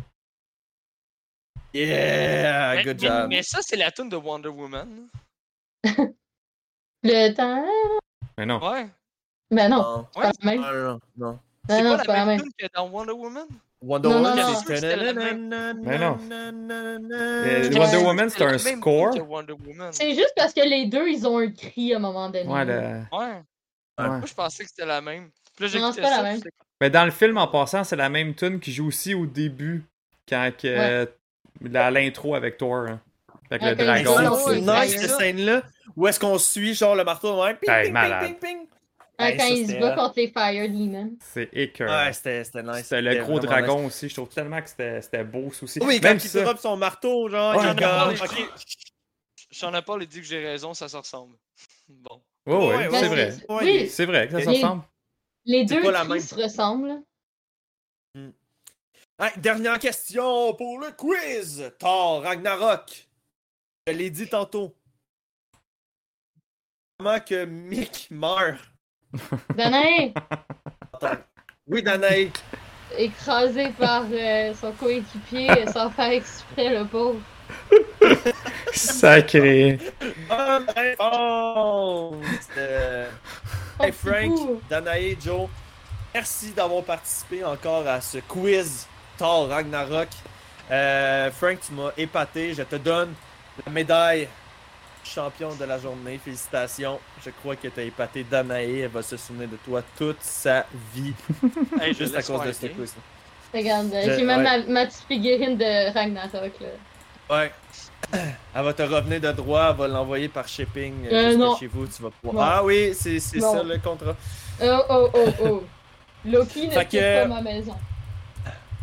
Yeah! mais, Good mais- job. mais ça, c'est la tune de Wonder Woman. Le temps. Mais non. Ouais. Ben non, non, non. C'est Ben non, pas la même tune que dans Wonder Woman? Wonder Non, Woman, non, non. c'est- Wonder Woman, c'est un score? C'est juste parce que les deux, ils ont un cri à un moment donné. Ouais. Moi, je pensais que c'était la même. Non, c'est pas la même. Mais dans le film, en passant, c'est la même tune qui joue aussi au début, quand que, la- l'intro avec Thor. hein. Avec le dragon. sont C'est nice cette scène-là où est-ce qu'on suit genre le marteau ping, Hey, ping, ping, ping, ping. Hey, quand ça, ils se battent hot. contre les Fire Demons. C'est écœurant. Ouais, c'était c'était nice. C'était le gros dragon aussi. Je trouve tellement que c'était c'était beau nice. Oui, quand Même il ça. drop son marteau, genre, Ouais, il est non, comme, je- ok. Je Sean Paul, il dit que j'ai raison, ça se ressemble. Bon. Ouais, ouais, Ouais, c'est vrai. c'est- Oui, C'est vrai que ça se Les- ressemble. les deux pas la qui même. se ressemblent. Hey, dernière question pour le quiz. Thor Ragnarok. Je l'ai dit tantôt. Comment que Mick meurt? Danae, Oui, Danae. écrasé par euh, son coéquipier sans faire exprès, le pauvre. Sacré. Bonne réponse! Euh, Oh, Hey Frank. Danae, Joe, merci d'avoir participé encore à ce quiz Thor Ragnarok. Euh, Frank, tu m'as épaté. Je te donne la médaille champion de la journée. Félicitations. Je crois que tu as épaté Danae. Elle va se souvenir de toi toute sa vie. Hey, juste à cause de ce quiz. Regarde, j'ai même ouais. ma, ma petite figurine de Ragnarok, là. Ouais. Elle va te revenir de droit, elle va l'envoyer par shipping euh, non. chez vous. Tu vas pouvoir... Non. Ah oui, c'est ça le contrat. Oh, oh, oh, oh. Loki ne Fait quitte que- pas ma maison.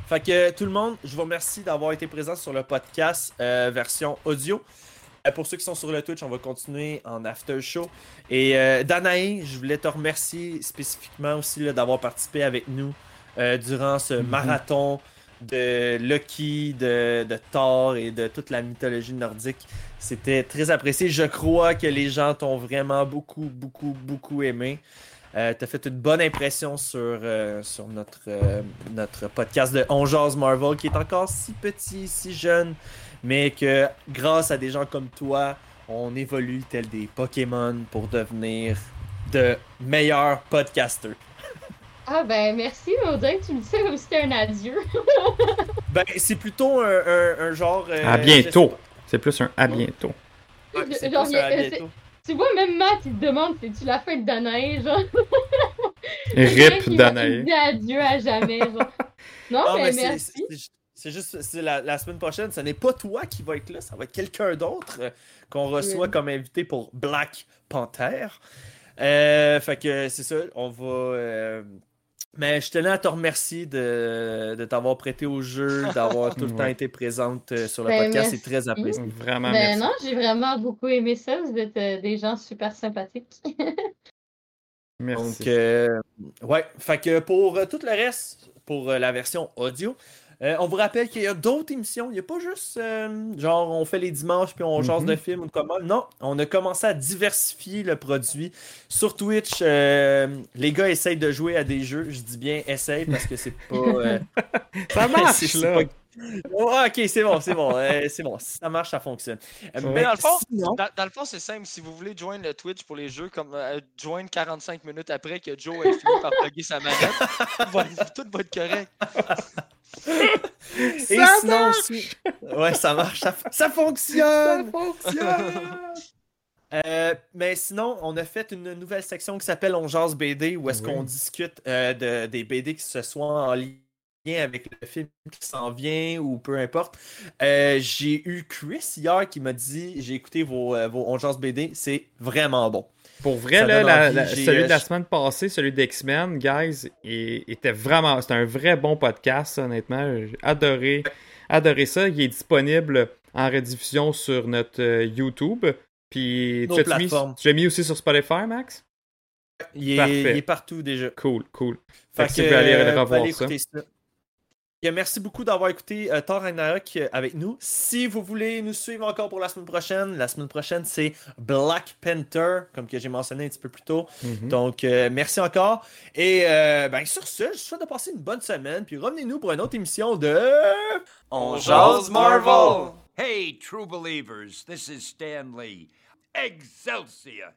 Fait que tout le monde, je vous remercie d'avoir été présent sur le podcast euh, version audio. Euh, pour ceux qui sont sur le Twitch, on va continuer en after show. Et euh, Danae, je voulais te remercier spécifiquement aussi d'avoir participé avec nous euh, durant ce marathon de Loki, de, de Thor et de toute la mythologie nordique. C'était très apprécié. Je crois que les gens t'ont vraiment beaucoup, beaucoup, beaucoup aimé. Euh, T'as fait une bonne impression sur, euh, sur notre, euh, notre podcast de On Marvel, qui est encore si petit, si jeune, mais que grâce à des gens comme toi, on évolue tel des Pokémon pour devenir de meilleurs podcasters. Ah ben merci, mais on dirait que tu me dis ça comme si c'était un adieu. Ben, c'est plutôt un, un- un genre. euh, À bientôt. C'est plus un à bientôt. pas. Ouais, c'est Genre, plus il y a- un à euh, bientôt. Tu vois, même Matt, il te demande, c'est-tu la fin de Danae, genre? Rip Il Danae. dit adieu à jamais, genre. Non, Ah, mais, mais c'est- merci. C'est juste, c'est la, la semaine prochaine, ce n'est pas toi qui va être là, ça va être quelqu'un d'autre euh, qu'on reçoit Oui. comme invité pour Black Panther. Euh, fait que c'est ça, on va. euh, Mais je tenais à te remercier de, de t'avoir prêté au jeu, d'avoir tout le temps été présente sur le Ben, podcast, c'est très apprécié. Vraiment, Ben merci. non, j'ai vraiment beaucoup aimé ça. Vous êtes euh, des gens super sympathiques. Merci. Donc, euh, ouais, fait que pour euh, tout le reste, pour euh, la version audio, euh, on vous rappelle qu'il y a d'autres émissions. Il n'y a pas juste euh, genre on fait les dimanches puis on jase Mhm. de films ou de comment. Non, on a commencé à diversifier le produit. Sur Twitch, euh, les gars essayent de jouer à des jeux. Je dis bien essayent parce que c'est pas. euh, Ça marche, c'est- c'est là. pas- Ouais, ok, c'est bon, c'est bon. euh, c'est bon. Si ça marche, ça fonctionne. Euh. Mais dans le fond, sinon- dans, dans le fond, c'est simple. Si vous voulez joindre le Twitch pour les jeux, comme euh, joindre 45 minutes après que Joe ait fini par plugger sa manette, tout va être correct. Et Ça sinon, si- Ouais, ça marche. Ça, ça fonctionne. Euh, mais sinon, on a fait une nouvelle section qui s'appelle On jase BD où est-ce Oui. qu'on discute euh, de, des BD qui se soient en lien avec le film qui s'en vient ou peu importe. Euh, j'ai eu Chris hier qui m'a dit j'ai écouté vos, vos On jase BD, c'est vraiment bon. Pour vrai, là, la- la- celui de la semaine passée, celui d'X-Men, guys, il- était vraiment. C'était un vrai bon podcast, honnêtement. J'ai adoré, adoré ça. Il est disponible en rediffusion sur notre euh, YouTube. Puis, tu l'as mis, tu aussi sur Spotify, Max? Il est, Parfait. il est partout déjà. Cool, cool. Fait Fait que vous voulez aller euh, revoir ça. écouter ça. Merci beaucoup d'avoir écouté euh, Thor Ragnarok euh, avec nous. Si vous voulez nous suivre encore pour la semaine prochaine, la semaine prochaine c'est Black Panther, comme que j'ai mentionné un petit peu plus tôt. Mhm. Donc euh, merci encore. Et euh, ben, sur ce, je vous souhaite de passer une bonne semaine. Puis revenez-nous pour une autre émission de On jase Marvel! Hey, true believers, this is Stan Lee. Excelsior!